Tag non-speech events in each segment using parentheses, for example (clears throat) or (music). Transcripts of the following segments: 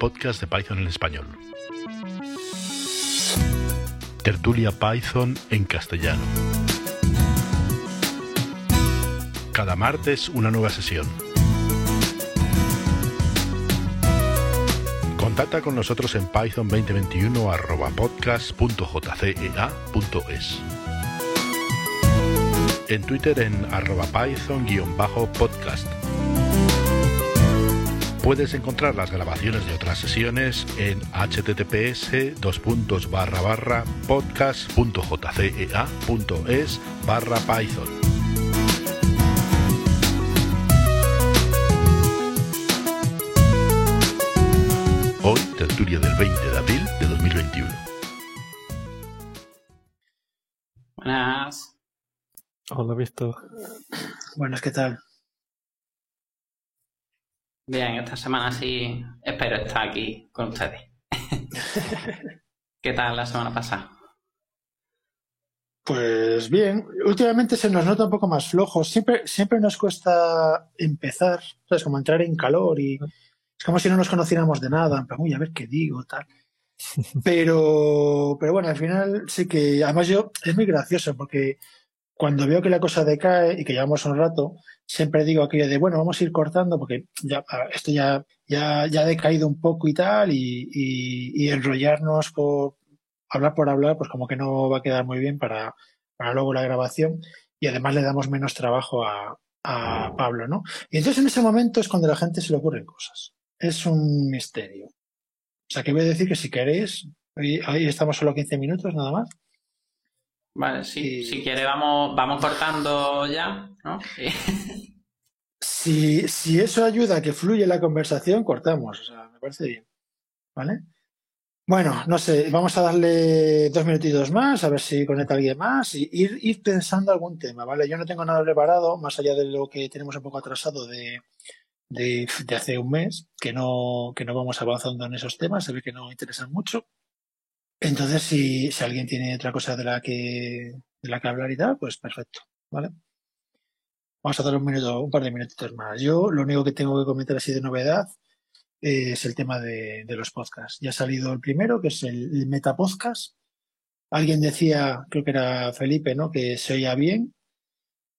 podcast de Python en español. Tertulia Python en castellano. Cada martes una nueva sesión. Contacta con nosotros en python 2021 podcast.jcea.es. En Twitter en arroba python-podcast. Puedes encontrar las grabaciones de otras sesiones en https podcast.jcea.es barra python. Hoy, tertulia del 20 de abril de 2021. Buenas. Hola, Víctor. Buenas, ¿qué tal? Bien, esta semana sí espero estar aquí con ustedes. (laughs) ¿Qué tal la semana pasada? Pues bien, últimamente se nos nota un poco más flojos. Siempre, siempre nos cuesta empezar, ¿sabes? Como entrar en calor y es como si no nos conociéramos de nada, plan, uy, a ver qué digo, tal. (laughs) Pero, pero bueno, al final sí que, además yo, es muy gracioso porque cuando veo que la cosa decae y que llevamos un rato, siempre digo aquello de, bueno, vamos a ir cortando porque ya, esto ya, ya, ya ha decaído un poco y tal y, enrollarnos por hablar por hablar, pues como que no va a quedar muy bien para, para luego la grabación y además le damos menos trabajo a, a Pablo, ¿no? Y entonces en ese momento es cuando a la gente se le ocurren cosas es un misterio. O sea, que voy a decir que si queréis, hoy, estamos solo 15 minutos nada más. Vale, sí, si quiere vamos, vamos cortando ya, ¿no? si, si eso ayuda a que fluya la conversación, cortamos. O sea, me parece bien. ¿Vale? Bueno, no sé, vamos a darle dos minutitos más, a ver si conecta alguien más y ir, ir pensando algún tema, ¿vale? Yo no tengo nada preparado, más allá de lo que tenemos un poco atrasado de, de, hace un mes que no, que no vamos avanzando en esos temas, se ve que no interesan mucho. Entonces, si, alguien tiene otra cosa de la que, de la que hablar y tal, pues perfecto, ¿vale? Vamos a dar un minuto, un par de minutitos más. Yo lo único que tengo que comentar así de novedad es el tema de, de los podcasts. Ya ha salido el primero, que es el, el Meta Podcast. Alguien decía, creo que era Felipe, ¿no? Que se oía bien.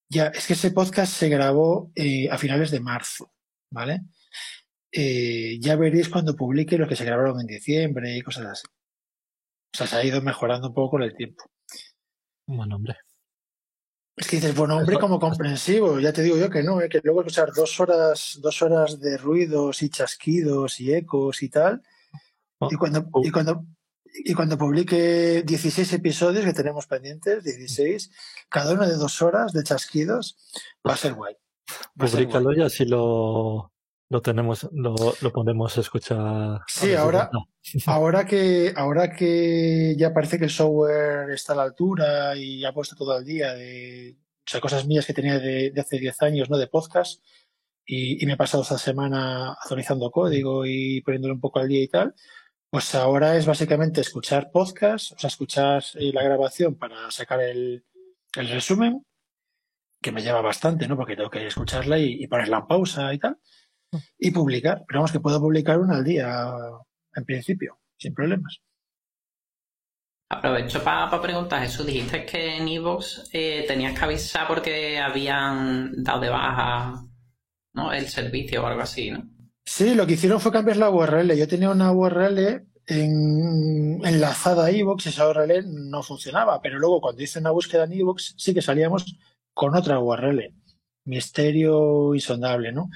Ya, es que ese podcast se grabó eh, a finales de marzo. ¿vale? Eh, ya veréis cuando publique los que se grabaron en diciembre y cosas así. O sea, se ha ido mejorando un poco con el tiempo. Buen nombre. Es que dices, buen hombre como comprensivo. Ya te digo yo que no, ¿eh? que luego escuchar dos horas, dos horas de ruidos y chasquidos y ecos y tal. Oh, y cuando, y oh. cuando, y cuando publique 16 episodios que tenemos pendientes, 16, cada uno de dos horas de chasquidos, va a ser guay. Publícalo y así lo, lo tenemos, lo, lo podemos escuchar. Sí, ahora, (laughs) ahora que, ahora que ya parece que el software está a la altura y ha puesto todo al día de, o sea, cosas mías que tenía de, de hace 10 años, ¿no? De podcast. Y, y, me he pasado esta semana actualizando código y poniéndolo un poco al día y tal. Pues ahora es básicamente escuchar podcast, o sea, escuchar eh, la grabación para sacar el, el resumen que me lleva bastante, ¿no? Porque tengo que escucharla y, ponerla en pausa y tal, y publicar. Pero vamos, que puedo publicar una al día, en principio, sin problemas. Aprovecho para preguntar, eso dijiste que en Evox eh, tenías que avisar porque habían dado de baja ¿no? el servicio o algo así, ¿no? Sí, lo que hicieron fue cambiar la URL. Yo tenía una URL en, enlazada a Evox y esa URL no funcionaba, pero luego cuando hice una búsqueda en Evox sí que salíamos con otra URL. Misterio insondable, ¿no?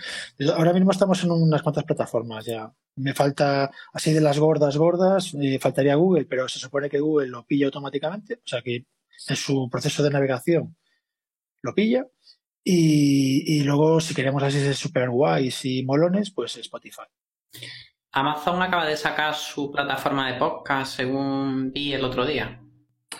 Ahora mismo estamos en unas cuantas plataformas ya. Me falta, así de las gordas, gordas, eh, faltaría Google, pero se supone que Google lo pilla automáticamente, o sea que en su proceso de navegación lo pilla. Y, luego, si queremos así ser super guays y molones, pues Spotify. Amazon acaba de sacar su plataforma de podcast, según vi el otro día.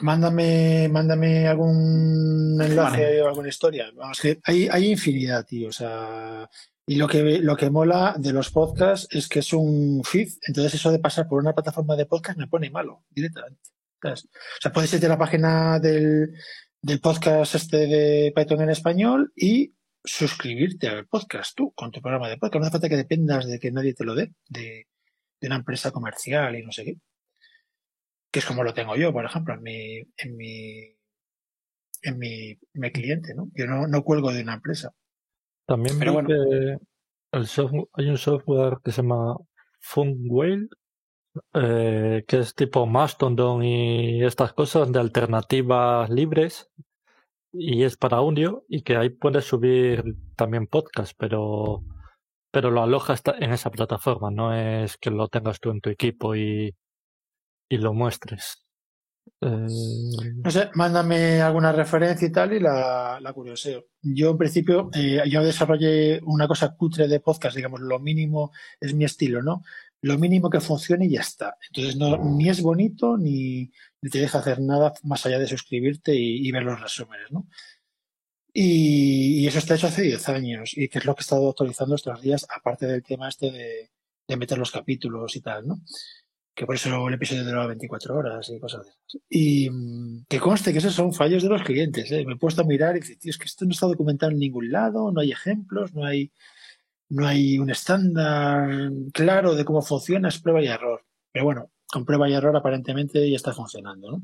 Mándame, mándame algún enlace o alguna historia. Vamos, que hay, hay infinidad, tío. O sea, y lo que, lo que mola de los podcasts es que es un feed. Entonces, eso de pasar por una plataforma de podcast me pone malo directamente. O sea, puedes irte a la página del, del podcast este de Python en español y suscribirte al podcast tú con tu programa de podcast. No hace falta que dependas de que nadie te lo dé, de, de una empresa comercial y no sé qué. Que es como lo tengo yo, por ejemplo, en mi, en mi, en mi, mi cliente, ¿no? Yo no, no cuelgo de una empresa. También Pero bueno. que el software, hay un software que se llama Funwhale, eh, que es tipo Mastodon y estas cosas de alternativas libres y es para audio y que ahí puedes subir también podcast, pero pero lo alojas en esa plataforma, no es que lo tengas tú en tu equipo y, y lo muestres. Eh, No sé, mándame alguna referencia y tal y la, la curioseo. Yo, en principio, eh, yo desarrollé una cosa cutre de podcast, digamos, lo mínimo es mi estilo, ¿no? Lo mínimo que funcione y ya está. Entonces, no, ni es bonito ni, te deja hacer nada más allá de suscribirte y, y ver los resúmenes, ¿no? Y, y eso está hecho hace 10 años y que es lo que he estado actualizando estos días, aparte del tema este de, de meter los capítulos y tal, ¿no? Que por eso el episodio duraba 24 horas y cosas de esas. Y mm, que conste que esos son fallos de los clientes. ¿eh? Me he puesto a mirar y decir, tío, es que esto no está documentado en ningún lado, no hay ejemplos, no hay, no hay un estándar claro de cómo funciona, es prueba y error. Pero bueno, con prueba y error aparentemente ya está funcionando, ¿no?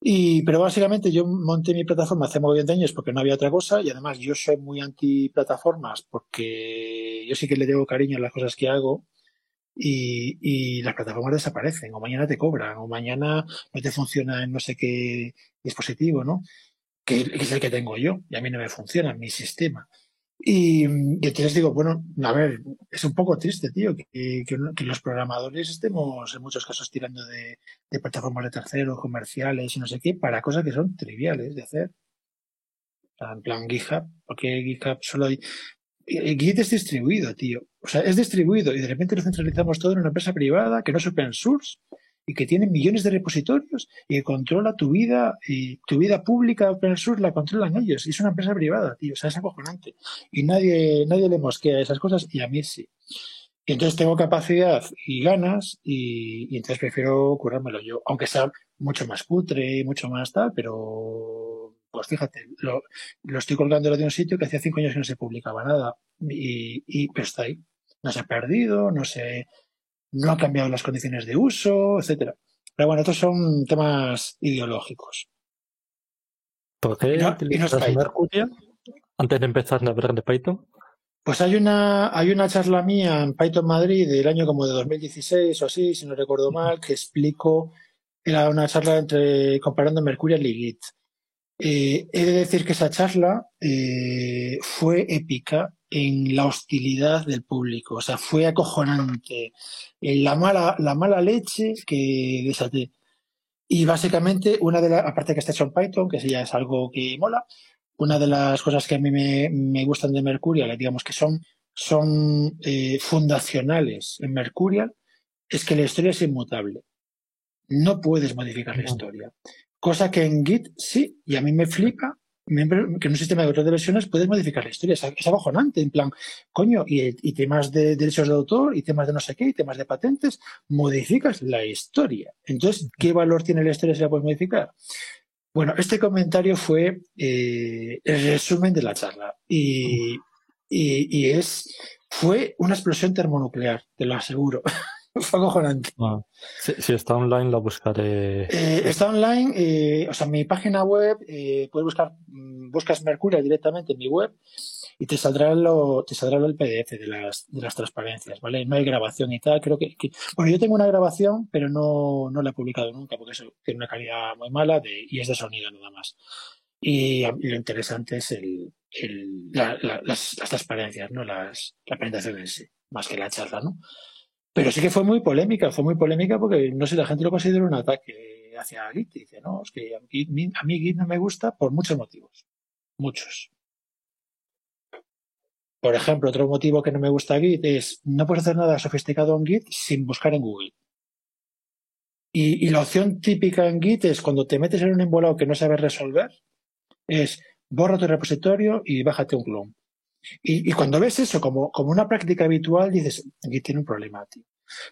Y, pero básicamente yo monté mi plataforma hace mogollón de años porque no había otra cosa y además yo soy muy anti plataformas porque yo sí que le debo cariño a las cosas que hago y, y las plataformas desaparecen, o mañana te cobran, o mañana no te funciona en no sé qué dispositivo, ¿no? Que, es el que tengo yo, y a mí no me funciona mi sistema. Y, y entonces digo, bueno, a ver, es un poco triste, tío, que, que, que los programadores estemos en muchos casos tirando de, de plataformas de terceros, comerciales y no sé qué, para cosas que son triviales de hacer. En plan GitHub, porque GitHub solo hay, eh, Git es distribuido, tío. O sea, es distribuido y de repente lo centralizamos todo en una empresa privada que no es open source y que tiene millones de repositorios y que controla tu vida y tu vida pública open source la controlan ellos. Y es una empresa privada, tío. O sea, es acojonante. Y nadie, nadie le mosquea esas cosas y a mí sí. Y entonces tengo capacidad y ganas y, y entonces prefiero curármelo yo, aunque sea mucho más cutre, mucho más tal, pero pues fíjate, lo, lo estoy colgando de un sitio que hacía cinco años que no se publicaba nada y, y pero está ahí. No se ha perdido, no se, no ha cambiado las condiciones de uso, etcétera. Pero bueno, estos son temas ideológicos. ¿Por qué Y no- utilizas antes de empezar a hablar de Python? Pues hay una, hay una charla mía en Python Madrid del año como de 2016 o así, si no recuerdo mal, que explico, era una charla entre comparando Mercurial y Git. Eh, he de decir que esa charla eh, fue épica en la hostilidad del público, o sea, fue acojonante, en la mala, la mala leche que desaté. Y básicamente, una de las, aparte que está hecho en Python, que ya es algo que mola, una de las cosas que a mí me, me gustan de Mercurial, digamos que son, son eh, fundacionales en Mercurial, es que la historia es inmutable. No puedes modificar la historia. Cosa que en Git sí, y a mí me flipa que en un sistema de control de versiones puedes modificar la historia. Es, acojonante, en plan, coño, y, y temas de derechos de autor, y temas de no sé qué, y temas de patentes, modificas la historia. Entonces, ¿qué valor tiene la historia si la puedes modificar? Bueno, este comentario fue eh, el resumen de la charla y, y, y es fue una explosión termonuclear, te lo aseguro. (laughs) (laughs) fue acojonante. Ah, si, si está online lo buscaré. Eh, está online, eh, o sea, mi página web, eh, puedes buscar, mm, buscas Mercurial directamente en mi web y te saldrá lo, te saldrá lo el PDF de las, de las transparencias, ¿vale? No hay grabación y tal, creo que, que- bueno, yo tengo una grabación, pero no, no la he publicado nunca porque eso tiene una calidad muy mala de, y es de sonido nada más. Y, lo interesante es el, el, la- la- las, las transparencias, ¿no? Las, la presentación en sí, más que la charla, ¿no? Pero sí que fue muy polémica, fue muy polémica porque no sé, la gente lo considera un ataque hacia Git. Dice, no, es que a mí, Git no me gusta por muchos motivos. Muchos. Por ejemplo, otro motivo que no me gusta Git es no puedes hacer nada sofisticado en Git sin buscar en Google. Y, la opción típica en Git es cuando te metes en un embolado que no sabes resolver, es borra tu repositorio y bájate un clone. Y, y cuando ves eso como, como una práctica habitual, dices, aquí tiene un problema, tío.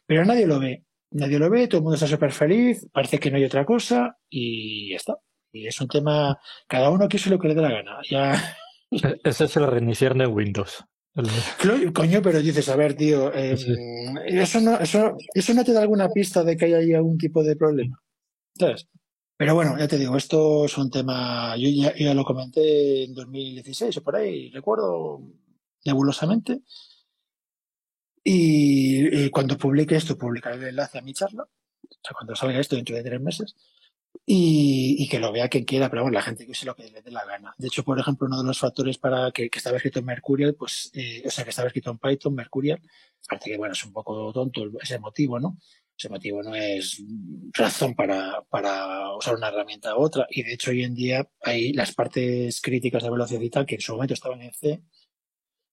Pero nadie lo ve. Nadie lo ve, todo el mundo está súper feliz, parece que no hay otra cosa y ya está. Y es un tema, cada uno quiere lo que le dé la gana. Ya, E- Ese es el reiniciar de Windows. El- Coño, pero dices, a ver, tío, eh, Sí. eso, no, eso, eso no te da alguna pista de que hay ahí algún tipo de problema. ¿Sabes? Pero bueno, ya te digo, esto es un tema, yo ya, ya lo comenté en 2016 o por ahí, recuerdo nebulosamente. Y, y cuando publique esto, publicaré el enlace a mi charla, o sea, cuando salga esto dentro de tres meses, y, y que lo vea quien quiera, pero bueno, la gente que use lo que le dé la gana. De hecho, por ejemplo, uno de los factores para que, que estaba escrito en Mercurial, pues, eh, o sea, que estaba escrito en Python, Mercurial, aparte que bueno, es un poco tonto ese motivo, ¿no? Ese motivo no es razón para, para usar una herramienta u otra. Y de hecho, hoy en día hay las partes críticas de velocidad y tal que en su momento estaban en C,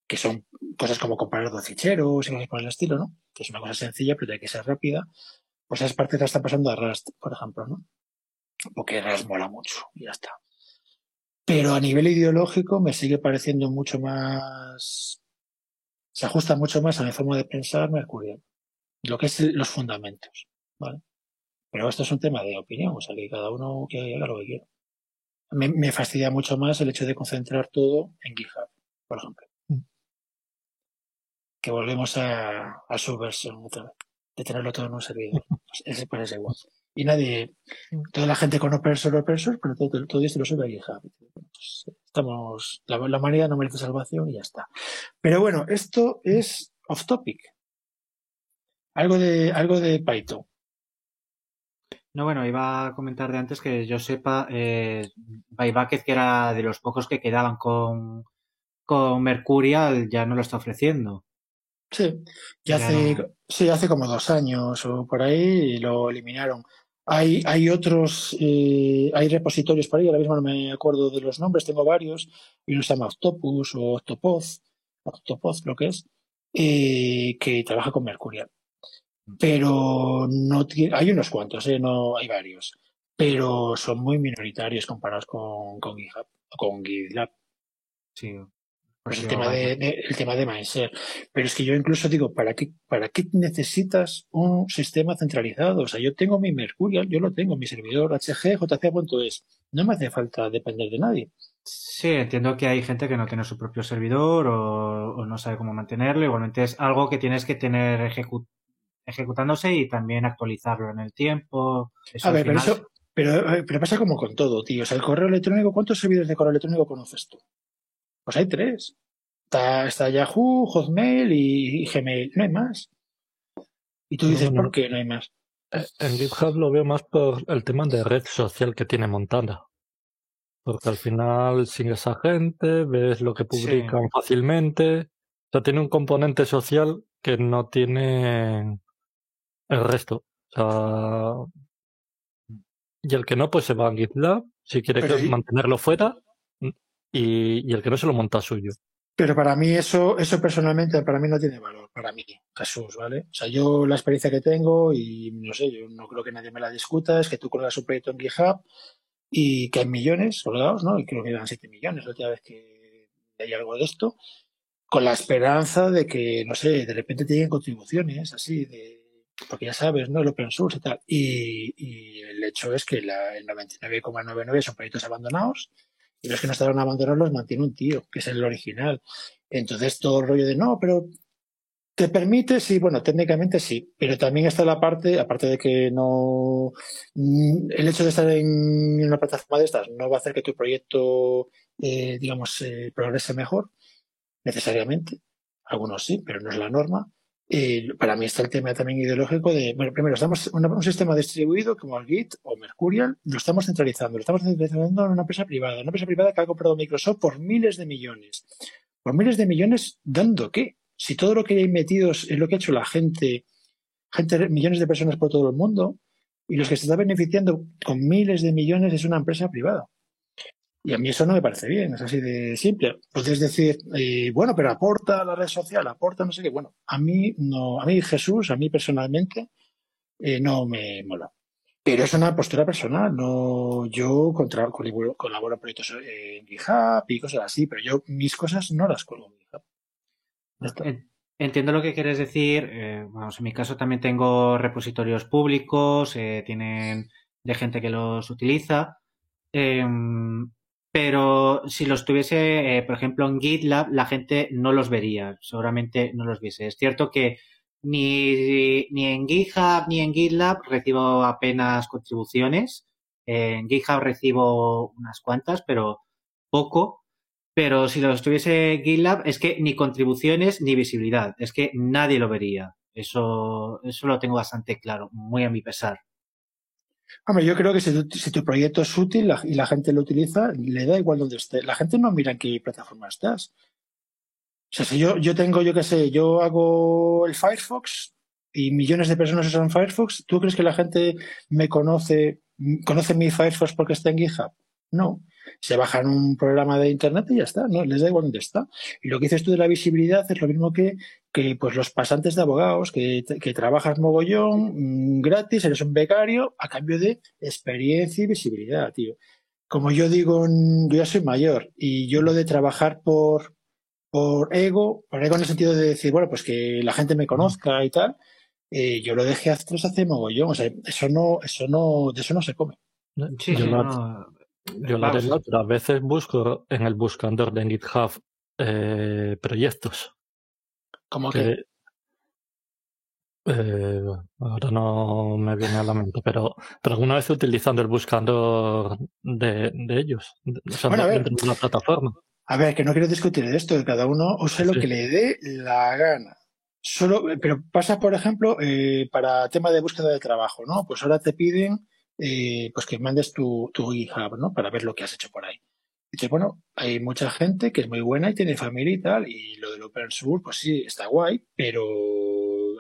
que son cosas como comparar dos ficheros y cosas por el estilo, ¿no? Que es una cosa sencilla, pero tiene que ser rápida. Pues esas partes las está pasando a Rust, por ejemplo, ¿no? Porque Rust mola mucho y ya está. Pero a nivel ideológico me sigue pareciendo mucho más. Se ajusta mucho más a mi forma de pensar Mercurial. Lo que es los fundamentos, ¿vale? Pero esto es un tema de opinión, o sea que cada uno que haga lo que quiera. Me, me fastidia mucho más el hecho de concentrar todo en GitHub, por ejemplo. Mm. Que volvemos a, a su versión otra vez, de tenerlo todo en un servidor. (laughs) Pues ese parece igual. Y nadie, toda la gente con open source, open source, pero todo, todo esto lo sube a GitHub. Pues estamos, la, la humanidad no merece salvación y ya está. Pero bueno, esto es off topic. Algo de, algo de Python. No, bueno, iba a comentar de antes que yo sepa, eh, que era de los pocos que quedaban con, con Mercurial, ya no lo está ofreciendo. Sí, ya Ya hace, no. sí, hace como dos años o por ahí y lo eliminaron. Hay, hay otros, eh, hay repositorios por ahí, ahora mismo no me acuerdo de los nombres, tengo varios, y uno se llama Octopus o Octopoz, Octopoz lo que es, eh, que trabaja con Mercurial. Pero no tiene, hay unos cuantos, eh, no hay varios, pero son muy minoritarios comparados con, con GitHub, con GitLab. Sí. Pues el tema de, vaya, de- el tema de Mindset. Pero es que yo incluso digo, ¿para qué, ¿para qué necesitas un sistema centralizado? O sea, yo tengo mi Mercurial, yo lo tengo, mi servidor hg.jc.es. No me hace falta depender de nadie. Sí, entiendo que hay gente que no tiene su propio servidor o, o no sabe cómo mantenerlo. Igualmente es algo que tienes que tener ejecu- ejecutándose y también actualizarlo en el tiempo. Eso A ver, pero eso, pero, eh, pero pasa como con todo, tío. O sea, el correo electrónico, ¿cuántos servidores de correo electrónico conoces tú? Pues hay tres. Está, está Yahoo, Hotmail y, y Gmail. No hay más. Y tú dices, no. ¿por qué no hay más? Eh, En GitHub lo veo más por el tema de red social que tiene montada. Porque al final sin esa gente, ves lo que Sí. publican fácilmente. O sea, tiene un componente social que no tiene el resto. O sea, y el que no, pues se va a GitLab, si quiere Pero que- sí. mantenerlo fuera, y, y el que no se lo monta suyo. Pero para mí eso, eso personalmente, para mí no tiene valor, para mí, Jesús, ¿vale? O sea, yo la experiencia que tengo, y no sé, yo no creo que nadie me la discuta, es que tú colgas un proyecto en GitHub y que hay millones colgados, ¿no? Y creo que eran 7 millones la última vez que hay algo de esto, con la esperanza de que, no sé, de repente te lleguen contribuciones, así, de, porque ya sabes, ¿no? El open source y tal. Y, el hecho es que la, el 99,99 son proyectos abandonados y los que no estaban abandonados los mantiene un tío, que es el original. Entonces todo el rollo de no, pero te permite, sí, bueno, técnicamente sí, pero también está la parte, aparte de que no, el hecho de estar en una plataforma de estas no va a hacer que tu proyecto, eh, digamos, eh, progrese mejor, necesariamente. Algunos sí, pero no es la norma. Eh, para mí está el tema también ideológico de, bueno, primero, estamos un, sistema distribuido como el Git o Mercurial, lo estamos centralizando, lo estamos centralizando en una empresa privada, una empresa privada que ha comprado Microsoft por miles de millones. Por miles de millones, ¿dando qué? Si todo lo que hay metidos es lo que ha hecho la gente, gente, millones de personas por todo el mundo, y los que se está beneficiando con miles de millones es una empresa privada. Y a mí eso no me parece bien, es así de simple. Puedes decir, eh, bueno, pero aporta a la red social, aporta no sé qué. Bueno, a mí no, a mí Jesús, a mí personalmente, eh, no me mola. Pero es una postura personal, no yo contra, colaboro, en proyectos en GitHub y cosas así, pero yo mis cosas no las colgo en GitHub. Entiendo lo que quieres decir. eh, vamos, en mi caso también tengo repositorios públicos, eh, tienen de gente que los utiliza. Em, pero si los tuviese, eh, por ejemplo, en GitLab, la gente no los vería, seguramente no los viese. Es cierto que ni, ni en GitHub ni en GitLab recibo apenas contribuciones. En GitHub recibo unas cuantas, pero poco. Pero si los tuviese GitLab, es que ni contribuciones ni visibilidad. Es que nadie lo vería. Eso, eso lo tengo bastante claro, muy a mi pesar. Hombre, yo creo que si tu, proyecto es útil y la gente lo utiliza, le da igual donde esté. La gente no mira en qué plataforma estás. O sea, si yo, yo tengo, yo qué sé, yo hago el Firefox y millones de personas usan Firefox, ¿tú crees que la gente me conoce, conoce mi Firefox porque está en GitHub? No se bajan un programa de internet y ya está, no les da igual dónde está. Y lo que dices tú de la visibilidad es lo mismo que, que pues los pasantes de abogados, que, que trabajas mogollón, mm, gratis, eres un becario, a cambio de experiencia y visibilidad, tío. Como yo digo, yo ya soy mayor y yo lo de trabajar por, por ego, por ego en el sentido de decir, bueno, pues que la gente me conozca y tal, eh, yo lo dejé hace hace mogollón. O sea, eso no, eso no, de eso no se come. Sí, yo la verdad, a veces busco en el buscador de GitHub eh, proyectos. ¿Cómo que? Eh, ahora no me viene a la mente, pero, pero alguna vez utilizando el buscador de, de ellos, o sea, bueno, de, una plataforma. A ver, que no quiero discutir de esto, que cada uno use lo que le dé la gana. Solo, pero pasa, por ejemplo, eh, para tema de búsqueda de trabajo, ¿no? Pues ahora te piden eh, pues que mandes tu, tu GitHub, ¿no? Para ver lo que has hecho por ahí. Y dices, bueno, hay mucha gente que es muy buena y tiene familia y tal, y lo del open source, pues sí, está guay, pero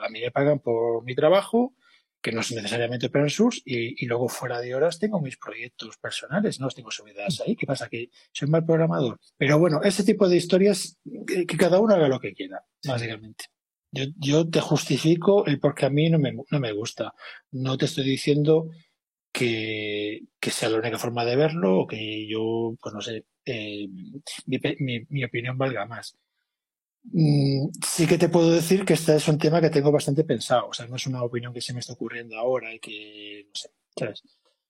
a mí me pagan por mi trabajo, que no es necesariamente open source, y, luego fuera de horas tengo mis proyectos personales, no tengo subidas ahí. ¿Qué pasa? Que soy mal programador. Pero bueno, ese tipo de historias, que, cada uno haga lo que quiera, básicamente. Yo, yo te justifico el porque a mí no me, no me gusta. No te estoy diciendo que, sea la única forma de verlo o que yo, pues no sé, eh, mi, opinión valga más. Mm, sí que te puedo decir que este es un tema que tengo bastante pensado, o sea, no es una opinión que se me está ocurriendo ahora y que, no sé, ¿sabes?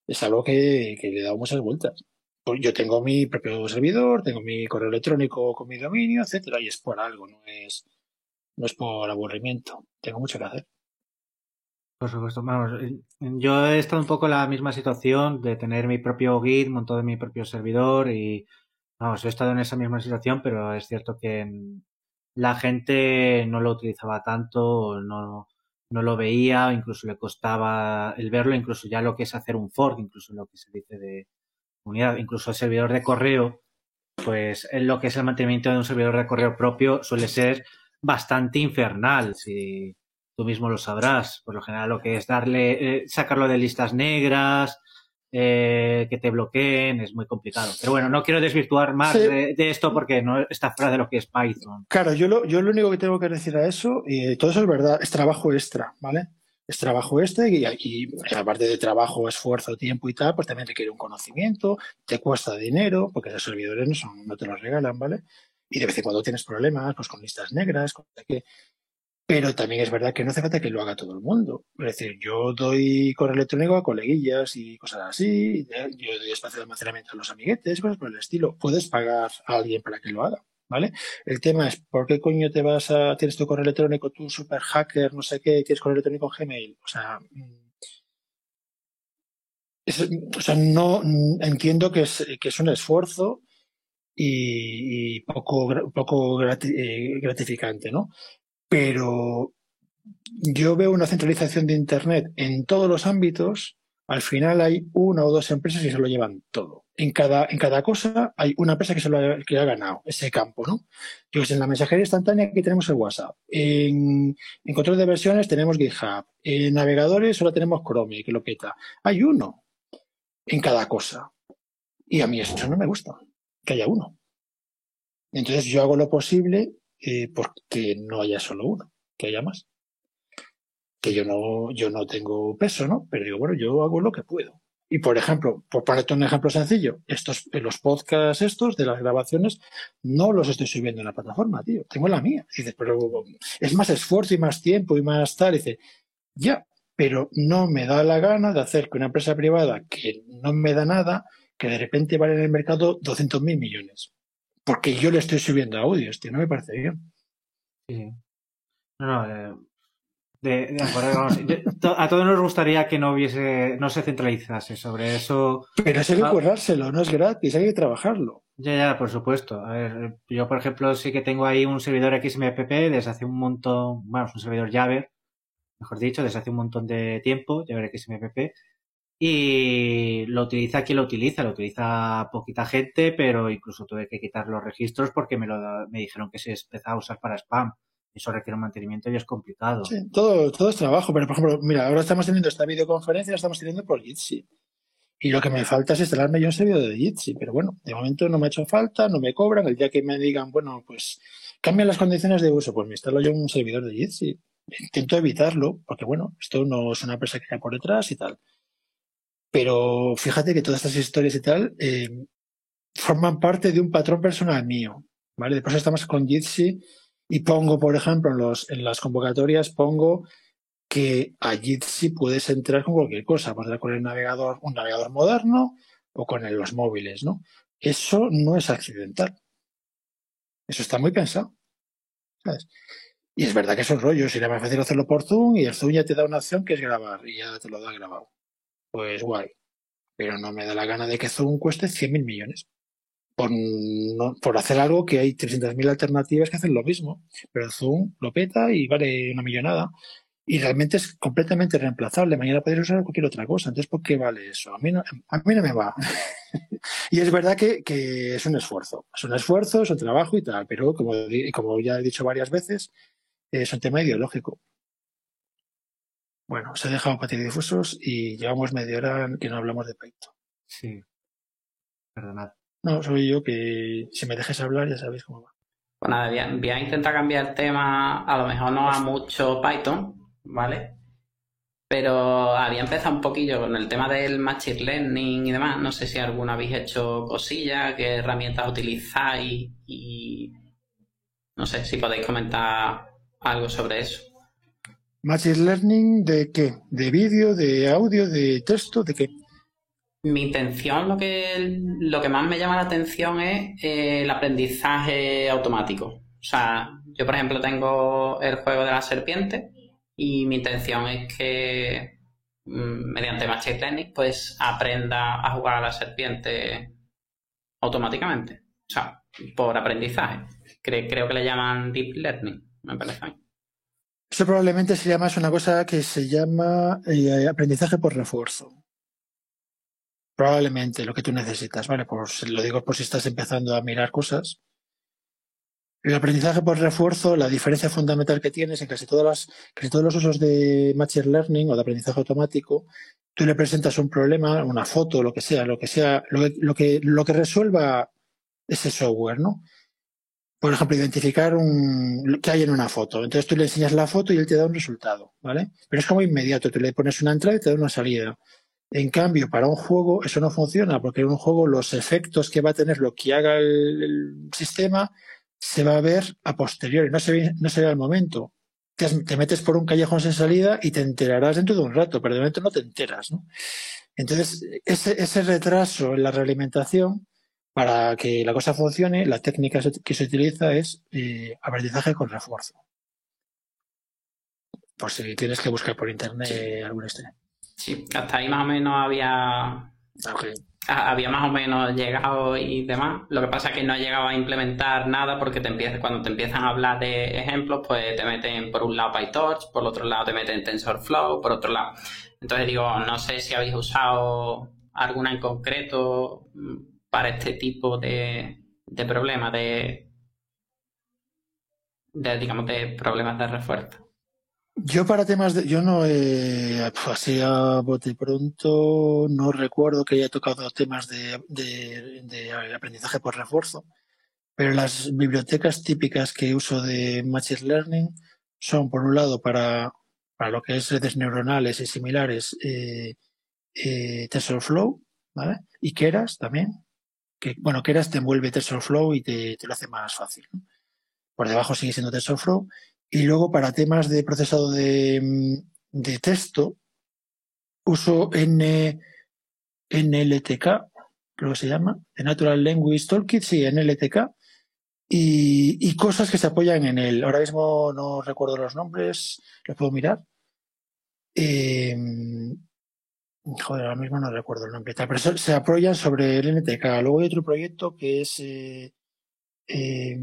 Es algo que, le he dado muchas vueltas. Pues yo tengo mi propio servidor, tengo mi correo electrónico con mi dominio, etcétera, y es por algo, no es, no es por aburrimiento. Tengo mucho que hacer. Por supuesto, vamos, yo he estado un poco en la misma situación de tener mi propio Git montado en mi propio servidor y, vamos, he estado en esa misma situación, pero es cierto que la gente no lo utilizaba tanto, no, no lo veía, incluso le costaba el verlo, incluso ya lo que es hacer un fork, incluso lo que se dice de unidad, incluso el servidor de correo, pues en lo que es el mantenimiento de un servidor de correo propio suele ser bastante infernal. Si, tú mismo lo sabrás. Por lo general, lo que es darle, eh, sacarlo de listas negras, eh, que te bloqueen, es muy complicado. Pero bueno, no quiero desvirtuar más de, esto porque no está fuera de lo que es Python. Claro, yo lo, yo lo único que tengo que decir a eso, y todo eso es verdad, es trabajo extra, ¿vale? Es trabajo extra y, y, aparte de trabajo, esfuerzo, tiempo y tal, pues también requiere un conocimiento, te cuesta dinero, porque los servidores no, son, no te los regalan, ¿vale? Y de vez en cuando tienes problemas, pues con listas negras, con que pero también es verdad que no hace falta que lo haga todo el mundo. Es decir, yo doy correo electrónico a coleguillas y cosas así. Yo doy espacio de almacenamiento a los amiguetes, cosas por el estilo. Puedes pagar a alguien para que lo haga. ¿Vale? El tema es, ¿por qué coño te vas a, tienes tu correo electrónico, tú super hacker, no sé qué, tienes correo electrónico Gmail? O sea, mm, o sea, no entiendo que es, que es un esfuerzo y, poco, poco eh, gratificante, ¿no? Pero yo veo una centralización de Internet en todos los ámbitos. Al final hay una o dos empresas que se lo llevan todo. En cada, en cada cosa hay una empresa que se lo ha, que ha ganado ese campo, ¿no? Yo en la mensajería instantánea aquí tenemos el WhatsApp. En, en control de versiones tenemos GitHub. En navegadores solo tenemos Chrome, que lo peta. Hay uno en cada cosa. Y a mí eso no me gusta, que haya uno. Entonces yo hago lo posible eh, porque no haya solo uno, que haya más. Que yo no, yo no tengo peso, ¿no? Pero digo, bueno, yo hago lo que puedo. Y por ejemplo, por ponerte un ejemplo sencillo, estos, los podcasts estos de las grabaciones, no los estoy subiendo en la plataforma, tío. Tengo la mía. Dices, pero es más esfuerzo y más tiempo y más tal. dice, ya, pero no me da la gana de hacer que una empresa privada que no me da nada que de repente vale en el mercado 200 mil millones. Porque yo le estoy subiendo audios, tío, no me parece bien. Sí. No, no, eh, de, de acuerdo, vamos, de- to- a todos nos gustaría que no hubiese, no se centralizase sobre eso. Pero eso hay que Ah. currárselo, no es gratis, hay que trabajarlo. Ya, ya, por supuesto. A ver, yo, por ejemplo, sí que tengo ahí un servidor XMPP desde hace un montón, bueno, es un servidor Java, mejor dicho, desde hace un montón de tiempo, Java XMPP, y lo utiliza quien lo utiliza, lo utiliza poquita gente, pero incluso tuve que quitar los registros porque me, lo, me dijeron que se empezaba a usar para spam. Eso requiere un mantenimiento y es complicado. Sí, todo, todo es trabajo, pero por ejemplo, mira, ahora estamos teniendo esta videoconferencia, la estamos teniendo por Jitsi. Y lo que me falta es instalarme yo un servidor de Jitsi, pero bueno, de momento no me ha hecho falta, no me cobran. El día que me digan, bueno, pues cambian las condiciones de uso, pues me instalo yo un servidor de Jitsi. Intento evitarlo, porque bueno, esto no es una empresa que hay por detrás y tal. Pero fíjate que todas estas historias y tal eh, forman parte de un patrón personal mío, ¿vale? Después estamos con Jitsi y pongo, por ejemplo, en, los, en las convocatorias pongo que a Jitsi puedes entrar con cualquier cosa, puedes con el navegador, un navegador moderno o con los móviles, ¿no? Eso no es accidental. Eso está muy pensado. Y es verdad que es un rollo, sería más fácil hacerlo por Zoom y el Zoom ya te da una opción que es grabar y ya te lo da grabado. Pues guay. Pero no me da la gana de que Zoom cueste 100.000 millones. Por, no- por hacer algo que hay 300.000 alternativas que hacen lo mismo. Pero Zoom lo peta y vale una millonada. Y realmente es completamente reemplazable. Mañana podrías usar cualquier otra cosa. Entonces, ¿por qué vale eso? A mí no, a no me va. (laughs) y es verdad que, es un esfuerzo. Es un esfuerzo, es un trabajo y tal. Pero como, como ya he dicho varias veces, es un tema ideológico. Bueno, se ha dejado patidifusos y llevamos media hora que no hablamos de Python. Sí. Perdonad. No, soy yo que si me dejes hablar ya sabéis cómo va. Pues nada, voy a, voy a intentar cambiar el tema, a lo mejor no a mucho Python, ¿vale? Pero había empezado un poquillo con el tema del Machine Learning y demás. No sé si alguna habéis hecho cosillas, qué herramientas utilizáis y no sé si podéis comentar algo sobre eso. Machine Learning de qué? ¿De vídeo, de audio, de texto, de qué? Mi intención, lo que, lo que más me llama la atención es eh, el aprendizaje automático. O sea, yo por ejemplo tengo el juego de la serpiente y mi intención es que mm, mediante Machine Learning pues aprenda a jugar a la serpiente automáticamente. O sea, por aprendizaje. Cre- creo que le llaman Deep Learning, me parece a mí. Eso probablemente sería más una cosa que se llama eh, aprendizaje por refuerzo. Probablemente lo que tú necesitas, ¿vale? Pues lo digo por si estás empezando a mirar cosas. El aprendizaje por refuerzo, la diferencia fundamental que tienes en casi, todas las, casi todos los usos de Machine Learning o de aprendizaje automático, tú le presentas un problema, una foto, lo que sea, lo que sea, lo que, lo que, lo que resuelva ese software, ¿no? Por ejemplo, identificar un, que hay en una foto. Entonces tú le enseñas la foto y él te da un resultado, ¿vale? Pero es como inmediato, tú le pones una entrada y te da una salida. En cambio, para un juego eso no funciona, porque en un juego los efectos que va a tener lo que haga el, sistema se va a ver a posteriori, no se ve, no se ve al momento. Te, te metes por un callejón sin salida y te enterarás dentro de un rato, pero de momento no te enteras, ¿no? Entonces, ese, ese retraso en la realimentación, para que la cosa funcione, la técnica que se utiliza es eh, aprendizaje con refuerzo. Por si tienes que buscar por internet alguna historia. Sí, hasta ahí más o menos había Ok. a- había más o menos llegado y demás. Lo que pasa es que no he llegado a implementar nada porque te cuando te empiezan a hablar de ejemplos, pues te meten por un lado PyTorch, por otro lado te meten TensorFlow, por otro lado. Entonces digo, no sé si habéis usado alguna en concreto para este tipo de, de problemas, de, digamos, de problemas de refuerzo. Yo para temas de, yo no he, pf, así a bote pronto, no recuerdo que haya tocado temas de aprendizaje por refuerzo, pero las bibliotecas típicas que uso de Machine Learning son, por un lado, para, para lo que es redes neuronales y similares, eh, eh, TensorFlow, ¿vale? Y Keras también, que, bueno, Keras te envuelve TensorFlow y te, te lo hace más fácil. Por debajo sigue siendo TensorFlow. Y luego para temas de procesado de, mm, de texto, uso N, NLTK, creo que se llama, de Natural Language Toolkit, sí, NLTK, y, y cosas que se apoyan en él. Ahora mismo no recuerdo los nombres, los puedo mirar. Eh, joder, ahora mismo no recuerdo el nombre, pero se apoyan sobre el NTK. Luego hay otro proyecto que es, eh, eh,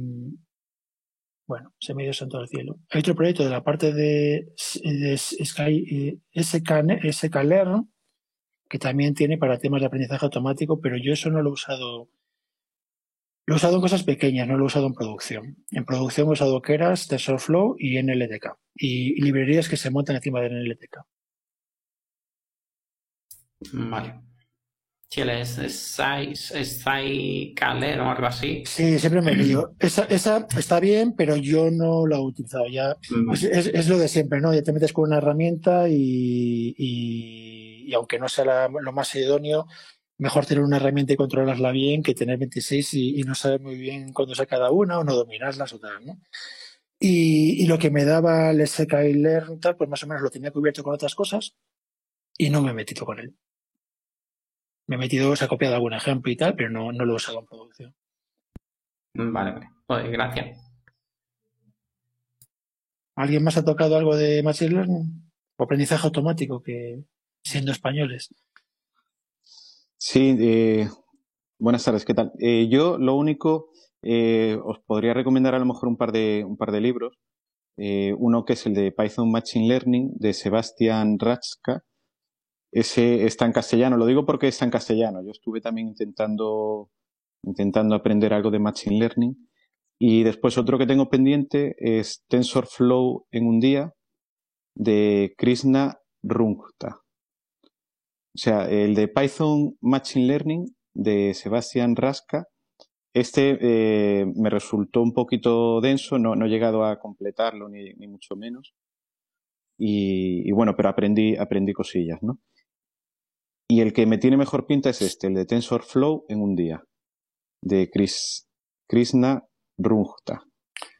bueno, se me dio santo al cielo. Hay otro proyecto de la parte de, de Sky, SK, SKLearn, que también tiene para temas de aprendizaje automático, pero yo eso no lo he usado. Lo he usado en cosas pequeñas, no lo he usado en producción. En producción he usado Keras, TensorFlow y NLTK. Y librerías que se montan encima de NLTK. Vale. Si él es, es, Calero o algo así. Sí, siempre me lío. (clears throat) Esa, esa está bien, pero yo no la he utilizado. Ya es, lo de siempre, ¿no? Ya te metes con una herramienta y, y, aunque no sea lo más idóneo, mejor tener una herramienta y controlarla bien que tener 26 y, no saber muy bien cuándo sea cada una o no dominarlas o tal, ¿no? Y, y lo que me daba el SKI Learn, tal, pues más o menos lo tenía cubierto con otras cosas y no me he metido con él. Me he metido, se ha copiado algún ejemplo y tal, pero no, no lo he usado en producción. Vale, vale. Pues gracias. ¿Alguien más ha tocado algo de Machine Learning? O aprendizaje automático, que siendo españoles. Sí, eh, buenas tardes, ¿qué tal? Eh, yo lo único, eh, os podría recomendar a lo mejor un par de, un par de libros. uno que es el de Python Machine Learning de Sebastián Ratska, ese está en castellano. Lo digo porque está en castellano. Yo estuve también intentando, intentando aprender algo de Machine Learning. Y después otro que tengo pendiente es TensorFlow en un día de Krishna Rungta. O sea, el de Python Machine Learning de Sebastián Rasca. Este eh, me resultó un poquito denso, no, no he llegado a completarlo ni, mucho menos. Y, y, bueno, pero aprendí, aprendí cosillas, ¿no? Y el que me tiene mejor pinta es este, el de TensorFlow en un día, de Chris, Krishna Rungta.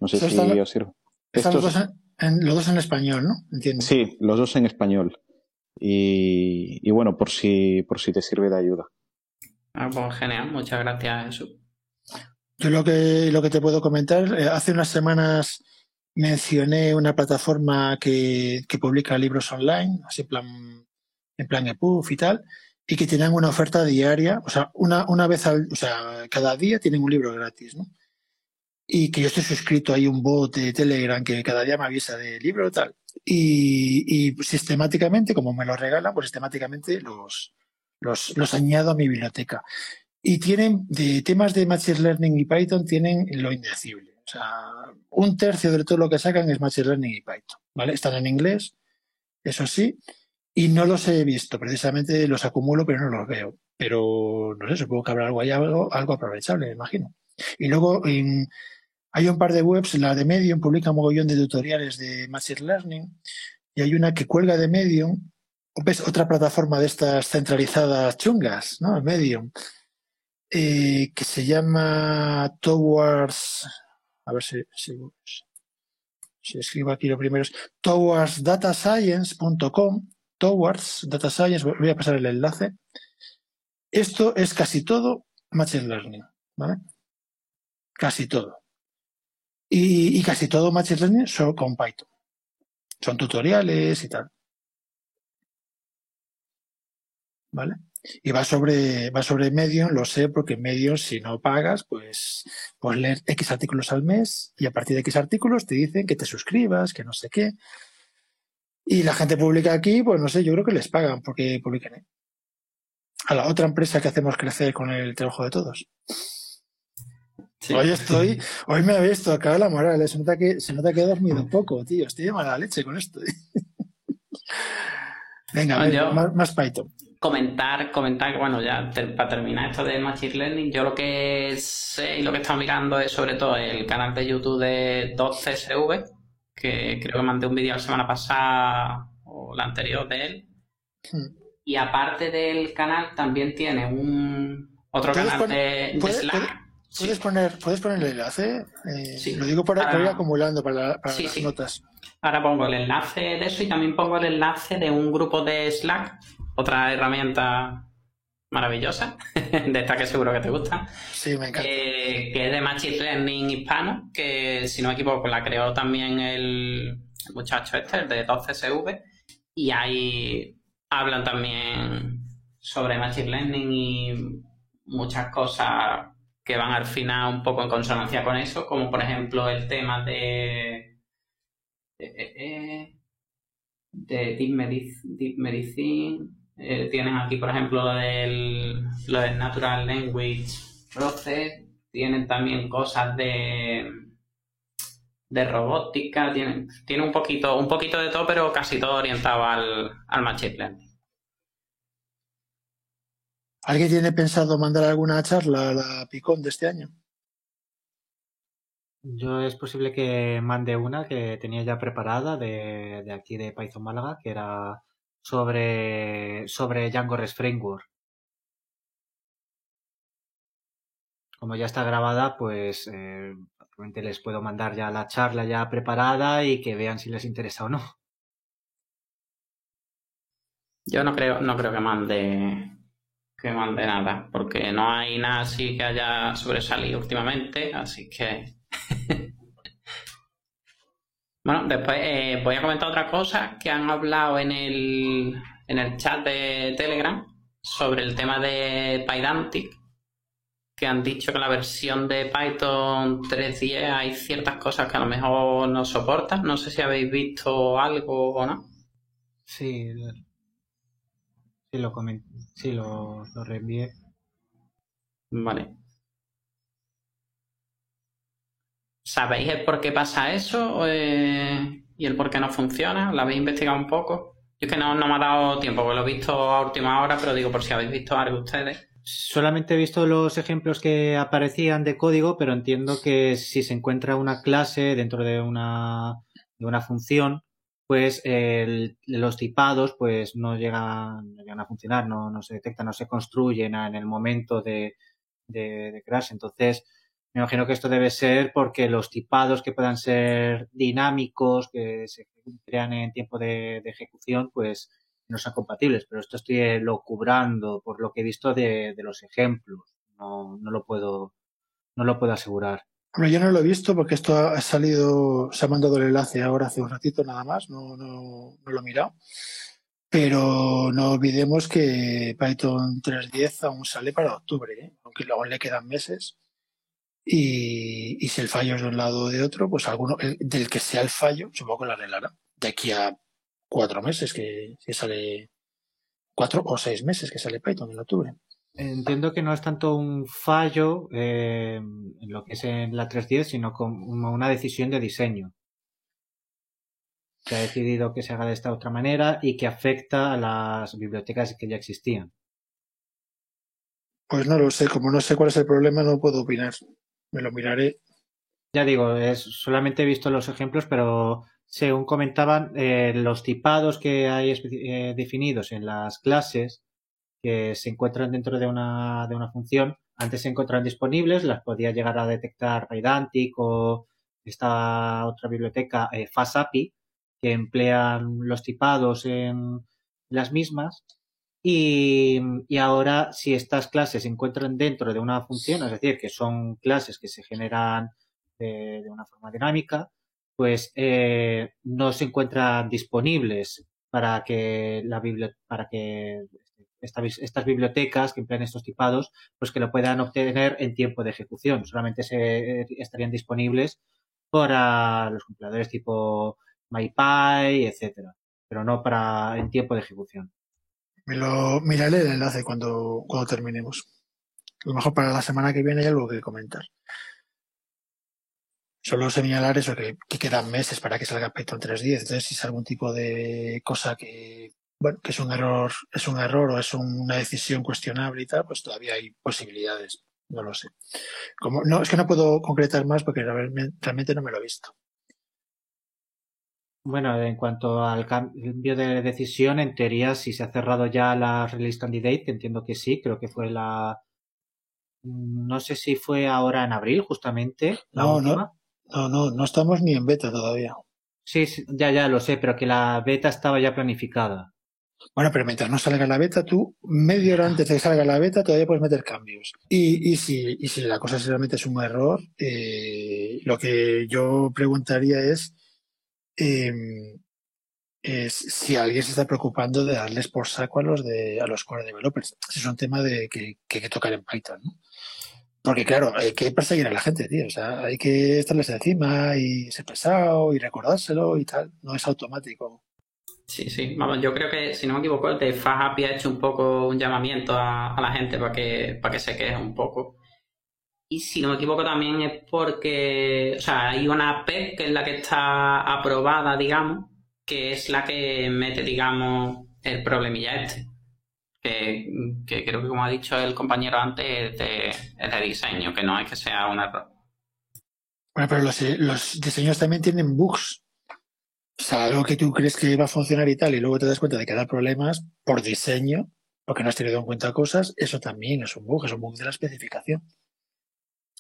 No sé si os sirve. Están los, dos en, los dos en español, ¿no? Entiendo. Sí, los dos en español. Y, y, bueno, por si, por si te sirve de ayuda. Ah, pues genial, muchas gracias, Jesús. Yo lo que, lo que te puedo comentar, eh, hace unas semanas mencioné una plataforma que, que publica libros online, así en plan en plan EPUB y tal, y que tienen una oferta diaria, o sea, una, una vez al, o sea, cada día tienen un libro gratis, ¿no? Y que yo estoy suscrito ahí un bot de Telegram que cada día me avisa de libro y tal. Y, y sistemáticamente, como me lo regalan, pues sistemáticamente los, los, los añado a mi biblioteca. Y tienen, de temas de Machine Learning y Python, tienen lo indecible. O sea, un tercio de todo lo que sacan es Machine Learning y Python, ¿vale? Están en inglés, eso sí, y no los he visto, precisamente los acumulo, pero no los veo. Pero no sé, supongo que habrá algo ahí, algo, algo aprovechable, me imagino. Y luego hay un par de webs, la de Medium publica un mogollón de tutoriales de Machine Learning y hay una que cuelga de Medium, otra plataforma de estas centralizadas chungas, ¿no? Medium, eh, que se llama Towards, a ver si, si, si escribo aquí lo primero, es towardsdatascience.com Towards Data Science, voy a pasar el enlace. Esto es casi todo Machine Learning, ¿vale? Casi todo. Y, casi todo Machine Learning solo con Python. Son tutoriales y tal. ¿Vale? Y va sobre, va sobre Medium, lo sé, porque Medium, si no pagas, pues puedes leer X artículos al mes y a partir de X artículos te dicen que te suscribas, que no sé qué. Y la gente publica aquí, pues no sé, yo creo que les pagan porque publiquen. ¿eh? A la otra empresa que hacemos crecer con el trabajo de todos. Hoy estoy, (laughs) hoy me he visto acá la moral, ¿eh? se nota que, se nota que he dormido un poco, tío. Estoy de mala leche con esto. ¿eh? (laughs) Venga, más, Python. Comentar, comentar que, bueno, ya para terminar esto de Machine Learning, yo lo que sé y lo que he estado mirando es sobre todo el canal de YouTube de 2CSV, que creo que mandé un vídeo la semana pasada o la anterior de él. Hmm. Y aparte del canal, también tiene un otro canal de, Slack. ¿Puedes, poner, ¿Puedes poner el enlace? Eh, lo digo para vaya acumulando para, las notas. Ahora pongo el enlace de eso y también pongo el enlace de un grupo de Slack, otra herramienta maravillosa, (laughs) de esta que seguro que te gusta. Sí, me encanta. Eh, que es de Machine Learning hispano, que si no me equivoco la creó también el, muchacho este, el de 12SV, y ahí hablan también sobre Machine Learning y muchas cosas que van al final un poco en consonancia con eso, como por ejemplo el tema de, de, Deep, Medicine. Eh, tienen aquí, por ejemplo, lo del, lo del Natural Language Process. Tienen también cosas de, de robótica. Tienen, tiene un poquito, un poquito de todo, pero casi todo orientado al, al Machine Learning. ¿Alguien tiene pensado mandar alguna charla a la Picón de este año? Yo es posible que mande una que tenía ya preparada de, aquí de Python Málaga, que era sobre, sobre Django REST Framework. Como ya está grabada, pues eh, les puedo mandar ya la charla ya preparada y que vean si les interesa o no. Yo no creo, no creo que mande que mande nada, porque no hay nada así que haya sobresalido últimamente, así que... (laughs) bueno, después eh, voy a comentar otra cosa que han hablado en el, en el chat de Telegram sobre el tema de Pydantic, que han dicho que la versión de Python 3.10 hay ciertas cosas que a lo mejor no soporta. No sé si habéis visto algo o no. Sí, Sí, lo comenté. Sí, lo, lo reenvié. Vale. ¿Sabéis el por qué pasa eso eh, y el por qué no funciona? ¿Lo habéis investigado un poco? Yo es que no, no me ha dado tiempo, porque lo he visto a última hora, pero digo por si habéis visto algo ustedes. Solamente he visto los ejemplos que aparecían de código, pero entiendo que si se encuentra una clase dentro de una, de una función, pues los tipados pues no llegan, no llegan a funcionar, no, se detectan, no se construyen en el momento de, de, crash. Entonces, me imagino que esto debe ser porque los tipados que puedan ser dinámicos, que se crean en tiempo de, ejecución, pues no son compatibles. Pero esto estoy lo cubrando por lo que he visto de, los ejemplos. No, no lo puedo, no lo puedo asegurar. Bueno, yo no lo he visto porque esto ha salido, se ha mandado el enlace ahora hace un ratito nada más, no, no, no lo he mirado. Pero no olvidemos que Python 3.10 aún sale para octubre, ¿eh? aunque luego le quedan meses. Y, y, si el fallo es de un lado o de otro, pues alguno, del que sea el fallo, supongo que lo arreglará. De aquí a cuatro meses que, que sale, cuatro o seis meses que sale Python en octubre. Entiendo que no es tanto un fallo eh, en lo que es en la 310, sino como una decisión de diseño. Se ha decidido que se haga de esta otra manera y que afecta a las bibliotecas que ya existían. Pues no lo sé, como no sé cuál es el problema, no puedo opinar. Me lo miraré. Ya digo, es, solamente he visto los ejemplos, pero según comentaban, eh, los tipados que hay eh, definidos en las clases que se encuentran dentro de una, de una función, antes se encontraban disponibles, las podía llegar a detectar Pydantic o esta otra biblioteca, eh, FastAPI, que emplean los tipados en las mismas. Y, ahora, si estas clases se encuentran dentro de una función, es decir, que son clases que se generan de, de una forma dinámica, pues eh, no se encuentran disponibles para que la para que estas bibliotecas que emplean estos tipados, pues que lo puedan obtener en tiempo de ejecución. Solamente se, eh, estarían disponibles para los compiladores tipo MyPy, etcétera, pero no para en tiempo de ejecución. Me lo miraré el enlace cuando, cuando terminemos. A lo mejor para la semana que viene hay algo que comentar. Solo señalar eso, que, que quedan meses para que salga Python 3.10. Entonces, si es algún tipo de cosa que bueno, que es un error, es un error o es una decisión cuestionable y tal, pues todavía hay posibilidades. No lo sé. Como, no, es que no puedo concretar más porque realmente no me lo he visto. Bueno, en cuanto al cambio de decisión, en teoría, si se ha cerrado ya la release candidate, entiendo que sí, creo que fue la. No sé si fue ahora en abril, justamente. no, no, no, no, no estamos ni en beta todavía. Sí, sí, ya, ya lo sé, pero que la beta estaba ya planificada. Bueno, pero mientras no salga la beta, tú, media hora antes de que salga la beta, todavía puedes meter cambios. Y, y, si, y si la cosa realmente es un error, eh, lo que yo preguntaría es, es si alguien se está preocupando de darles por saco a los de a los core developers. Ese es un tema de que, que hay que tocar en Python, ¿no? Porque claro, hay que perseguir a la gente, tío. O sea, hay que estarles encima y ser pesado y recordárselo y tal. No es automático. Sí, sí. Vamos, yo creo que, si no me equivoco, el de FastAPI ha hecho un poco un llamamiento a, a la gente para que, para que se queje un poco. Y si no me equivoco también es porque, o sea, hay una APE que es la que está aprobada, digamos, que es la que mete, digamos, el problemilla este. Que, que creo que, como ha dicho el compañero antes, es de, de diseño, que no es que sea un error. Bueno, pero los, los diseños también tienen bugs. O sea, algo que tú crees que va a funcionar y tal, y luego te das cuenta de que da problemas por diseño, porque no has tenido en cuenta cosas, eso también es un bug, es un bug de la especificación.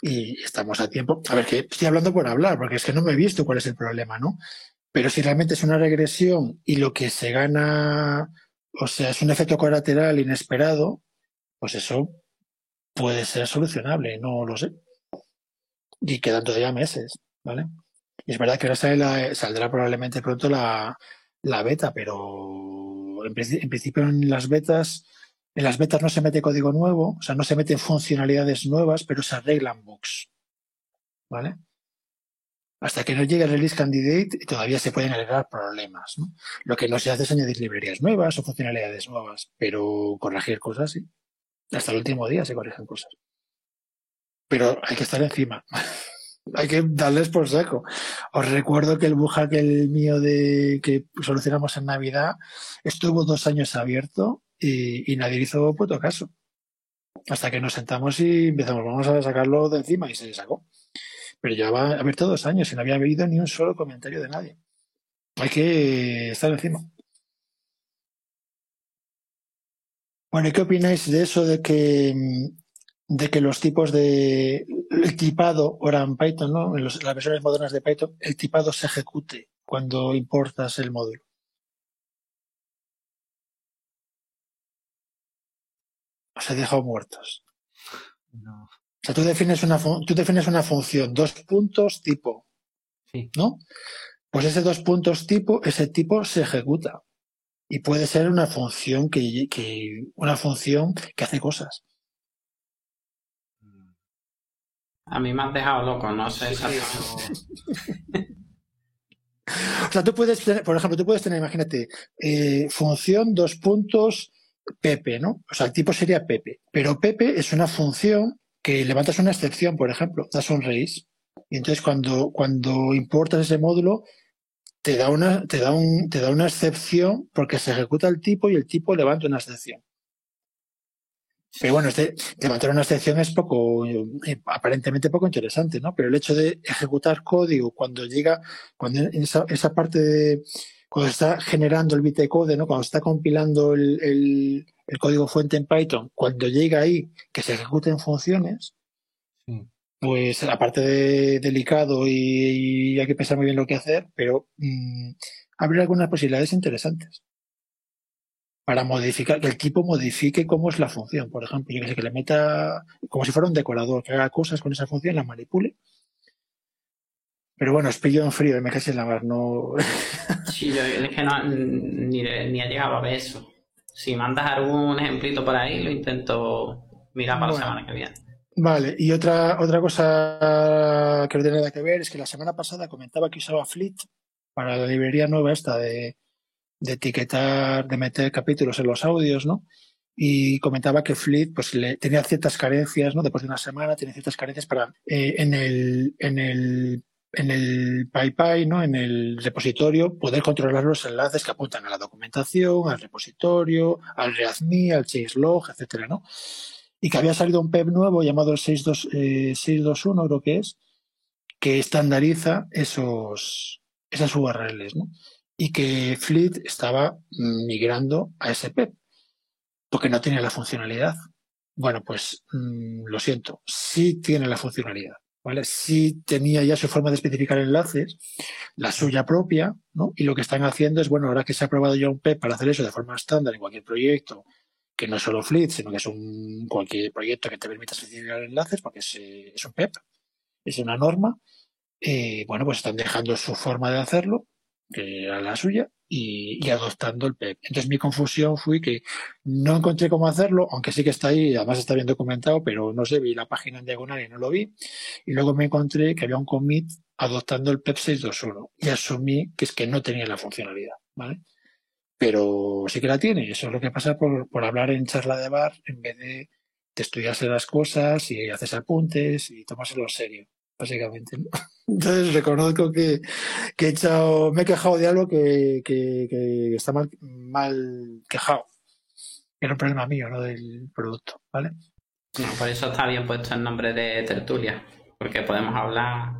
Y estamos a tiempo. A ver, que estoy hablando por hablar, porque es que no me he visto cuál es el problema, ¿no? Pero si realmente es una regresión y lo que se gana, o sea, es un efecto colateral inesperado, pues eso puede ser solucionable, no lo sé. Y quedan todavía meses, ¿vale? Y es verdad que ahora sale la, saldrá probablemente pronto la, la beta, pero en, en, principio en las betas, en las betas no se mete código nuevo, o sea, no se meten funcionalidades nuevas, pero se arreglan bugs. ¿Vale? Hasta que no llegue el release candidate, todavía se pueden arreglar problemas. Lo que no se hace es añadir librerías nuevas o funcionalidades nuevas, pero corregir cosas sí. Hasta el último día se corrigen cosas. Pero hay que estar encima. (laughs) hay que darles por saco. Os recuerdo que el bug el mío de que solucionamos en Navidad estuvo dos años abierto y, nadie hizo puto caso. Hasta que nos sentamos y empezamos, vamos a sacarlo de encima y se sacó. Pero llevaba abierto dos años y no había habido ni un solo comentario de nadie. Hay que estar encima. Bueno, ¿y qué opináis de eso de que, de que los tipos de el tipado ahora en Python, ¿no? En, los, las versiones modernas de Python, el tipado se ejecute cuando importas el módulo? Os he dejado muertos. No. O sea, tú defines una, tú defines una función, dos puntos tipo, Sí. ¿no? Pues ese dos puntos tipo, ese tipo se ejecuta. Y puede ser una función que, que una función que hace cosas. A mí me has dejado loco, no sé exactamente. (laughs) O sea, tú puedes tener, por ejemplo, tú puedes tener, imagínate, eh, función dos puntos Pepe, ¿no? O sea, el tipo sería Pepe. Pero Pepe es una función que levantas una excepción, por ejemplo, das un raíz. Y entonces cuando, cuando importas ese módulo, te da una, te da un, te da una excepción porque se ejecuta el tipo y el tipo levanta una excepción. Pero bueno, este, levantar una excepción es poco, eh, aparentemente poco interesante, ¿no? Pero el hecho de ejecutar código cuando llega, cuando esa, esa parte de, cuando está generando el bitcode, ¿no? Cuando está compilando el, el, el, código fuente en Python, cuando llega ahí que se ejecuten funciones, Sí. pues aparte de delicado y, y hay que pensar muy bien lo que hacer, pero mmm, abre algunas posibilidades interesantes para modificar, que el tipo modifique cómo es la función. Por ejemplo, yo que sé, que le meta como si fuera un decorador, que haga cosas con esa función, la manipule. Pero bueno, os pillo en frío, me casi en la mar, no. (laughs) Sí, yo es que no, ni, ni he llegado a ver eso. Si mandas algún ejemplito por ahí, lo intento mirar para Bueno. la semana que viene. Vale, y otra, otra cosa que no tiene nada que ver es que la semana pasada comentaba que usaba Fleet para la librería nueva esta de, de etiquetar, de meter capítulos en los audios, ¿no? Y comentaba que Fleet pues le, tenía ciertas carencias, ¿no? Después de una semana tenía ciertas carencias para eh, en el en el en el PyPy, ¿no? En el repositorio poder controlar los enlaces que apuntan a la documentación, al repositorio, al README, al changelog, etcétera, ¿no? Y que había salido un PEP nuevo llamado el 62, eh, 621, creo que es, que estandariza esos esas URLs, ¿no? y que Fleet estaba migrando a ese PEP porque no tenía la funcionalidad. Bueno, pues mmm, lo siento, sí tiene la funcionalidad, ¿vale? Sí tenía ya su forma de especificar enlaces, la suya propia, ¿no? Y lo que están haciendo es, bueno, ahora que se ha aprobado ya un PEP para hacer eso de forma estándar en cualquier proyecto, que no es solo Fleet, sino que es un cualquier proyecto que te permita especificar enlaces, porque es, eh, un PEP, es una norma, eh, bueno, pues están dejando su forma de hacerlo, que era la suya, y, adoptando el PEP. Entonces mi confusión fue que no encontré cómo hacerlo, aunque sí que está ahí, además está bien documentado, pero no sé, vi la página en diagonal y no lo vi. Y luego me encontré que había un commit adoptando el PEP 621 y asumí que es que no tenía la funcionalidad, ¿vale? Pero sí que la tiene, eso es lo que pasa por, por hablar en charla de bar en vez de, de estudiarse las cosas y haces apuntes y tomárselo en serio básicamente. ¿no? Entonces reconozco que, que, he echado, me he quejado de algo que, que, que está mal, mal quejado. Era un problema mío, no del producto, ¿vale? No, por eso está bien puesto el nombre de tertulia, porque podemos hablar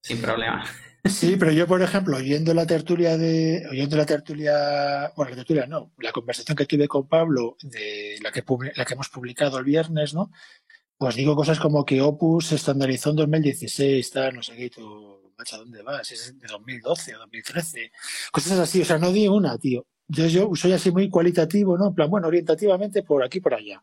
sin problema. Sí, pero yo, por ejemplo, oyendo la tertulia de, oyendo la tertulia, bueno, la tertulia no, la conversación que tuve con Pablo, de la que, la que hemos publicado el viernes, ¿no? Pues digo cosas como que Opus se estandarizó en 2016, tal, no sé qué, tú, macho, ¿dónde vas? Es de 2012 o 2013. Cosas así, o sea, no di una, tío. Yo, yo soy así muy cualitativo, ¿no? En plan, bueno, orientativamente por aquí, por allá.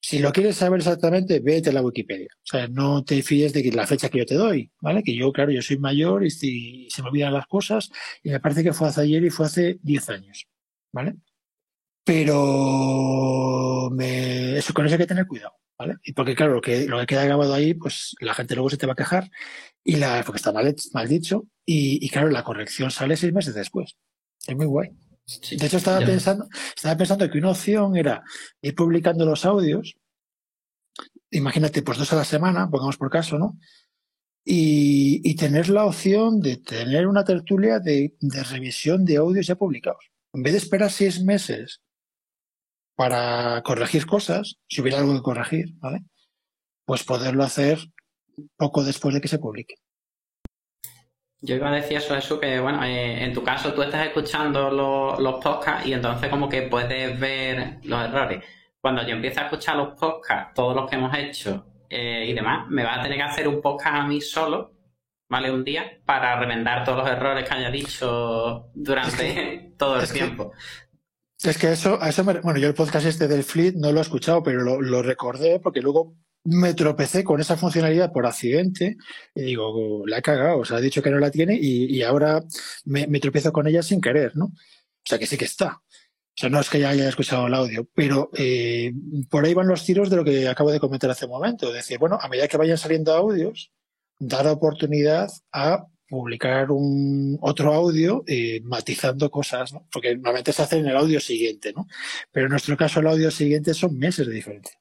Si lo quieres saber exactamente, vete a la Wikipedia. O sea, no te fíes de la fecha que yo te doy, ¿vale? Que yo, claro, yo soy mayor y, y se me olvidan las cosas y me parece que fue hace ayer y fue hace 10 años, ¿vale? Pero me, eso, con eso hay que tener cuidado. ¿Vale? Y porque, claro, lo que, lo que queda grabado ahí, pues la gente luego se te va a quejar, y la, porque está mal, mal dicho, y, y, claro, la corrección sale seis meses después. Es muy guay. Sí, de hecho, estaba pensando, estaba pensando que una opción era ir publicando los audios, imagínate, pues dos a la semana, pongamos por caso, ¿no? Y, y tener la opción de tener una tertulia de, de revisión de audios ya publicados. En vez de esperar seis meses para corregir cosas, si hubiera algo que corregir, ¿vale? Pues poderlo hacer poco después de que se publique. Yo iba a decir eso, eso que, bueno, eh, en tu caso tú estás escuchando los, los podcasts y entonces como que puedes ver los errores. Cuando yo empiezo a escuchar los podcasts, todos los que hemos hecho eh, y demás, me va a tener que hacer un podcast a mí solo, ¿vale? Un día, para remendar todos los errores que haya dicho durante es que, (laughs) todo el tiempo. Que, es que eso, me, bueno, yo el podcast este del Fleet no lo he escuchado, pero lo, recordé porque luego me tropecé con esa funcionalidad por accidente y digo, la he cagado, o sea, ha dicho que no la tiene y, ahora me, me, tropiezo con ella sin querer, ¿no? O sea, que sí que está. O sea, no es que ya haya escuchado el audio, pero eh, por ahí van los tiros de lo que acabo de comentar hace un momento. Es decir, bueno, a medida que vayan saliendo audios, dar oportunidad a publicar un otro audio eh, matizando cosas, ¿no? porque normalmente se hace en el audio siguiente, ¿no? Pero en nuestro caso el audio siguiente son meses de diferencia.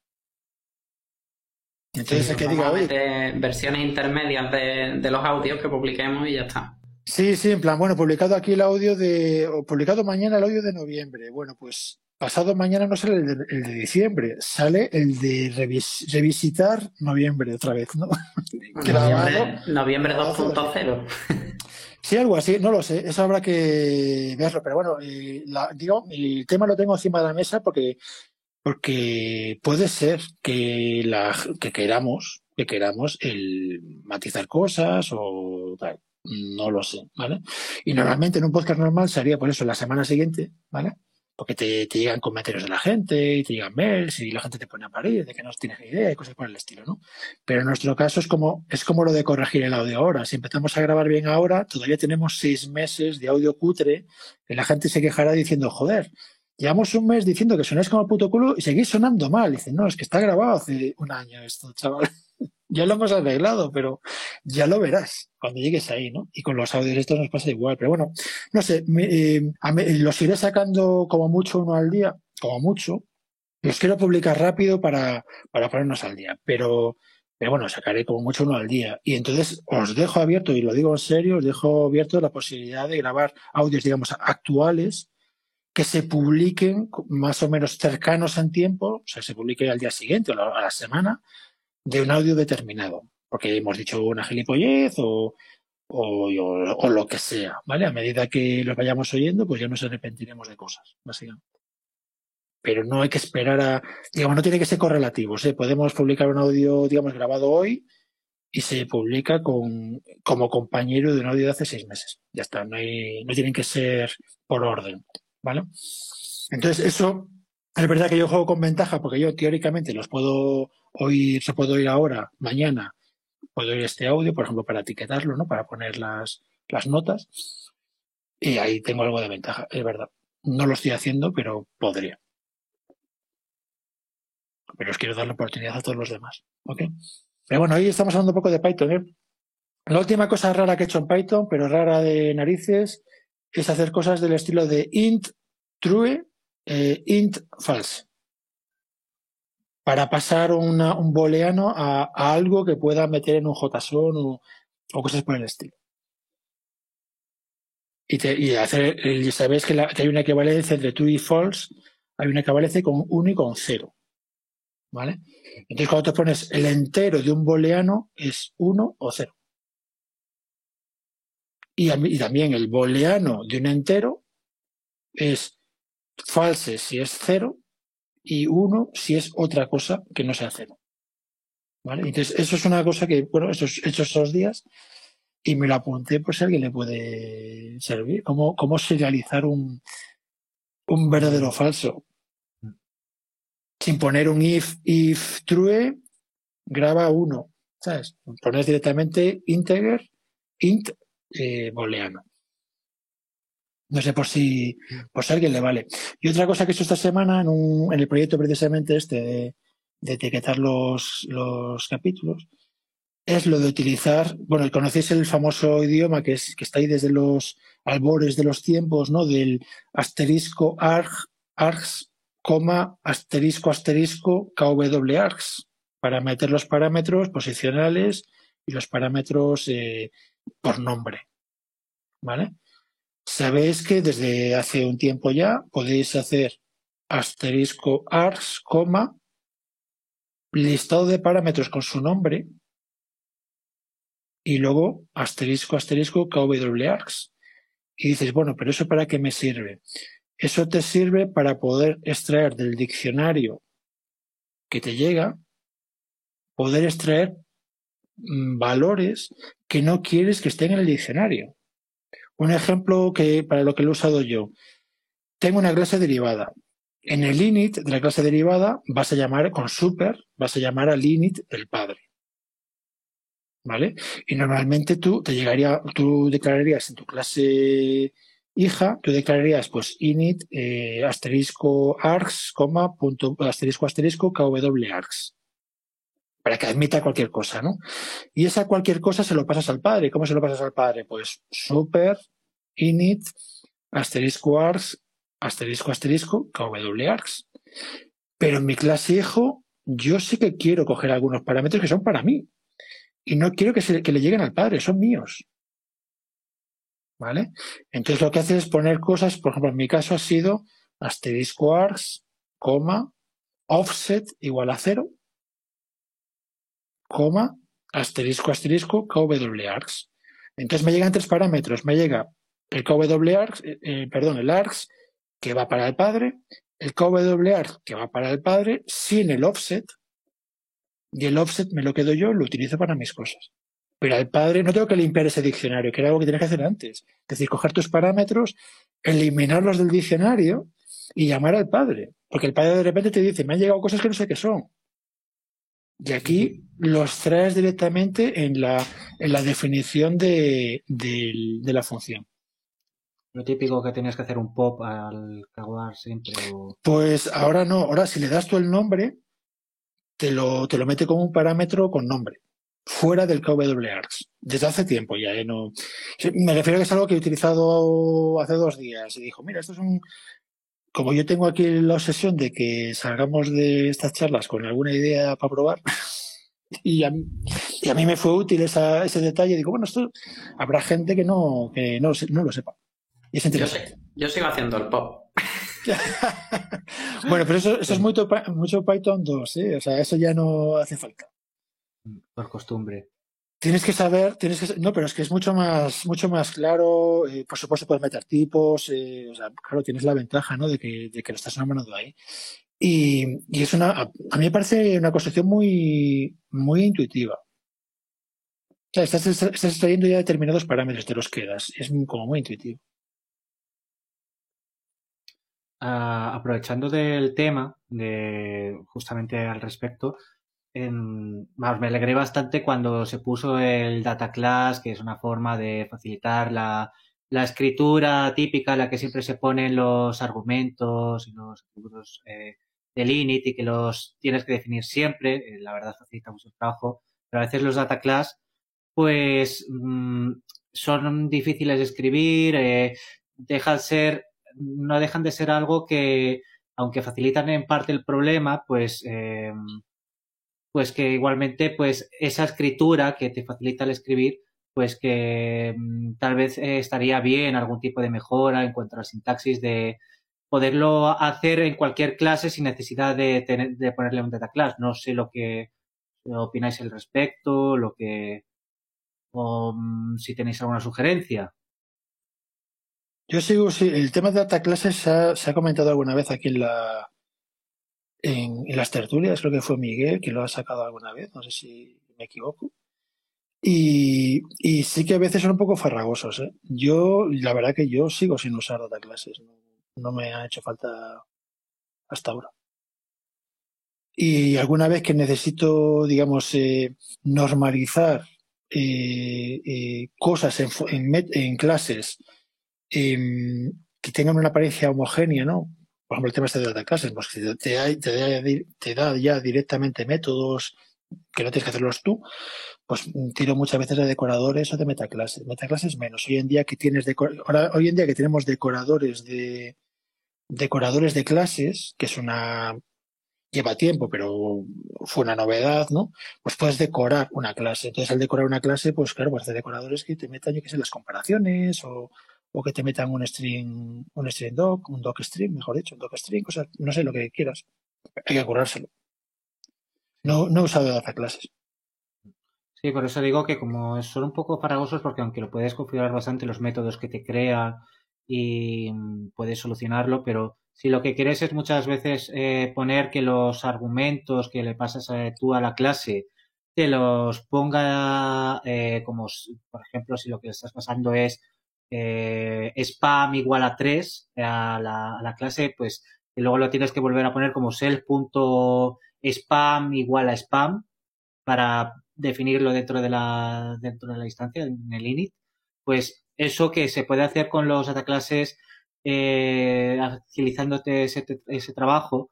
Entonces, sí, que diga, oye, versiones intermedias de, de, los audios que publiquemos y ya está. Sí, sí, en plan, bueno, publicado aquí el audio de, o publicado mañana el audio de noviembre. Bueno, pues pasado mañana no sale el de, el de diciembre, sale el de revis, revisitar noviembre otra vez, ¿no? (laughs) Noviembre, noviembre 2.0. Sí, algo así, no lo sé, eso habrá que verlo, pero bueno, eh, la, digo, el tema lo tengo encima de la mesa porque, porque puede ser que, la, que queramos, que queramos el matizar cosas o tal, no lo sé, ¿vale? Y normalmente en un podcast normal sería por eso la semana siguiente, ¿vale? Porque te, llegan comentarios de la gente y te llegan mails y la gente te pone a parir de que no tienes ni idea y cosas por el estilo, ¿no? Pero en nuestro caso es como, es como lo de corregir el audio ahora. Si empezamos a grabar bien ahora, todavía tenemos seis meses de audio cutre que la gente se quejará diciendo, joder, llevamos un mes diciendo que sonáis como el puto culo y seguís sonando mal. Dicen, no, es que está grabado hace un año esto, chaval. Ya lo hemos arreglado, pero ya lo verás cuando llegues ahí, ¿no? Y con los audios estos nos pasa igual. Pero bueno, no sé, me, eh, los iré sacando como mucho uno al día, como mucho. Los quiero publicar rápido para, para ponernos al día, pero, pero bueno, sacaré como mucho uno al día. Y entonces os dejo abierto, y lo digo en serio, os dejo abierto la posibilidad de grabar audios, digamos, actuales que se publiquen más o menos cercanos en tiempo, o sea, se publique al día siguiente o a la semana, de un audio determinado, porque hemos dicho una gilipollez o, o, lo que sea, ¿vale? A medida que lo vayamos oyendo, pues ya nos arrepentiremos de cosas, básicamente. Pero no hay que esperar a, digamos, no tiene que ser correlativo, ¿eh? Podemos publicar un audio, digamos, grabado hoy y se publica con, como compañero de un audio de hace seis meses. Ya está, no, hay, no tienen que ser por orden, ¿vale? Entonces, eso es verdad que yo juego con ventaja porque yo teóricamente los puedo oír, se puedo oír ahora, mañana, puedo oír este audio, por ejemplo, para etiquetarlo, ¿no? Para poner las, las notas. Y ahí tengo algo de ventaja, es verdad. No lo estoy haciendo, pero podría. Pero os quiero dar la oportunidad a todos los demás. ¿Ok? Pero bueno, hoy estamos hablando un poco de Python. ¿eh? La última cosa rara que he hecho en Python, pero rara de narices, es hacer cosas del estilo de int true, eh, int false. Para pasar una, un booleano a, algo que pueda meter en un JSON o, o cosas por el estilo. Y, te, y hacer, y sabéis que, la, que hay una equivalencia entre true y false, hay una equivalencia con 1 y con 0. ¿Vale? Entonces, cuando te pones el entero de un booleano, es 1 o 0. Y, y, también el booleano de un entero es false si es 0 y 1 si es otra cosa que no sea 0. ¿Vale? Entonces, eso es una cosa que, bueno, estos, estos dos días y me lo apunté por si alguien le puede servir. ¿Cómo, cómo serializar un, un verdadero falso? Sin poner un if, if true, graba uno. ¿Sabes? Pones directamente integer, int, eh, booleano. No sé por si, por si a alguien le vale. Y otra cosa que he hecho esta semana en, un, en el proyecto precisamente este de, etiquetar los, los capítulos, es lo de utilizar, bueno, conocéis el famoso idioma que, es, que está ahí desde los albores de los tiempos, ¿no? Del asterisco arg, args, coma, asterisco, asterisco, kw args, para meter los parámetros posicionales y los parámetros eh, por nombre, ¿vale? Sabéis que desde hace un tiempo ya podéis hacer asterisco coma, listado de parámetros con su nombre, y luego asterisco, asterisco, KWArgs. Y dices, bueno, pero ¿eso para qué me sirve? Eso te sirve para poder extraer del diccionario que te llega, poder extraer mm, valores que no quieres que estén en el diccionario. Un ejemplo que para lo que lo he usado yo. Tengo una clase derivada. En el init de la clase derivada vas a llamar con super, vas a llamar al init del padre. ¿vale? Y normalmente tú te llegaría, tú declararías en tu clase hija, tú declararías pues init eh, asterisco args, coma, punto, asterisco asterisco kw args para que admita cualquier cosa, ¿no? Y esa cualquier cosa se lo pasas al padre. ¿Cómo se lo pasas al padre? Pues super init asterisco args asterisco asterisco kw args. Pero en mi clase hijo yo sí que quiero coger algunos parámetros que son para mí y no quiero que, se, que le lleguen al padre, son míos. ¿Vale? Entonces lo que hace es poner cosas, por ejemplo, en mi caso ha sido asterisco args, coma, offset igual a cero, coma, asterisco, asterisco, kw. Entonces me llegan tres parámetros. Me llega el kw eh, eh, perdón, el args, que va para el padre, el kw que va para el padre, sin el offset, y el offset me lo quedo yo, lo utilizo para mis cosas. Pero al padre no tengo que limpiar ese diccionario, que era algo que tienes que hacer antes. Es decir, coger tus parámetros, eliminarlos del diccionario y llamar al padre. Porque el padre de repente te dice, me han llegado cosas que no sé qué son. Y aquí los traes directamente en la, en la definición de, de, de la función. Lo típico que tienes que hacer un pop al caguar siempre. O... Pues ahora no. Ahora, si le das tú el nombre, te lo, te lo mete como un parámetro con nombre, fuera del KWArgs, desde hace tiempo ya. ¿eh? No, me refiero a que es algo que he utilizado hace dos días y dijo, mira, esto es un... Como yo tengo aquí la obsesión de que salgamos de estas charlas con alguna idea para probar, (laughs) y a, mí, y a mí me fue útil esa, ese detalle, digo, bueno, esto habrá gente que no, que no, no lo sepa. Y es yo, sé, yo sigo haciendo el pop. (laughs) bueno, pero eso, eso es mucho, mucho Python 2, ¿eh? O sea, eso ya no hace falta. Por costumbre. Tienes que saber, tienes que no, pero es que es mucho más, mucho más claro. Eh, por supuesto, puedes meter tipos, eh, claro, tienes la ventaja, ¿no? De que, de que lo estás nombrando ahí. Y, y, es una, a mí me parece una construcción muy, muy intuitiva. estás, estás extrayendo ya determinados parámetros, de los que das. Es como muy intuitivo. Ah, aprovechando del tema, de justamente al respecto, me alegré bastante cuando se puso el data class, que es una forma de facilitar la, la escritura típica, la que siempre se ponen los argumentos y los atributos eh, del init y que los tienes que definir siempre. Eh, la verdad facilita mucho el trabajo, pero a veces los data class, pues mm, son difíciles de escribir, eh, dejan ser, no dejan de ser algo que, aunque facilitan en parte el problema, pues eh, pues que igualmente pues esa escritura que te facilita el escribir, pues que mm, tal vez eh, estaría bien algún tipo de mejora en cuanto a la sintaxis de poderlo hacer en cualquier clase sin necesidad de, tener, de ponerle un data class. No sé lo que opináis al respecto, lo que o mm, si tenéis alguna sugerencia. Yo sigo, sí, el tema de data classes se ha comentado alguna vez aquí en la, en, las tertulias, creo que fue Miguel que lo ha sacado alguna vez, no sé si me equivoco. Y, sí que a veces son un poco farragosos. ¿eh? Yo, la verdad que yo sigo sin usar data clases, no, me ha hecho falta hasta ahora. Y alguna vez que necesito, digamos, eh, normalizar eh, cosas en, en, clases em, que tengan una apariencia homogénea, ¿no? Por ejemplo, el tema este de data classes, pues te, te, da ya directamente métodos que no tienes que hacerlos tú, pues tiro muchas veces de decoradores o de metaclases. Metaclases menos. Hoy en día que tienes ahora, hoy en día que tenemos decoradores de decoradores de clases, que es una lleva tiempo, pero fue una novedad, ¿no? Pues puedes decorar una clase. Entonces, al decorar una clase, pues claro, pues hacer decoradores que te metan, yo que sé, las comparaciones o, o que te metan un string, un string doc, un doc string, mejor dicho, un doc string, o no sé lo que quieras. Hay que currárselo. No, no he usado data clases. Sí, por eso digo que como son un poco farragosos, porque aunque lo puedes configurar bastante los métodos que te crea y mm, puedes solucionarlo, pero si lo que quieres es muchas veces eh, poner que los argumentos que le pasas a, tú a la clase te los ponga eh, como, por ejemplo, si lo que estás pasando es eh, spam igual a 3 a la, clase, pues y luego lo tienes que volver a poner como self.spam igual a spam para definirlo dentro de la, dentro de la instancia, en el init. Pues eso que se puede hacer con los dataclasses eh, agilizándote ese, ese trabajo,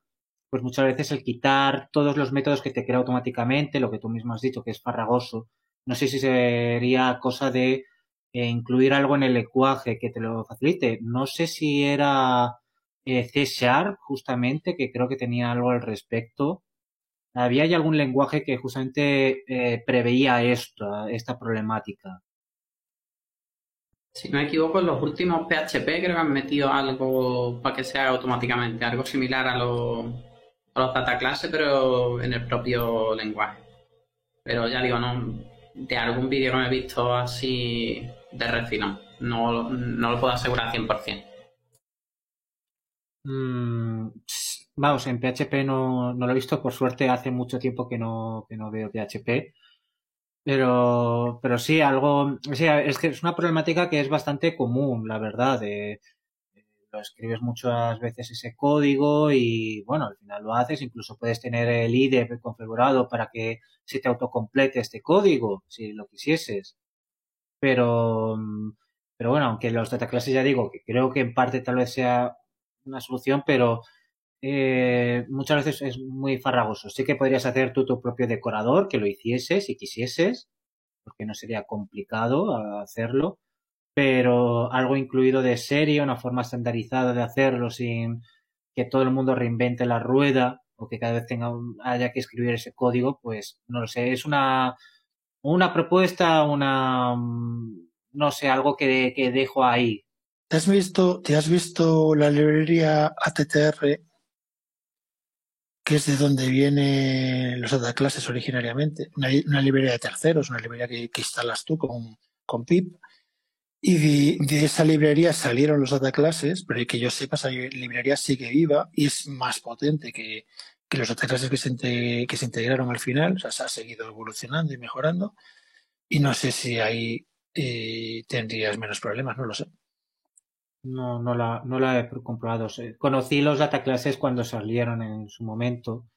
pues muchas veces el quitar todos los métodos que te crea automáticamente, lo que tú mismo has dicho, que es farragoso, no sé si sería cosa de eh, incluir algo en el lenguaje que te lo facilite. No sé si era eh, justamente, que creo que tenía algo al respecto. ¿Había algún lenguaje que justamente eh, preveía esto, esta problemática? Si no me equivoco, en los últimos PHP creo que han metido algo para que sea automáticamente, algo similar a los, a los data clases, pero en el propio lenguaje. Pero ya digo, no, de algún vídeo que me he visto así de refino. No, no lo puedo asegurar 100%. Mm, vamos, en PHP no, no, lo he visto, por suerte hace mucho tiempo que no, que no veo PHP. Pero, pero sí, algo, es que es una problemática que es bastante común, la verdad. Lo escribes muchas veces ese código y bueno, al final lo haces, incluso puedes tener el IDE configurado para que se te autocomplete este código, si lo quisieses pero, pero bueno, aunque los dataclasses ya digo que creo que en parte tal vez sea una solución, pero eh, muchas veces es muy farragoso. Sí que podrías hacer tú tu propio decorador, que lo hicieses si quisieses, porque no sería complicado hacerlo, pero algo incluido de serie, una forma estandarizada de hacerlo sin que todo el mundo reinvente la rueda o que cada vez tenga haya que escribir ese código, pues no lo sé, es una una propuesta, una, mm, no sé, algo que, que dejo ahí. ¿Te has visto, te has visto la librería ATTR, que es de donde vienen los dataclasses originariamente? Una, una, librería de terceros, una librería que, instalas tú con, con pip. Y de, esa librería salieron los dataclasses, pero que yo sepa, esa librería sigue viva y es más potente que, los otras clases que se, que se integraron al final, o sea, se ha seguido evolucionando y mejorando. Y no sé si ahí eh, tendrías menos problemas, no lo sé. No, no la, no la he comprobado. Conocí los dataclasses cuando salieron en su momento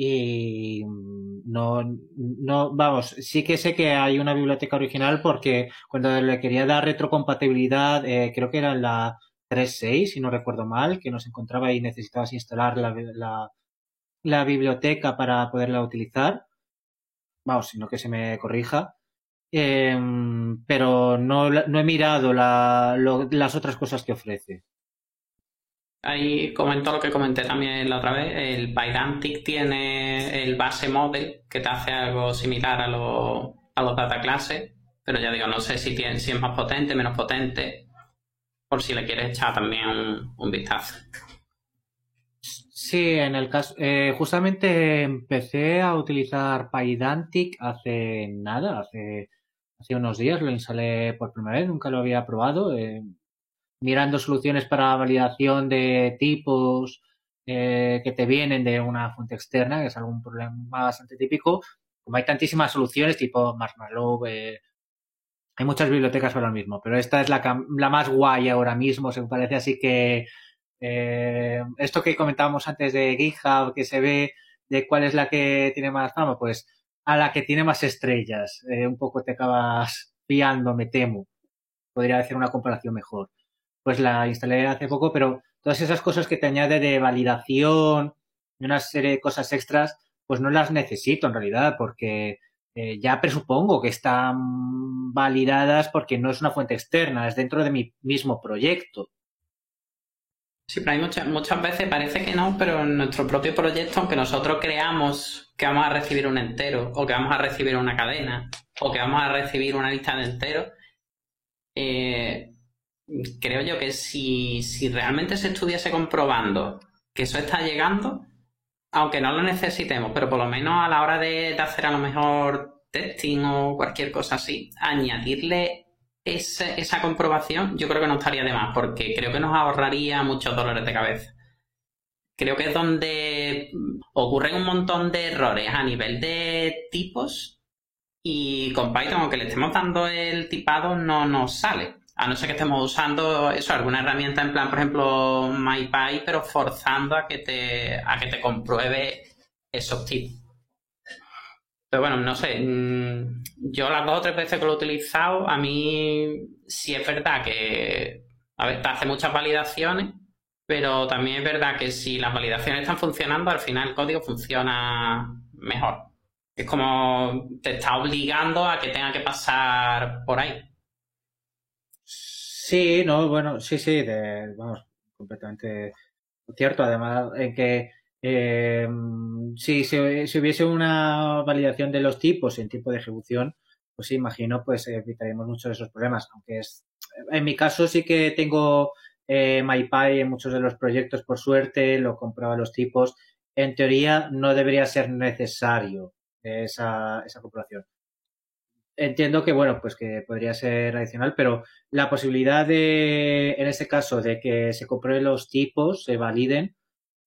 y mm, no, no, vamos, sí que sé que hay una biblioteca original porque cuando le quería dar retrocompatibilidad, eh, creo que era la 3.6, si no recuerdo mal, que nos encontraba y necesitabas instalar la, la, la biblioteca para poderla utilizar. Vamos, sino que se me corrija. Em, pero no, no, he mirado la, las otras cosas que ofrece. Ahí comento lo que comenté también la otra vez. El Pydantic tiene el base model que te hace algo similar a, a los data classes, pero ya digo, no sé si, tiene, si es más potente, menos potente, por si le quieres echar también un, vistazo. Sí, en el caso, eh, justamente empecé a utilizar Pydantic hace nada, hace, hace unos días lo instalé por primera vez, nunca lo había probado. Eh, mirando soluciones para validación de tipos eh, que te vienen de una fuente externa, que es algún problema bastante típico. Como hay tantísimas soluciones tipo Marshmallow, eh, hay muchas bibliotecas para lo mismo, pero esta es la, la más guay ahora mismo, se me parece. Así que eh, esto que comentábamos antes de GitHub, que se ve de cuál es la que tiene más fama, pues a la que tiene más estrellas, un poco te acabas fiando, me temo. Podría hacer una comparación mejor pues la instalé hace poco, pero todas esas cosas que te añade de validación y una serie de cosas extras, pues no las necesito en realidad, porque eh, ya presupongo que están validadas porque no es una fuente externa, es dentro de mi mismo proyecto. Sí, pero hay muchas, muchas veces parece que no, pero en nuestro propio proyecto, aunque nosotros creamos que vamos a recibir un entero, o que vamos a recibir una cadena, o que vamos a recibir una lista de enteros, eh, creo yo que si, realmente se estuviese comprobando que eso está llegando, aunque no lo necesitemos, pero por lo menos a la hora de, hacer a lo mejor testing o cualquier cosa así, añadirle esa comprobación, yo creo que no estaría de más, porque creo que nos ahorraría muchos dolores de cabeza. Creo que es donde ocurren un montón de errores a nivel de tipos y con Python, aunque le estemos dando el tipado, no nos sale a no ser que estemos usando eso, alguna herramienta en plan, por ejemplo, MyPy, pero forzando a que te, a que te compruebe esos tips. Pero bueno, no sé, mm, yo las dos o tres veces que lo he utilizado, a mí sí es verdad que, a ver, te hace muchas validaciones, pero también es verdad que si las validaciones están funcionando, al final el código funciona mejor. Es como te está obligando a que tenga que pasar por ahí. Sí, no, bueno, sí, sí, de, vamos, completamente cierto. Además, en que eh, si, si, hubiese una validación de los tipos en tiempo de ejecución, pues imagino, pues evitaríamos muchos de esos problemas. Aunque es, en mi caso sí que tengo eh, MyPy en muchos de los proyectos, por suerte, lo compraba los tipos. En teoría, no debería ser necesario esa, esa comprobación entiendo que, bueno, pues que podría ser adicional, pero la posibilidad de, en este caso, de que se comprueben los tipos, se validen,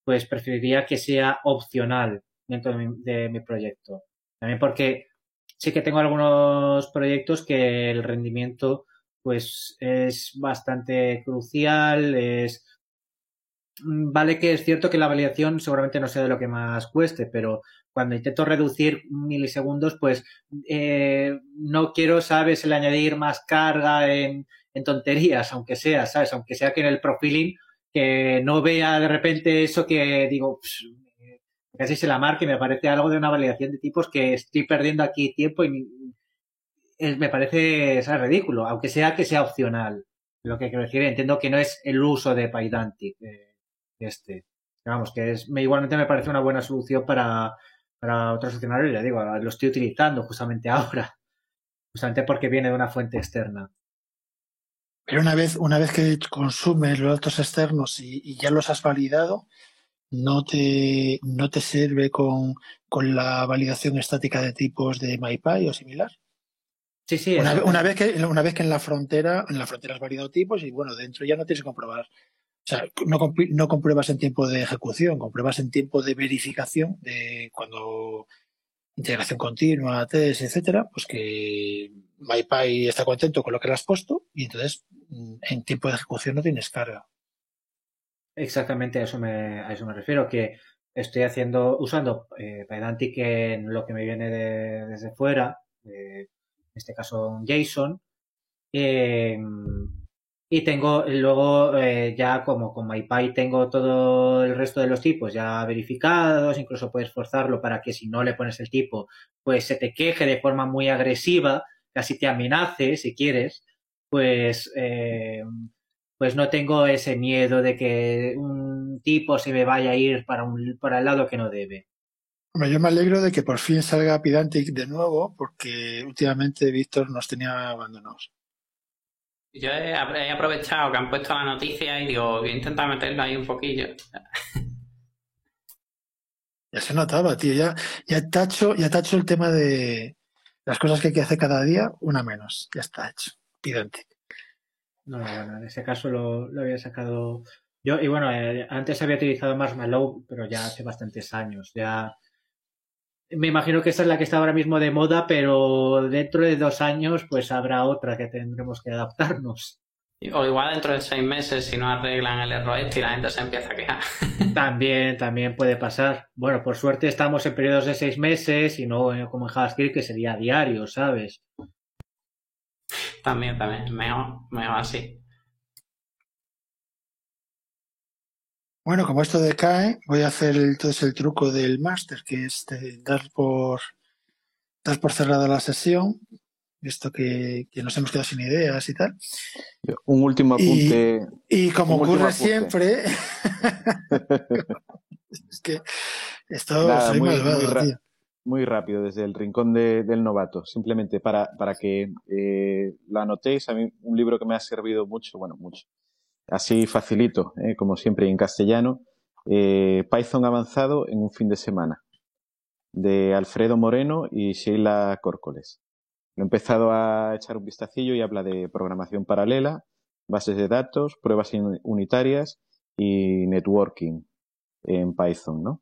pues preferiría que sea opcional dentro de mi, proyecto. También porque sí que tengo algunos proyectos que el rendimiento pues es bastante crucial, es vale que es cierto que la validación seguramente no sea de lo que más cueste, pero cuando intento reducir milisegundos, pues eh, no quiero, ¿sabes?, el añadir más carga en, tonterías, aunque sea, ¿sabes? Aunque sea que en el profiling, que no vea de repente eso que digo, casi se la marque, me parece algo de una validación de tipos que estoy perdiendo aquí tiempo y me parece ¿sabes? ridículo, aunque sea que sea opcional. Lo que quiero decir, entiendo que no es el uso de Pydantic, este. Vamos, que es, igualmente me parece una buena solución para, para otros escenarios, ya digo, lo estoy utilizando justamente (laughs) ahora, justamente porque viene de una fuente externa. Pero una vez, una vez que consumes los datos externos y, ya los has validado, no te, no te sirve con, con, la validación estática de tipos de MyPy o similar. Sí, sí. Una, una, vez que, una vez que en la frontera, en la frontera has validado tipos y bueno, dentro ya no tienes que comprobar o sea, no, no, compruebas en tiempo de ejecución, compruebas en tiempo de verificación de cuando integración continua, test, etcétera, pues que MyPy está contento con lo que le has puesto y entonces mm, en tiempo de ejecución no tienes carga. Exactamente a eso me, a eso me refiero, que estoy haciendo, usando eh, Pydantic en lo que me viene de, desde fuera, en este caso un JSON, eh, y tengo luego eh, ya como con MyPy tengo todo el resto de los tipos ya verificados, incluso puedes forzarlo para que si no le pones el tipo, pues se te queje de forma muy agresiva, casi te amenace si quieres, pues, eh, pues no tengo ese miedo de que un tipo se me vaya a ir para, un, para el lado que no debe. Yo me alegro de que por fin salga Pidantic de nuevo, porque últimamente Víctor nos tenía abandonados. Yo he, aprovechado que han puesto la noticia y digo, voy a intentar meterlo ahí un poquillo. Ya se notaba, tío. Ya, ya tacho, ya tacho el tema de las cosas que hay que hacer cada día, una menos. Ya está hecho. Pidante. No, bueno, en ese caso lo, había sacado yo. Y bueno, eh, antes había utilizado Marshmallow, pero ya hace bastantes años. Ya me imagino que esa es la que está ahora mismo de moda, pero dentro de dos años pues habrá otra que tendremos que adaptarnos. O igual dentro de seis meses, si no arreglan el error este y la gente se empieza a quejar. (laughs) También, también puede pasar. Bueno, por suerte estamos en periodos de seis meses y no como en JavaScript que sería diario, ¿sabes? También, también. Mejor, mejor así. Bueno, como esto decae, voy a hacer entonces el truco del máster, que es dar por dar por cerrada la sesión, visto que, nos hemos quedado sin ideas y tal. Un último apunte. Y, como ocurre siempre, (laughs) es que esto soy muy, malvado, muy, rápido, desde el rincón del novato, simplemente para, para que eh, lo anotéis. A mí un libro que me ha servido mucho, bueno, mucho así facilito, ¿eh? como siempre en castellano, eh, Python avanzado en un fin de semana, de Alfredo Moreno y Sheila Córcoles. He empezado a echar un vistacillo y habla de programación paralela, bases de datos, pruebas unitarias y networking en Python, ¿no?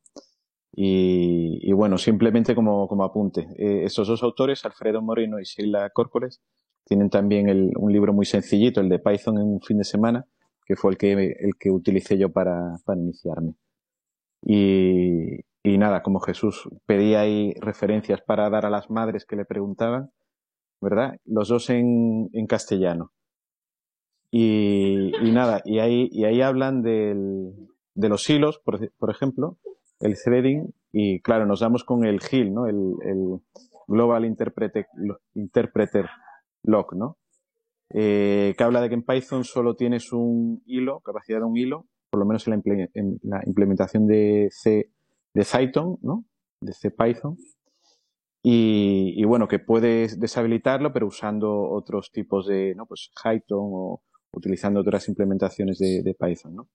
Y, bueno, simplemente como, apunte, eh, esos dos autores, Alfredo Moreno y Sheila Córcoles, tienen también un libro muy sencillito, el de Python en un fin de semana, que fue el que, el que utilicé yo para, para iniciarme. Y, y, nada, como Jesús pedía ahí referencias para dar a las madres que le preguntaban, ¿verdad? Los dos en, en castellano. Y, y, nada, y ahí, y ahí hablan del, de los hilos, por, por, ejemplo, el threading, y claro, nos damos con el GIL, ¿no? El, el Global Interpreter, Interpreter Lock, ¿no? eh, que habla de que en Python solo tienes un hilo, capacidad de un hilo, por lo menos en la, implementación de C, de Python, ¿no? De C Python. Y, bueno, que puedes deshabilitarlo, pero usando otros tipos de, ¿no? Pues Python o utilizando otras implementaciones de, Python, ¿no?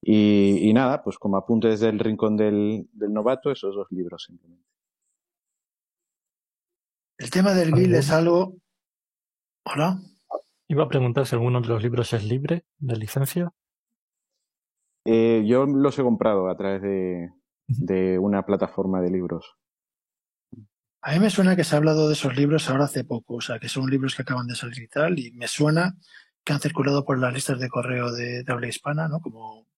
Y, nada, pues como apunte desde el rincón del, novato, esos dos libros simplemente. El tema del GIL es algo. Hola. Iba a preguntar si alguno de los libros es libre de licencia. Eh, yo los he comprado a través de, una plataforma de libros. A mí me suena que se ha hablado de esos libros ahora hace poco, o sea, que son libros que acaban de salir y tal, y me suena que han circulado por las listas de correo de, habla hispana, ¿no? Como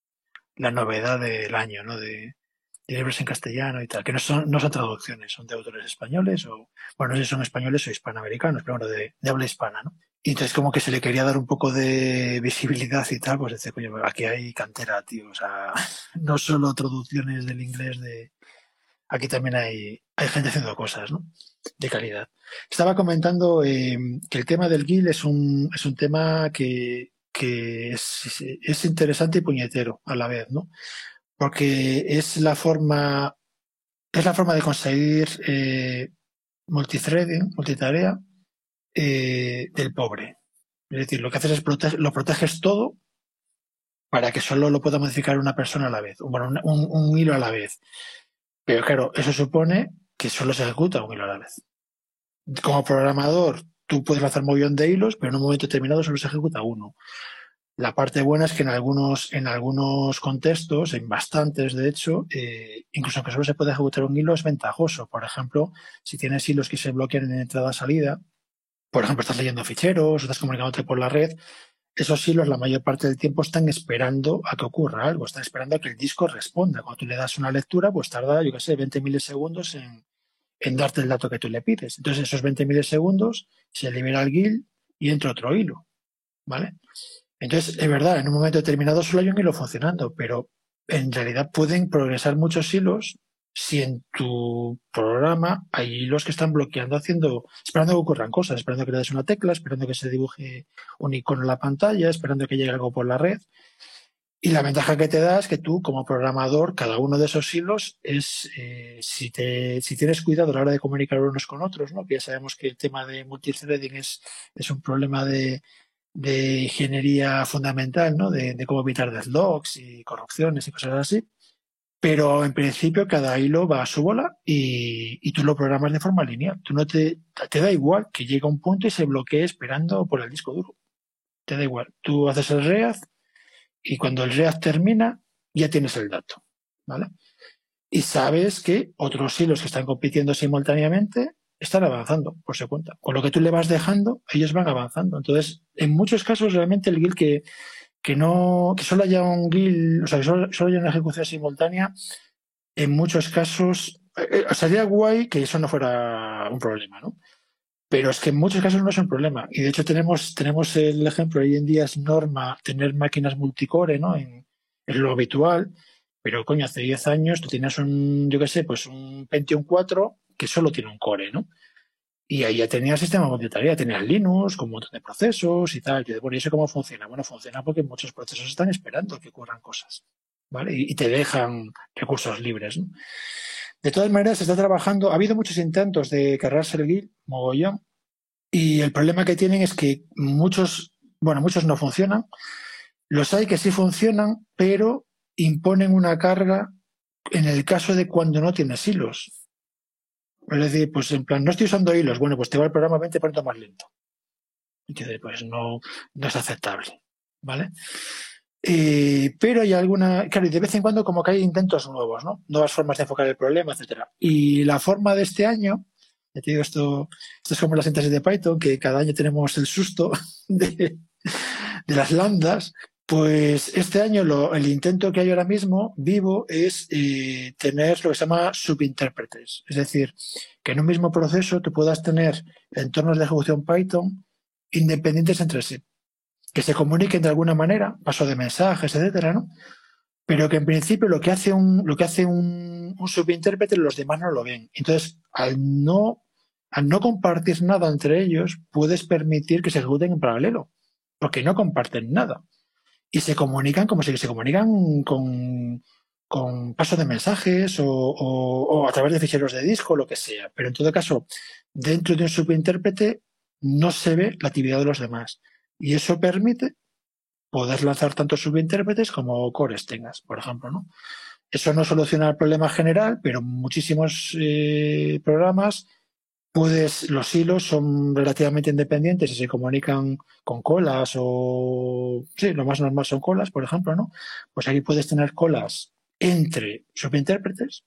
la novedad del año, ¿no? De, libros en castellano y tal, que no son, no son traducciones, son de autores españoles o, bueno, no sé si son españoles o hispanoamericanos, pero bueno, de, de habla hispana, ¿no? Y entonces como que se le quería dar un poco de visibilidad y tal, pues dice, coño, aquí hay cantera, tío. O sea, (laughs) no solo traducciones del inglés de... Aquí también hay, gente haciendo cosas, ¿no? De calidad. Estaba comentando eh, que el tema del GIL es un, es un tema que, es, es interesante y puñetero a la vez, ¿no? Porque es la forma, es la forma de conseguir eh, multithreading, multitarea, eh, del pobre. Es decir, lo que haces es lo proteges todo para que solo lo pueda modificar una persona a la vez, bueno, un, hilo a la vez. Pero claro, eso supone que solo se ejecuta un hilo a la vez. Como programador, tú puedes lanzar un millón de hilos, pero en un momento determinado solo se ejecuta uno. La parte buena es que en algunos, en algunos contextos, en bastantes de hecho, eh, incluso aunque solo se puede ejecutar un hilo, es ventajoso. Por ejemplo, si tienes hilos que se bloquean en entrada-salida, por ejemplo, estás leyendo ficheros, estás comunicándote por la red, esos hilos la mayor parte del tiempo están esperando a que ocurra algo, están esperando a que el disco responda. Cuando tú le das una lectura, pues tarda, yo qué sé, 20 milisegundos en, en darte el dato que tú le pides. Entonces, esos 20 milisegundos se libera el GIL y entra otro hilo. ¿Vale? Entonces, es verdad, en un momento determinado solo hay un hilo funcionando, pero en realidad pueden progresar muchos hilos si en tu programa hay hilos que están bloqueando, haciendo, esperando que ocurran cosas, esperando que le des una tecla, esperando que se dibuje un icono en la pantalla, esperando que llegue algo por la red. Y la ventaja que te da es que tú, como programador, cada uno de esos hilos es, eh, si, te, si tienes cuidado a la hora de comunicar unos con otros, ¿no? que ya sabemos que el tema de multithreading es, es un problema de, de ingeniería fundamental, ¿no? De, de, cómo evitar deadlocks y corrupciones y cosas así. Pero en principio cada hilo va a su bola y, y tú lo programas de forma lineal. Tú no te, te da igual que llegue un punto y se bloquee esperando por el disco duro. Te da igual. Tú haces el READ y cuando el READ termina ya tienes el dato, ¿vale? Y sabes que otros hilos que están compitiendo simultáneamente están avanzando por su cuenta. Con lo que tú le vas dejando, ellos van avanzando. Entonces, en muchos casos, realmente el GIL que, que no, que solo haya un GIL, o sea, que solo, solo haya una ejecución simultánea, en muchos casos, eh, eh, sería guay que eso no fuera un problema, ¿no? Pero es que en muchos casos no es un problema. Y de hecho tenemos, tenemos el ejemplo, hoy en día es norma tener máquinas multicore, ¿no? En, en lo habitual. Pero coño, hace 10 años tú tenías un, yo qué sé, pues un Pentium 4 que solo tiene un core, ¿no? Y ahí ya tenía el sistema de tarea, tenías Linux con un montón de procesos y tal. Yo bueno, ¿y eso cómo funciona? Bueno, funciona porque muchos procesos están esperando que ocurran cosas, ¿vale? Y, te dejan recursos libres. De todas maneras, se está trabajando, ha habido muchos intentos de cargarse el GIL, mogollón, y el problema que tienen es que muchos, bueno, muchos no funcionan, los hay que sí funcionan, pero imponen una carga en el caso de cuando no tienes hilos. Es decir, pues en plan, no estoy usando hilos, bueno, pues te va el programa 20% más lento. Entonces, pues no, no es aceptable, ¿vale? Pero hay alguna, claro, y de vez en cuando como que hay intentos nuevos, ¿no? Nuevas formas de enfocar el problema, etcétera. Y la forma de este año, ya te esto, esto es como la síntesis de Python, que cada año tenemos el susto (laughs) de, de las lambdas, pues este año lo, el intento que hay ahora mismo vivo es eh, tener lo que se llama subintérpretes. Es decir, que en un mismo proceso tú puedas tener entornos de ejecución Python independientes entre sí, que se comuniquen de alguna manera, paso de mensajes, etcétera, ¿no? Pero que en principio lo que hace un, lo que hace un, un subintérprete los demás no lo ven. Entonces, al no, al no compartir nada entre ellos, puedes permitir que se ejecuten en paralelo, porque no comparten nada y se comunican como si se comunican con, con paso de mensajes o, o, a través de ficheros de disco, lo que sea. Pero en todo caso, dentro de un subintérprete no se ve la actividad de los demás. Y eso permite poder lanzar tanto subintérpretes como cores tengas, por ejemplo, ¿no? Eso no soluciona el problema general, pero muchísimos eh, programas puedes, los hilos son relativamente independientes y se comunican con colas o, sí, lo más normal son colas, por ejemplo, ¿no? Pues aquí puedes tener colas entre subintérpretes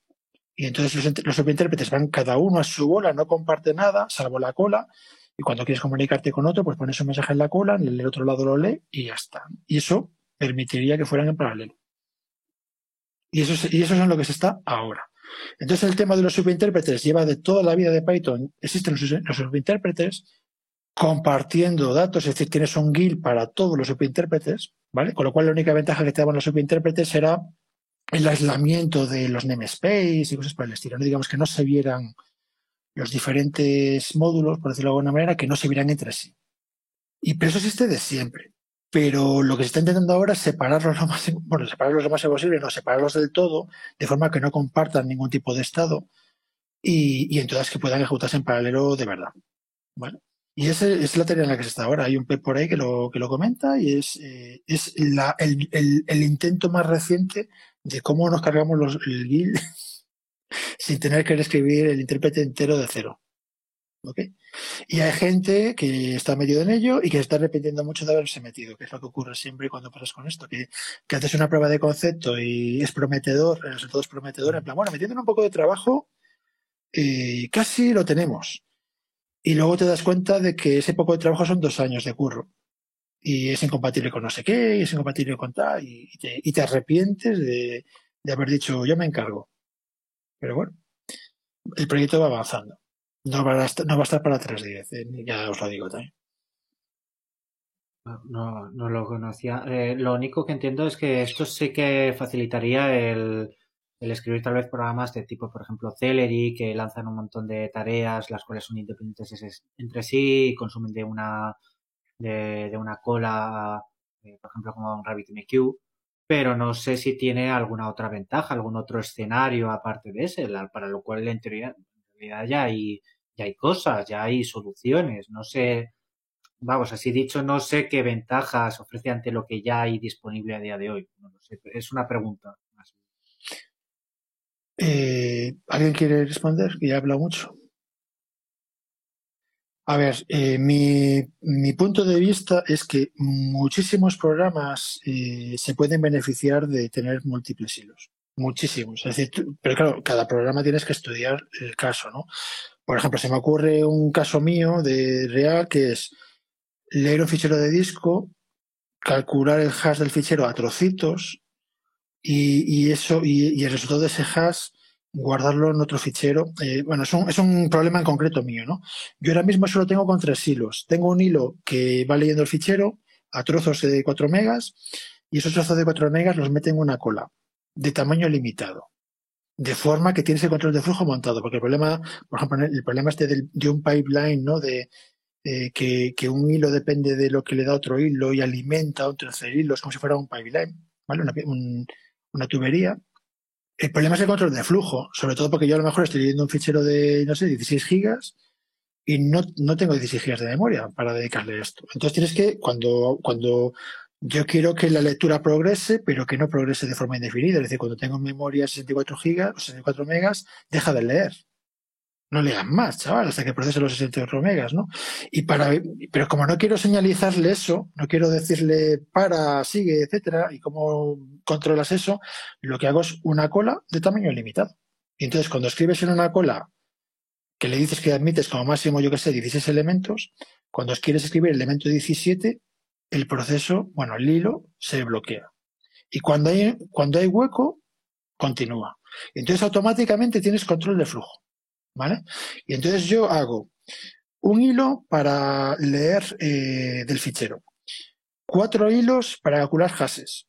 y entonces los, subintérpretes van cada uno a su bola, no comparte nada, salvo la cola, y cuando quieres comunicarte con otro, pues pones un mensaje en la cola, en el otro lado lo lee y ya está. Y eso permitiría que fueran en paralelo. Y eso, y eso es en lo que se está ahora. Entonces el tema de los subintérpretes lleva de toda la vida de Python, existen los, subintérpretes compartiendo datos, es decir, tienes un GIL para todos los subintérpretes, ¿vale? Con lo cual la única ventaja que te daban los subintérpretes era el aislamiento de los namespace y cosas por el estilo. ¿no? Digamos que no se vieran los diferentes módulos, por decirlo de alguna manera, que no se vieran entre sí. Y pero eso existe de siempre. Pero lo que se está intentando ahora es separarlos lo más, (laughs) bueno, separarlos lo más posible, no separarlos del todo, de forma que no compartan ningún tipo de estado y, y entonces que puedan ejecutarse en paralelo de verdad. ¿vale? Y esa es la teoría en la que se está ahora. Hay un PEP por ahí que lo, que lo comenta y es, eh, es la, el, el, intento más reciente de cómo nos cargamos los, el GIL (laughs) sin tener que escribir el intérprete entero de cero. Y hay gente que está metido en ello y que se está arrepintiendo mucho de haberse metido, que es lo que ocurre siempre cuando pasas con esto, que, que haces una prueba de concepto y es prometedor, sobre todo es prometedor, en plan, bueno, metiendo un poco de trabajo, y casi lo tenemos. Y luego te das cuenta de que ese poco de trabajo son dos años de curro. Y es incompatible con no sé qué, y es incompatible con tal, y te, y te arrepientes de haber dicho, yo me encargo. Pero bueno, el proyecto va avanzando. No va a estar, no va a estar para 3.10, eh, ya os lo digo también. No, no lo conocía. Eh, lo único que entiendo es que esto sí que facilitaría el, el escribir tal vez programas de tipo, por ejemplo, Celery, que lanzan un montón de tareas, las cuales son independientes entre sí y consumen de una, de, de una cola, eh, por ejemplo, como un RabbitMQ, pero no sé si tiene alguna otra ventaja, algún otro escenario aparte de ese, para lo cual en teoría, ya hay, ya hay cosas, ya hay soluciones, no sé, vamos, así dicho, no sé qué ventajas ofrece ante lo que ya hay disponible a día de hoy. No, sé, es una pregunta. Eh, ¿Alguien quiere responder? Que ya he hablado mucho. A ver, eh, mi, mi, punto de vista es que muchísimos programas eh, se pueden beneficiar de tener múltiples hilos. Muchísimos. Es decir, pero claro, cada programa tienes que estudiar el caso, ¿no? Por ejemplo, se me ocurre un caso mío de real que es leer un fichero de disco, calcular el hash del fichero a trocitos, y, y eso, y, y, el resultado de ese hash, guardarlo en otro fichero. Eh, bueno, es un, es un, problema en concreto mío, ¿no? Yo ahora mismo solo tengo con tres hilos. Tengo un hilo que va leyendo el fichero a trozos de 4 megas y esos trozos de 4 megas los mete en una cola de tamaño limitado. De forma que tienes el control de flujo montado, porque el problema, por ejemplo, el problema este de, un pipeline, ¿no? De, eh, que, un hilo depende de lo que le da otro hilo y alimenta otro tercer hilo, es como si fuera un pipeline, ¿vale? Una, un, una tubería. El problema es el control de flujo, sobre todo porque yo a lo mejor estoy leyendo un fichero de, no sé, 16 gigas y no, no tengo 16 gigas de memoria para dedicarle esto. Entonces tienes que, cuando, cuando yo quiero que la lectura progrese, pero que no progrese de forma indefinida, es decir, cuando tengo memoria 64 gigas o 64 megas, deja de leer no lean más, chaval, hasta que procese los 64 megas, ¿no? Y para, pero como no quiero señalizarle eso, no quiero decirle para, sigue, etcétera, y cómo controlas eso, lo que hago es una cola de tamaño limitado. Y entonces cuando escribes en una cola que le dices que admites como máximo, yo que sé, 16 elementos, cuando quieres escribir el elemento 17, el proceso, bueno, el hilo se bloquea. Y cuando hay, cuando hay hueco, continúa. Entonces automáticamente tienes control de flujo. ¿vale? Y entonces yo hago un hilo para leer eh, del fichero, cuatro hilos para calcular hashes,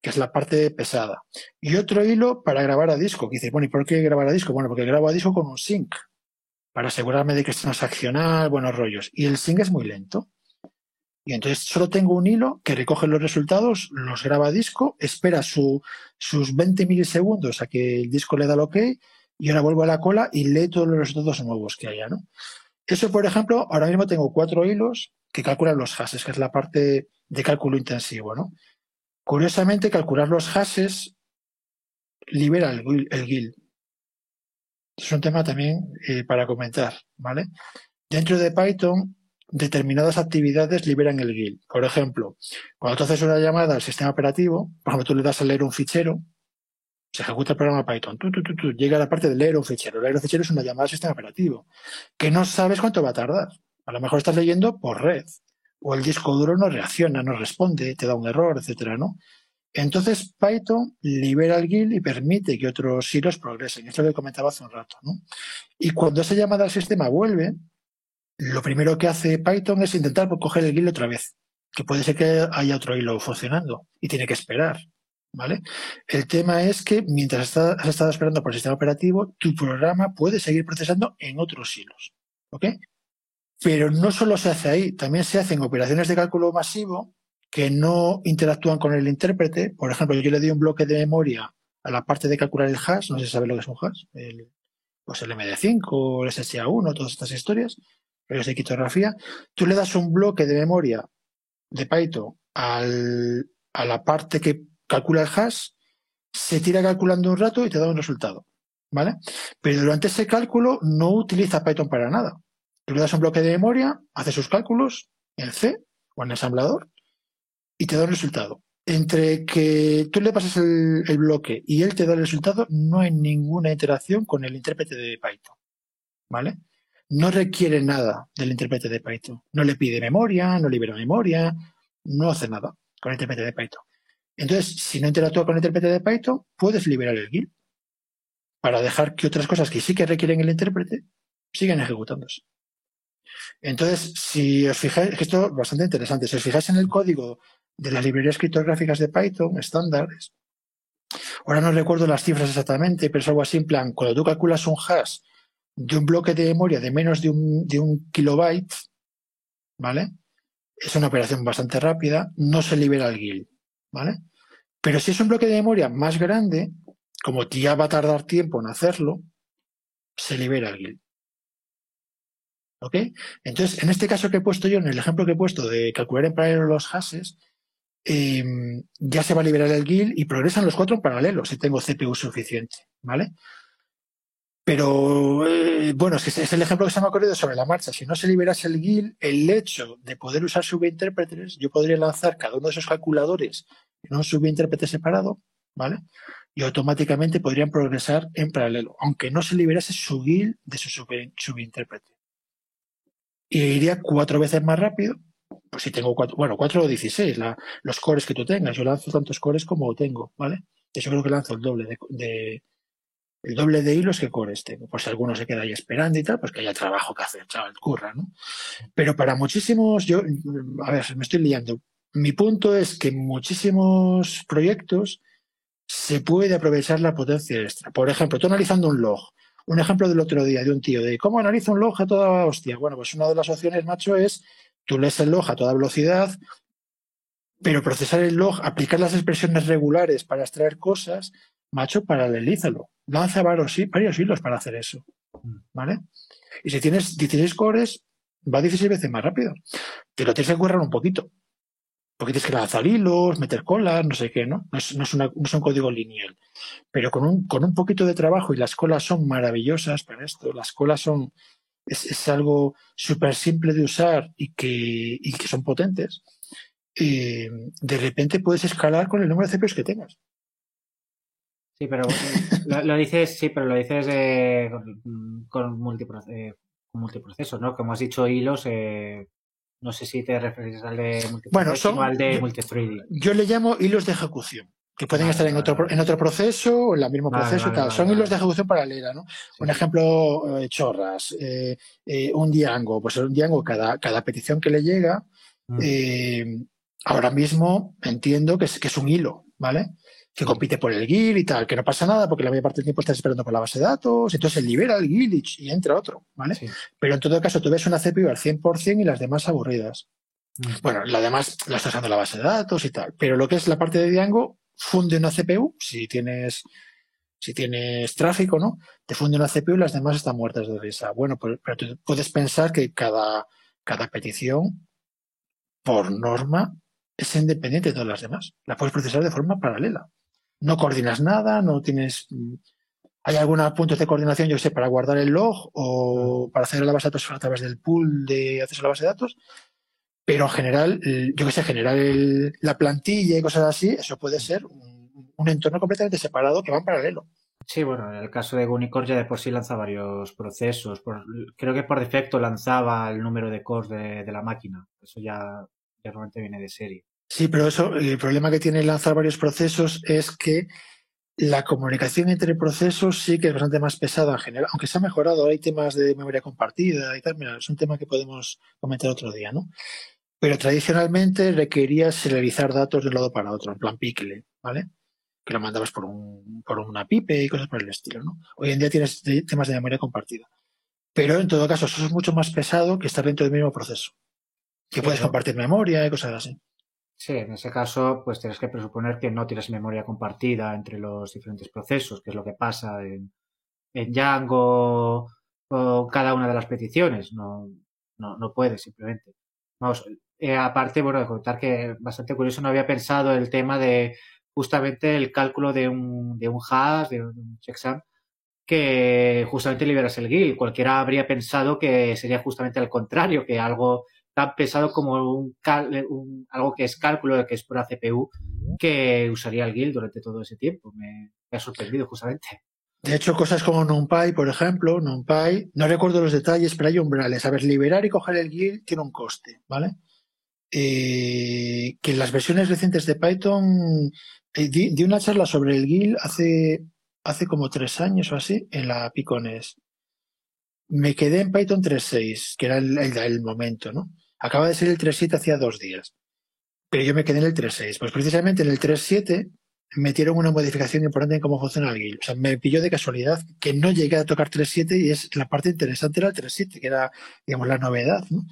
que es la parte pesada, y otro hilo para grabar a disco, que dice, bueno, ¿y por qué grabar a disco? Bueno, porque grabo a disco con un sync, para asegurarme de que es transaccional, buenos rollos, y el sync es muy lento. Y entonces solo tengo un hilo que recoge los resultados, los graba disco, espera su, sus 20 milisegundos a que el disco le da el OK y ahora vuelvo a la cola y lee todos los resultados nuevos que haya, ¿no? Eso, por ejemplo, ahora mismo tengo cuatro hilos que calculan los hashes, que es la parte de cálculo intensivo, ¿no? Curiosamente, calcular los hashes libera el, el GIL. Es un tema también eh, para comentar, ¿vale? Dentro de Python, determinadas actividades liberan el GIL. Por ejemplo, cuando tú haces una llamada al sistema operativo, por ejemplo, tú le das a leer un fichero, se ejecuta el programa Python, tú, tú, tú, llega a la parte de leer un fichero. Leer un fichero es una llamada al sistema operativo, que no sabes cuánto va a tardar. A lo mejor estás leyendo por red, o el disco duro no reacciona, no responde, te da un error, etcétera, ¿no? Entonces Python libera el GIL y permite que otros hilos progresen. Esto lo que comentaba hace un rato, ¿no? Y cuando esa llamada al sistema vuelve, lo primero que hace Python es intentar coger el GIL otra vez, que puede ser que haya otro hilo funcionando y tiene que esperar. ¿Vale? El tema es que mientras has estado esperando por el sistema operativo, tu programa puede seguir procesando en otros hilos. ¿Ok? Pero no solo se hace ahí, también se hacen operaciones de cálculo masivo que no interactúan con el intérprete. Por ejemplo, yo le doy un bloque de memoria a la parte de calcular el hash, no sé si sabe lo que es un hash, el, pues el MD5 o el SSA1, todas estas historias, de criptografía. Tú le das un bloque de memoria de Python a la parte que calcula el hash, se tira calculando un rato y te da un resultado. ¿Vale? Pero durante ese cálculo no utiliza Python para nada. Tú le das un bloque de memoria, hace sus cálculos en C o en ensamblador y te da un resultado. Entre que tú le pasas el, el bloque y él te da el resultado, no hay ninguna interacción con el intérprete de Python. ¿Vale? No requiere nada del intérprete de Python. No le pide memoria, no libera memoria, no hace nada con el intérprete de Python. Entonces, si no interactúa con el intérprete de Python, puedes liberar el GUID para dejar que otras cosas que sí que requieren el intérprete sigan ejecutándose. Entonces, si os fijáis, esto es bastante interesante, si os fijáis en el código de las librerías criptográficas de Python estándares, ahora no recuerdo las cifras exactamente, pero es algo así en plan, cuando tú calculas un hash de un bloque de memoria de menos de un, de un kilobyte, ¿vale? Es una operación bastante rápida, no se libera el GIL, ¿vale? Pero si es un bloque de memoria más grande, como ya va a tardar tiempo en hacerlo, se libera el GIL. ¿Ok? Entonces, en este caso que he puesto yo, en el ejemplo que he puesto de calcular en paralelo los hashes, em, ya se va a liberar el GIL y progresan los cuatro en paralelo si tengo CPU suficiente, ¿vale? Pero eh, bueno, es que es el ejemplo que se me ha ocurrido sobre la marcha. Si no se liberase el GIL, el hecho de poder usar subintérpretes, yo podría lanzar cada uno de esos calculadores en un subintérprete separado, ¿vale? Y automáticamente podrían progresar en paralelo, aunque no se liberase su GIL de su subintérprete y iría cuatro veces más rápido. Pues si tengo cuatro, bueno, cuatro o dieciséis, los cores que tú tengas. Yo lanzo tantos cores como tengo, ¿vale? Yo creo que lanzo el doble de, el doble de hilos que cores tengo. Por si alguno se queda ahí esperando y tal, pues que haya trabajo que hacer, chaval, curra, ¿no? Pero para muchísimos, yo, a ver, me estoy liando. Mi punto es que en muchísimos proyectos se puede aprovechar la potencia extra. Por ejemplo, tú analizando un log, un ejemplo del otro día de un tío de cómo analiza un log a toda hostia. Bueno, pues una de las opciones, macho, es tú lees el log a toda velocidad, pero procesar el log, aplicar las expresiones regulares para extraer cosas, macho, paralelízalo. Lanza varios, varios hilos para hacer eso. ¿Vale? Y si tienes 16 cores, va 16 veces más rápido. Te lo tienes que currar un poquito porque tienes que lanzar hilos, meter colas, no sé qué, ¿no? No es, un código lineal. Pero con un, con un poquito de trabajo, y las colas son maravillosas para esto, las colas son, es, algo súper simple de usar y que, y que son potentes, eh, de repente puedes escalar con el número de CPUs que tengas. Sí, pero lo, dices, sí, pero lo dices eh, con, con, multiprocesos, ¿no? Como has dicho, hilos, eh, no sé si te refieres al de bueno, son, o al de. Yo le llamo hilos de ejecución, que pueden estar en otro, en otro proceso o en el mismo proceso y tal. son hilos de ejecución paralela, ¿no? Un ejemplo, eh, chorras, eh, eh, un Django. Pues un Django, cada, cada petición que le llega, mm. ahora mismo entiendo que es, que es un hilo, ¿vale? Que compite por el GIL y tal, que no pasa nada porque la mayor parte del tiempo estás esperando por la base de datos, entonces libera el GIL y, entra otro, ¿vale? Pero en todo caso tú ves una CPU al 100% y las demás aburridas. Mm. Bueno, la demás la estás usando la base de datos y tal, pero lo que es la parte de Django funde una CPU, si tienes si tienes tráfico, ¿no? Te funde una CPU y las demás están muertas de risa. Bueno, pues, pero tú puedes pensar que cada, cada petición, por norma, es independiente de todas las demás. La puedes procesar de forma paralela no coordinas nada, no tienes... Mm, hay algunos puntos de coordinación, yo sé, para guardar el log o para hacer la base de datos a través del pool de acceso a la base de datos, pero en general, yo que sé, generar la plantilla y cosas así, eso puede ser un, entorno completamente separado que va en paralelo. Sí, bueno, en el caso de Unicore ya de por sí lanza varios procesos. creo que por defecto lanzaba el número de cores de, la máquina. Eso ya, ya realmente viene de serie. Sí, pero eso, el problema que tiene lanzar varios procesos es que la comunicación entre procesos sí que es bastante más pesada en general, aunque se ha mejorado, hay temas de memoria compartida y tal, mira, es un tema que podemos comentar otro día, ¿no? Pero tradicionalmente requería serializar datos de un lado para otro, en plan pickle, ¿vale? Que lo mandabas por, un, por una pipe y cosas por el estilo, ¿no? Hoy en día tienes temas de memoria compartida. Pero en todo caso, eso es mucho más pesado que estar dentro del mismo proceso. Que puedes compartir memoria y cosas así. Sí, en ese caso, pues tienes que presuponer que no tienes memoria compartida entre los diferentes procesos, que es lo que pasa en, en Django o cada una de las peticiones. No, no, no puedes simplemente. Vamos, eh, aparte, bueno, de contar que bastante curioso, no había pensado el tema de justamente el cálculo de un, de un hash, de un checksum, que justamente liberas el GIL. Cualquiera habría pensado que sería justamente al contrario, que algo tan pesado como un, algo que es cálculo, que es pura CPU, que usaría el GIL durante todo ese tiempo. Me, ha sorprendido justamente. De hecho, cosas como NumPy, por ejemplo, NumPy, no recuerdo los detalles, pero hay umbrales. A ver, liberar y coger el GIL tiene un coste, ¿vale? Eh, que en las versiones recientes de Python, eh, di, una charla sobre el GIL hace, hace como tres años o así, en la Picones. Me quedé en Python 3.6, que era el, momento, ¿no? Acaba de ser el 3.7 hacía dos días. Pero yo me quedé en el 3.6. Pues precisamente en el 3.7 metieron una modificación importante en cómo funciona el GIL. O sea, me pilló de casualidad que no llegué a tocar 3.7 y es la parte interesante era el 3.7, que era, digamos, la novedad, ¿no?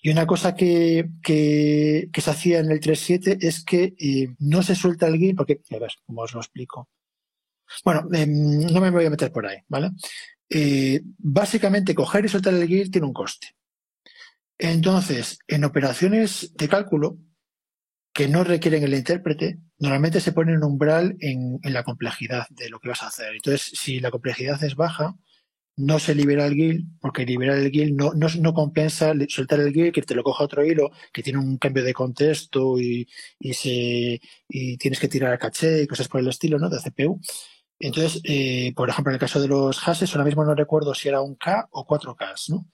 Y una cosa que, se hacía en el 3.7 es que eh, no se suelta el GIL, porque, a ver, ¿cómo os lo explico? Bueno, em, no me voy a meter por ahí, ¿vale? Eh, básicamente, coger y soltar el GIL tiene un coste. Entonces, en operaciones de cálculo, que no requieren el intérprete, normalmente se pone un umbral en, la complejidad de lo que vas a hacer. Entonces, si la complejidad es baja, no se libera el GIL, porque liberar el GIL no, compensa soltar el GIL, que te lo coja otro hilo, que tiene un cambio de contexto y, y, se, y tienes que tirar a caché y cosas por el estilo, ¿no? De CPU. Entonces, eh, por ejemplo, en el caso de los hashes, ahora mismo no recuerdo si era un K o 4K, ¿no?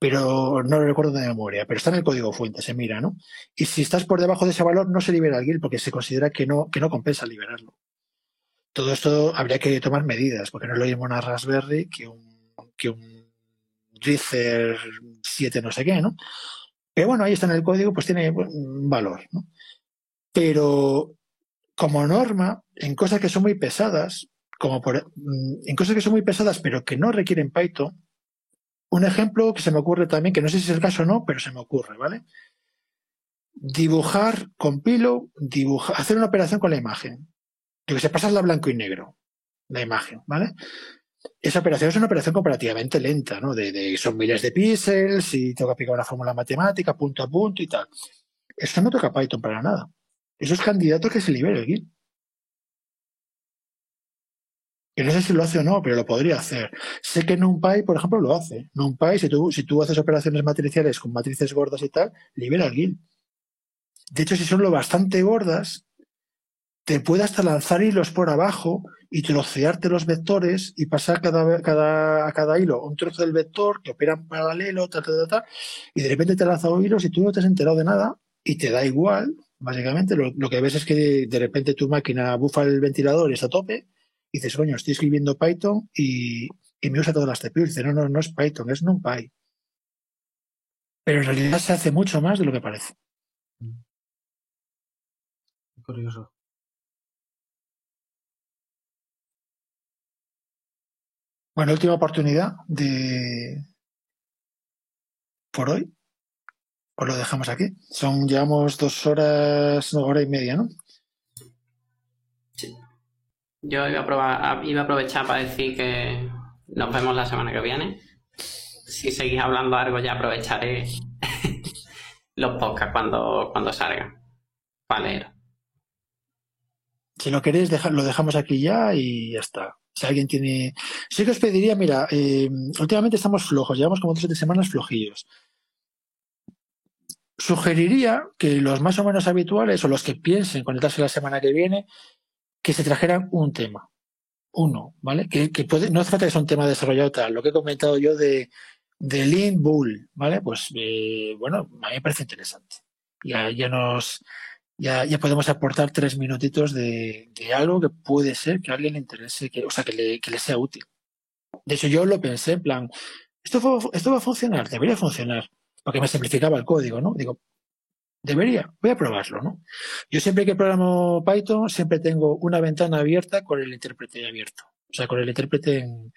Pero no lo recuerdo de memoria, pero está en el código fuente, se mira, ¿no? Y si estás por debajo de ese valor, no se libera el GIL porque se considera que no, que no compensa liberarlo. Todo esto habría que tomar medidas, porque no es lo mismo una Raspberry que un, que un 7 no sé qué, ¿no? Pero bueno, ahí está en el código, pues tiene un valor, ¿no? Pero como norma, en cosas que son muy pesadas, como por, en cosas que son muy pesadas pero que no requieren Python, un ejemplo que se me ocurre también, que no sé si es el caso o no, pero se me ocurre, ¿vale? Dibujar con pilo, dibujar, hacer una operación con la imagen. Que se pasa la blanco y negro, la imagen, ¿vale? Esa operación es una operación comparativamente lenta, ¿no? De, son miles de píxeles y tengo que aplicar una fórmula matemática punto a punto y tal. Eso no toca Python para nada. Eso es candidato que se libere el GIT. Que no sé si lo hace o no, pero lo podría hacer. Sé que NumPy, por ejemplo, lo hace. NumPy, si tú, si tú haces operaciones matriciales con matrices gordas y tal, libera el GIL. De hecho, si son lo bastante gordas, te puede hasta lanzar hilos por abajo y trocearte los vectores y pasar cada, cada, a cada hilo un trozo del vector que opera en paralelo, ta, ta, ta, y de repente te lanzado hilos y tú no te has enterado de nada y te da igual. Básicamente, lo, lo que ves es que de repente tu máquina bufa el ventilador y está a tope y dices, coño, estoy escribiendo Python y, me usa todas las CPU. Y dice, no, no, no es Python, es NumPy. Pero en realidad se hace mucho más de lo que parece. Mm. Curioso. Bueno, última oportunidad de por hoy. Os lo dejamos aquí. Son, llevamos dos horas, una hora y media, ¿no? Yo iba a, probar, iba a aprovechar para decir que nos vemos la semana que viene. Si seguís hablando algo, ya aprovecharé (laughs) los podcasts cuando, cuando salgan para leer. Si no queréis, lo dejamos aquí ya y ya está. Si alguien tiene. Sí que os pediría, mira, eh, últimamente estamos flojos, llevamos como tres semanas flojillos. Sugeriría que los más o menos habituales o los que piensen conectarse la semana que viene que se trajeran un tema. Uno, ¿vale? Que, que puede, no hace falta que sea un tema desarrollado tal. Lo que he comentado yo de, de Lean Bull, ¿vale? Pues, eh, bueno, a mí me parece interesante. Ya, ya nos, ya, ya podemos aportar tres minutitos de, de, algo que puede ser que a alguien le interese, que, o sea, que le, que le sea útil. De hecho, yo lo pensé en plan, esto, esto va a funcionar, debería funcionar, porque me simplificaba el código, ¿no? Digo, Debería, voy a probarlo, ¿no? Yo siempre que programo Python, siempre tengo una ventana abierta con el intérprete abierto. O sea, con el intérprete en,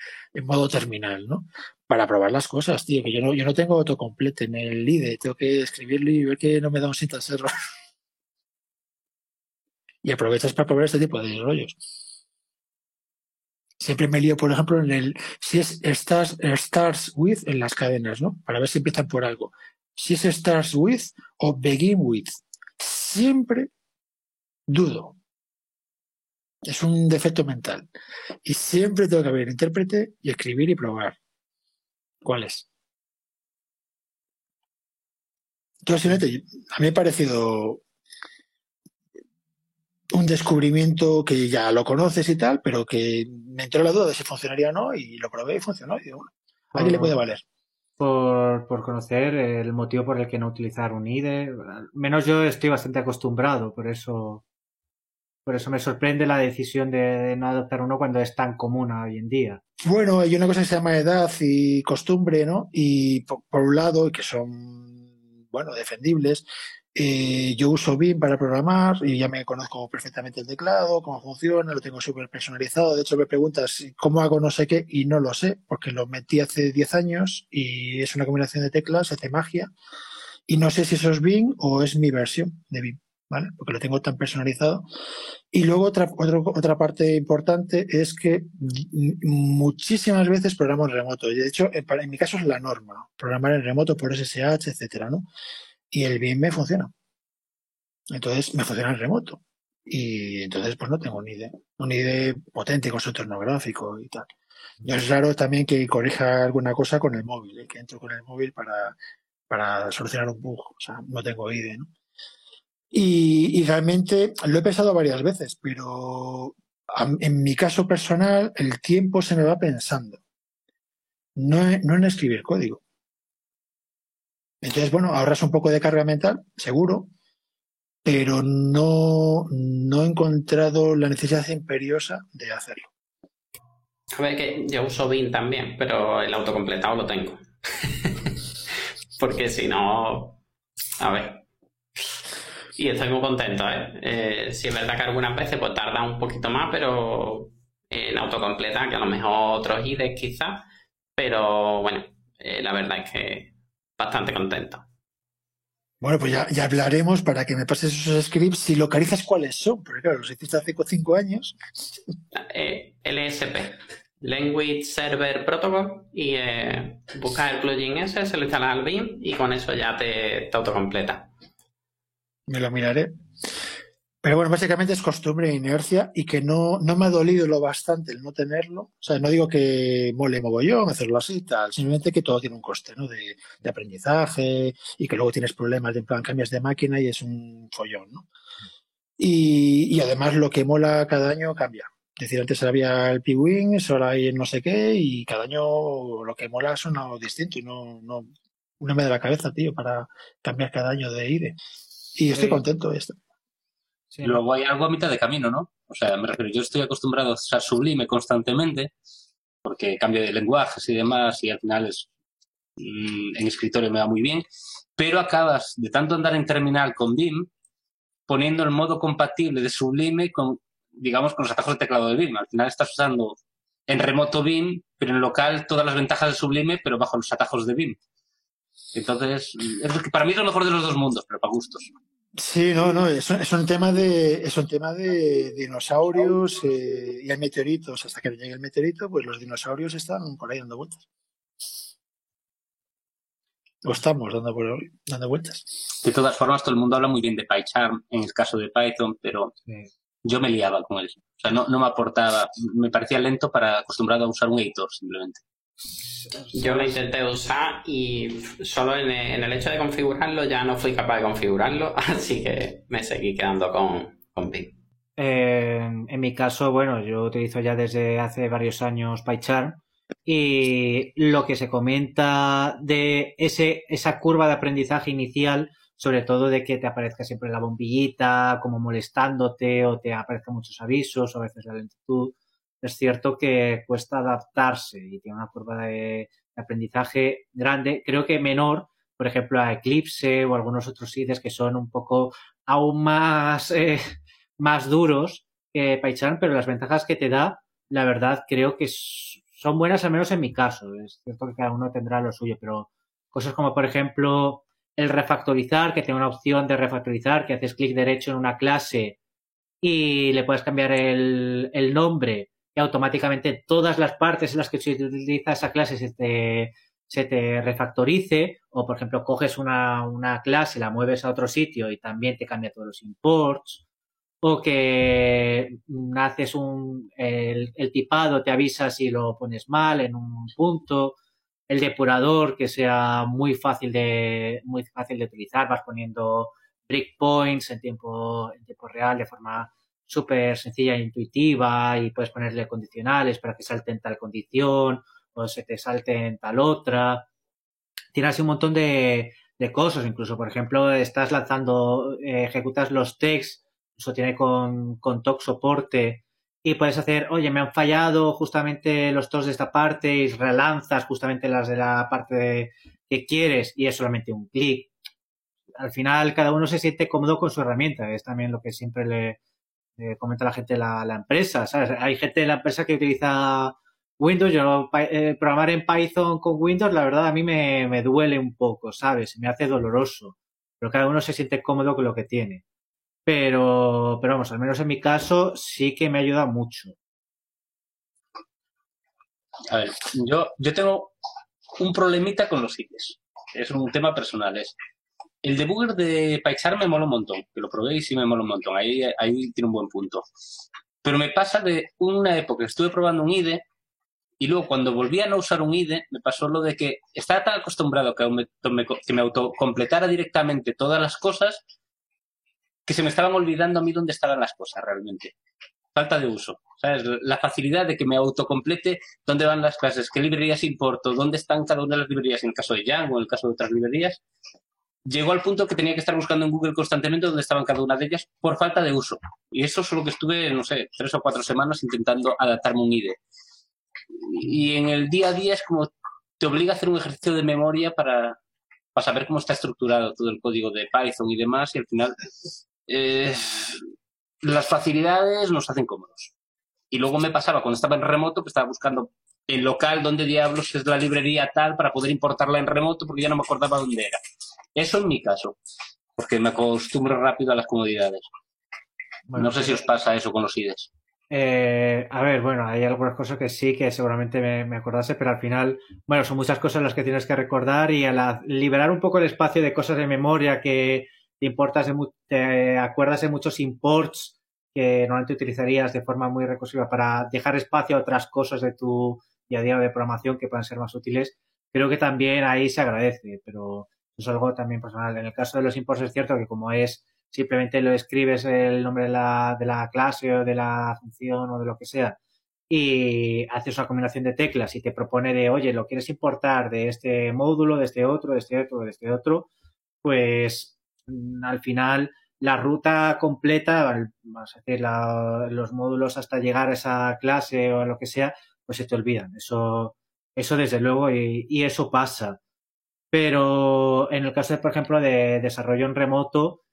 modo terminal, ¿no? Para probar las cosas, tío, que yo no, yo no tengo autocomplete en el IDE, tengo que escribirlo y ver que no me da un syntax error. (laughs) y aprovechas para probar este tipo de rollos. Siempre me lío, por ejemplo, en el si es stars, stars with en las cadenas, ¿no? Para ver si empiezan por algo si es starts with o begin with. Siempre dudo. Es un defecto mental. Y siempre tengo que haber intérprete y escribir y probar. ¿Cuál es? Entonces, a mí me ha parecido un descubrimiento que ya lo conoces y tal, pero que me entró la duda de si funcionaría o no y lo probé y funcionó. Y bueno, a alguien le puede valer. Por, por, conocer el motivo por el que no utilizar un IDE. Menos yo estoy bastante acostumbrado, por eso, por eso me sorprende la decisión de, no adoptar uno cuando es tan común hoy en día. Bueno, hay una cosa que se llama edad y costumbre, ¿no? Y por un lado, que son, bueno, defendibles, eh, yo uso BIM para programar y ya me conozco perfectamente el teclado, cómo funciona, lo tengo súper personalizado. De hecho, me preguntas cómo hago no sé qué y no lo sé, porque lo metí hace 10 años y es una combinación de teclas, hace magia. Y no sé si eso es BIM o es mi versión de BIM, ¿vale? Porque lo tengo tan personalizado. Y luego otra, otra parte importante es que muchísimas veces programo en remoto. De hecho, en mi caso es la norma, programar en remoto por SSH, etcétera, ¿no? Y el BIM me funciona. Entonces me funciona en remoto. Y entonces pues no tengo ni idea. Un IDE potente con su etnográfico y tal. No es raro también que corrija alguna cosa con el móvil, ¿eh? que entro con el móvil para, para solucionar un bug. O sea, no tengo IDE, ¿no? Y, y realmente lo he pensado varias veces, pero en mi caso personal el tiempo se me va pensando. No, no en escribir código. Entonces, bueno, ahorras un poco de carga mental, seguro, pero no, no he encontrado la necesidad imperiosa de hacerlo. A ver, que yo uso BIM también, pero el autocompletado lo tengo. (laughs) Porque si no, a ver. Y estoy muy contento, ¿eh? ¿eh? Si es verdad que algunas veces pues tarda un poquito más, pero en autocompleta, que a lo mejor otros IDEs quizás, pero bueno, eh, la verdad es que bastante contento. Bueno, pues ya, ya, hablaremos para que me pases esos scripts si localizas cuáles son, porque claro, los hiciste hace cinco años. (laughs) Eh, LSP, Language Server Protocol, y eh, buscas el plugin ese, se lo instalas al BIM y con eso ya te, te autocompleta. Me lo miraré. Pero bueno, básicamente es costumbre e inercia y que no, no me ha dolido lo bastante el no tenerlo. O sea, no digo que mole mogollón hacerlo así y tal, simplemente que todo tiene un coste, ¿no? De, de aprendizaje y que luego tienes problemas de en plan cambias de máquina y es un follón, ¿no? Y, y además lo que mola cada año cambia. Es decir, antes había el P-Wing, ahora hay no sé qué y cada año lo que mola son algo distinto y no, no, no me da la cabeza, tío, para cambiar cada año de IDE. Y estoy contento. Esto. Luego hay algo a mitad de camino, ¿no? O sea, me refiero, yo estoy acostumbrado a usar Sublime constantemente, porque cambio de lenguajes y demás, y al final es, mmm, en escritorio me va muy bien, pero acabas de tanto andar en terminal con BIM, poniendo el modo compatible de Sublime con, digamos, con los atajos de teclado de BIM. Al final estás usando en remoto BIM, pero en local todas las ventajas de Sublime, pero bajo los atajos de BIM. Entonces, es, para mí es lo mejor de los dos mundos, pero para gustos. Sí, no, no, es, es un tema de, es un tema de dinosaurios eh, y hay meteoritos. Hasta que llegue el meteorito, pues los dinosaurios están por ahí dando vueltas. O estamos dando, por, dando vueltas. De todas formas, todo el mundo habla muy bien de PyCharm en el caso de Python, pero sí. yo me liaba con él. O sea, no, no me aportaba, me parecía lento para acostumbrado a usar un editor simplemente. Yo lo intenté usar y solo en el, hecho de configurarlo ya no fui capaz de configurarlo, (laughs) así que me seguí quedando con, con en mi caso, bueno, yo utilizo ya desde hace varios años PyCharm y lo que se comenta de ese, esa curva de aprendizaje inicial, sobre todo de que te aparezca siempre la bombillita como molestándote o te aparezcan muchos avisos o a veces la lentitud, es cierto que cuesta adaptarse y tiene una curva de, aprendizaje grande, creo que menor, por ejemplo, a Eclipse o algunos otros IDEs que son un poco aún más, eh, más duros que PyCharm, pero las ventajas que te da, la verdad, creo que son buenas, al menos en mi caso. Es cierto que cada uno tendrá lo suyo, pero cosas como, por ejemplo, el refactorizar, que tiene una opción de refactorizar, que haces clic derecho en una clase y le puedes cambiar el nombre y automáticamente todas las partes en las que se utiliza esa clase se te, se te refactorice, o por ejemplo coges una, una clase, la mueves a otro sitio y también te cambia todos los imports, o que haces un, el, el, tipado te avisa si lo pones mal en un punto, el depurador que sea muy fácil de, muy fácil de utilizar, vas poniendo breakpoints en tiempo, en tiempo real de forma súper sencilla e intuitiva y puedes ponerle condicionales para que salten tal condición o se te salten tal otra. Tienes un montón de, de cosas, incluso, por ejemplo, estás lanzando, eh, ejecutas los texts, eso tiene con, con TOC soporte y puedes hacer, oye, me han fallado justamente los TOCs de esta parte y relanzas justamente las de la parte que quieres y es solamente un clic. Al final, cada uno se siente cómodo con su herramienta, es también lo que siempre le, comenta la gente de la, la, empresa, ¿sabes? Hay gente de la empresa que utiliza Windows, yo eh, programar en Python con Windows, la verdad a mí me, me duele un poco, ¿sabes? Me hace doloroso, pero cada uno se siente cómodo con lo que tiene. Pero, pero vamos, al menos en mi caso sí que me ayuda mucho. A ver, yo, yo tengo un problemita con los IDEs. Es un tema personal. Es el debugger de PyCharm me mola un montón, que lo probé y me mola un montón. Ahí, ahí tiene un buen punto. Pero me pasa de una época estuve probando un IDE y luego cuando volví a no usar un IDE me pasó lo de que estaba tan acostumbrado que me, que me autocompletara directamente todas las cosas que se me estaban olvidando a mí dónde estaban las cosas realmente. Falta de uso. ¿sabes? La facilidad de que me autocomplete dónde van las clases, qué librerías importo, dónde están cada una de las librerías, en el caso de Django, en el caso de otras librerías, llegó al punto que tenía que estar buscando en Google constantemente dónde estaban cada una de ellas por falta de uso. Y eso solo que estuve, no sé, tres o cuatro semanas intentando adaptarme un IDE. Y en el día a día es como te obliga a hacer un ejercicio de memoria para, para saber cómo está estructurado todo el código de Python y demás, y al final eh, las facilidades nos hacen cómodos. Y luego me pasaba cuando estaba en remoto que estaba buscando en local dónde diablos es la librería tal para poder importarla en remoto porque ya no me acordaba dónde era. Eso en mi caso, porque me acostumbro rápido a las comodidades. no sé si os pasa eso con los IDEs. Eh, a ver, bueno, hay algunas cosas que sí que seguramente me, acordase, pero al final, bueno, son muchas cosas las que tienes que recordar y a liberar un poco el espacio de cosas de memoria que te importas de, te acuerdas de muchos imports que normalmente utilizarías de forma muy recursiva para dejar espacio a otras cosas de tu día a día de programación que puedan ser más útiles, creo que también ahí se agradece, pero es algo también personal. En el caso de los imports es cierto que como es simplemente lo escribes el nombre de la, de la clase o de la función o de lo que sea y haces una combinación de teclas y te propone de, oye, lo quieres importar de este módulo, de este otro, de este otro, de este otro, pues mm, al final la ruta completa, a decir, los módulos hasta llegar a esa clase o a lo que sea, pues se te olvidan. Eso, eso desde luego y eso pasa. Pero en el caso, de, por ejemplo, de desarrollo en remoto,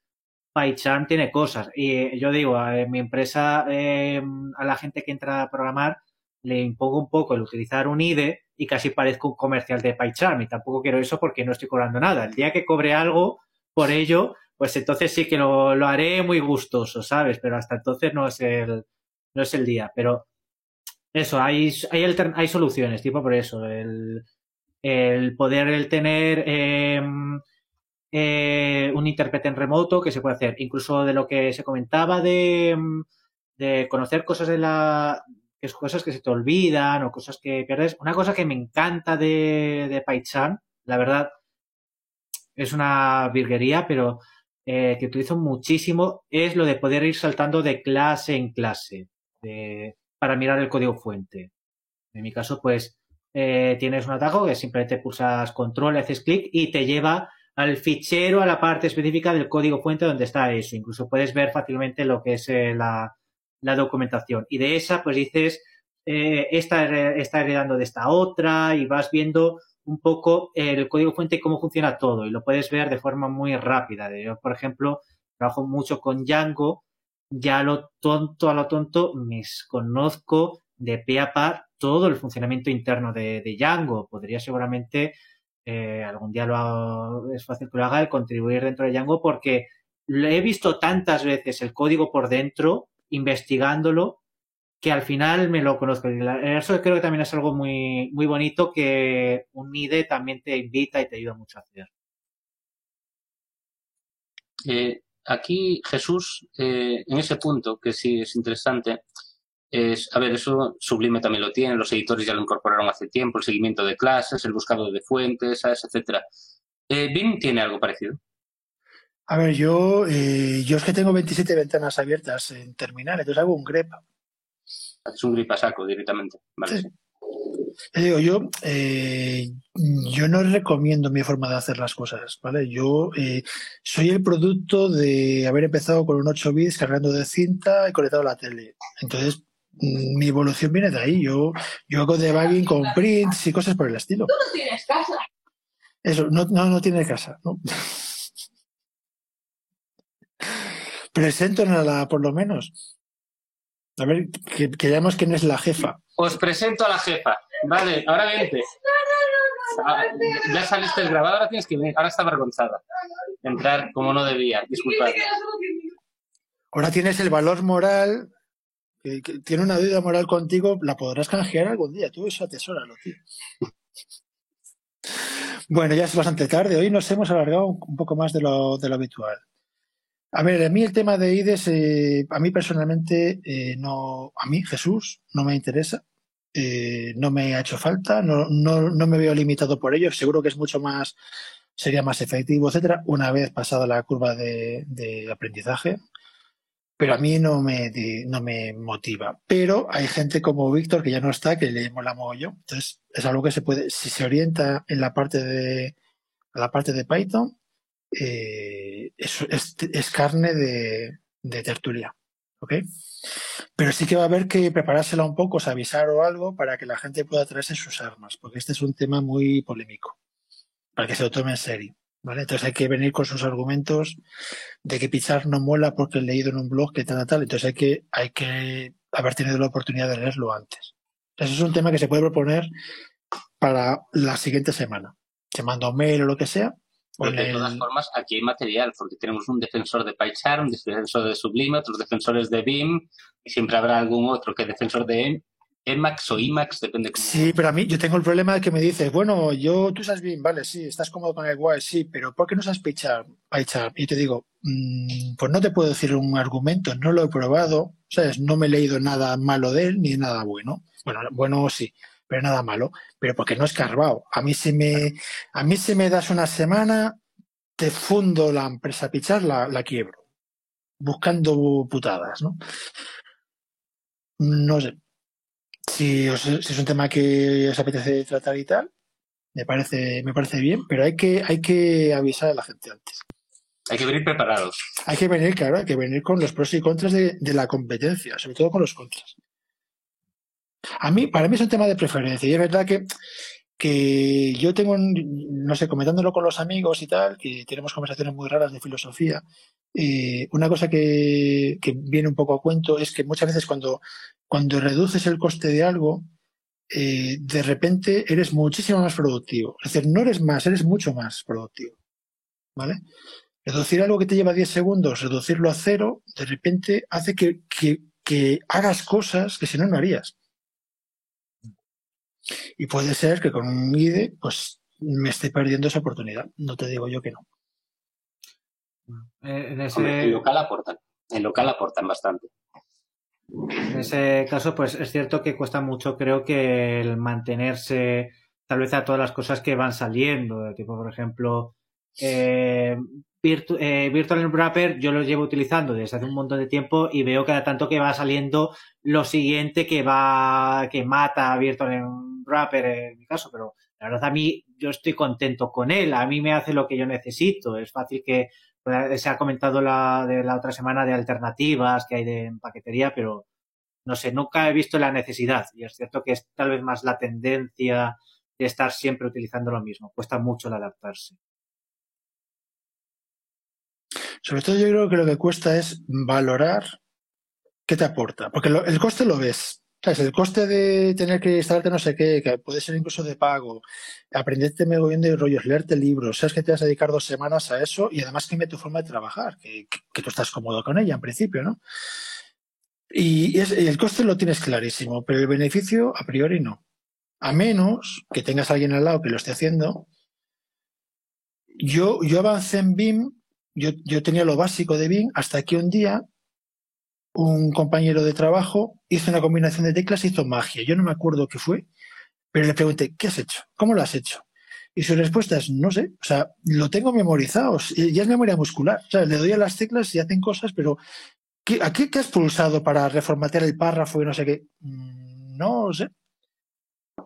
PyCharm tiene cosas. Y yo digo, a mi empresa, em, a la gente que entra a programar, le impongo un poco el utilizar un IDE y casi parezco un comercial de PyCharm. Y tampoco quiero eso porque no estoy cobrando nada. El día que cobre algo por ello, pues entonces sí que lo, haré muy gustoso, ¿sabes? Pero hasta entonces no es el, no es el día. Pero eso, hay, hay, hay soluciones, tipo por eso. El, el poder el tener eh, eh, un intérprete en remoto que se puede hacer, incluso de lo que se comentaba de, de conocer cosas de la cosas que se te olvidan o cosas que pierdes. Una cosa que me encanta de, de la verdad, es una virguería, pero eh, que utilizo muchísimo, es lo de poder ir saltando de clase en clase de, para mirar el código fuente. En mi caso, pues, eh, tienes un atajo que simplemente pulsas control, haces clic y te lleva al fichero, a la parte específica del código fuente donde está eso. Incluso puedes ver fácilmente lo que es eh, la, la, documentación. Y de esa, pues dices, eh, esta está heredando de esta otra y vas viendo un poco el código fuente y cómo funciona todo. Y lo puedes ver de forma muy rápida. Yo, por ejemplo, trabajo mucho con Django. Ya lo tonto, a lo tonto, me conozco de pe a pa todo el funcionamiento interno de, Django. Podría seguramente eh, algún día lo es fácil que lo haga, el contribuir dentro de Django, porque he visto tantas veces el código por dentro, investigándolo, que al final me lo conozco. Eso creo que también es algo muy, muy bonito que un IDE también te invita y te ayuda mucho a hacer. Eh, aquí Jesús, eh, en ese punto, que sí es interesante, es, a ver, eso Sublime también lo tiene, los editores ya lo incorporaron hace tiempo, el seguimiento de clases, el buscado de fuentes, etcétera. Eh, BIM tiene algo parecido. A ver, yo, eh, yo es que tengo 27 ventanas abiertas en terminal, entonces hago un grep. Es un grip a saco directamente. Vale. digo, yo, eh, yo no recomiendo mi forma de hacer las cosas, ¿vale? Yo eh, soy el producto de haber empezado con un 8 bits cargando de cinta y conectado a la tele. Entonces, mi evolución viene de ahí. Yo, yo hago debugging con prints y cosas por el estilo. Tú no tienes casa. Eso, no, no, no tiene casa, ¿no? la por lo menos. A ver, que, que veamos quién es la jefa. Os presento a la jefa. Vale, ahora vente. Ah, ya saliste el grabado, ahora tienes que venir. Ahora está avergonzada. Entrar como no debía. Disculpad. Ahora tienes el valor moral. Tiene una deuda moral contigo, la podrás canjear algún día. Tú eso atesóralo, tío. Bueno, ya es bastante tarde. Hoy nos hemos alargado un poco más de lo, de lo habitual. A ver, a mí el tema de IDES, eh, a mí personalmente, eh, no, a mí Jesús no me interesa, eh, no me ha hecho falta, no, no, no me veo limitado por ello, seguro que es mucho más, sería más efectivo, etcétera, una vez pasada la curva de aprendizaje, pero a mí no me, no me motiva. Pero hay gente como Víctor que ya no está, que le mola yo. Entonces, es algo que se puede, si se orienta en la parte de, la parte de Python, eh, es, es, carne de, de, tertulia. ¿Ok? Pero sí que va a haber que preparársela un poco, o avisar o algo para que la gente pueda traerse sus armas, porque este es un tema muy polémico, para que se lo tome en serio. ¿Vale? Entonces hay que venir con sus argumentos de que Pixar no mola porque he leído en un blog que tal, tal. Entonces hay que, hay que haber tenido la oportunidad de leerlo antes. Eso es un tema que se puede proponer para la siguiente semana. Se manda un mail o lo que sea porque de todas formas, aquí hay material, porque tenemos un defensor de PyCharm, un defensor de Sublime, otros defensores de BIM, y siempre habrá algún otro que defensor de Emacs o Emacs, depende cómo. Sí, pero a mí yo tengo el problema de que me dices, bueno, yo tú sabes BIM, vale, sí, estás cómodo con el guay, sí, pero ¿por qué no sabes PyCharm? PyCharm? Y te digo, mmm, pues no te puedo decir un argumento, no lo he probado, ¿sabes? No me he leído nada malo de él ni nada bueno. Bueno, bueno sí, pero nada malo, pero porque no es carbao. A mí si me, a mí si me das una semana, te fundo la empresa Pichar, la, la quiebro, buscando putadas, ¿no? No sé. Si, si, es un tema que os apetece tratar y tal, me parece, me parece bien, pero hay que, hay que avisar a la gente antes. Hay que venir preparados. Hay que venir, claro, hay que venir con los pros y contras de, de la competencia, sobre todo con los contras. A mí, para mí es un tema de preferencia. Y es verdad que, que yo tengo, no sé, comentándolo con los amigos y tal, que tenemos conversaciones muy raras de filosofía. Eh, una cosa que, que, viene un poco a cuento es que muchas veces cuando, cuando reduces el coste de algo, eh, de repente eres muchísimo más productivo. Es decir, no eres más, eres mucho más productivo. ¿Vale? Reducir algo que te lleva 10 segundos, reducirlo a cero, de repente hace que, que, que hagas cosas que si no, no harías. Y puede ser que con un IDE, pues me esté perdiendo esa oportunidad. No te digo yo que no. Eh, en, ese... local aportan. En local aportan bastante. En ese caso, pues es cierto que cuesta mucho, creo que el mantenerse tal vez a todas las cosas que van saliendo, tipo, por ejemplo, eh, eh, Virtual Wrapper yo lo llevo utilizando desde hace un montón de tiempo y veo cada tanto que va saliendo lo siguiente que va, que mata a Virtual Wrapper en mi caso, pero la verdad a mí yo estoy contento con él, a mí me hace lo que yo necesito, es fácil que se ha comentado la de la otra semana de alternativas que hay de paquetería, pero no sé, nunca he visto la necesidad y es cierto que es tal vez más la tendencia de estar siempre utilizando lo mismo, cuesta mucho el adaptarse. Sobre todo yo creo que lo que cuesta es valorar qué te aporta, porque el coste lo ves. El coste de tener que instalarte no sé qué, que puede ser incluso de pago, aprenderte bien de rollos, leerte libros, sabes que te vas a dedicar dos semanas a eso y además cambia tu forma de trabajar, que, tú estás cómodo con ella en principio, ¿no? Y, el coste lo tienes clarísimo, pero el beneficio a priori no. A menos que tengas alguien al lado que lo esté haciendo. Yo, yo avancé en BIM yo, yo tenía lo básico de Bing hasta que un día un compañero de trabajo hizo una combinación de teclas y hizo magia. Yo no me acuerdo qué fue, pero le pregunté, ¿qué has hecho? ¿Cómo lo has hecho? Y su respuesta es, no sé, o sea, lo tengo memorizado, ya es memoria muscular. O sea, le doy a las teclas y hacen cosas, pero ¿qué, ¿a qué, has pulsado para reformatear el párrafo y no sé qué? Mm, no sé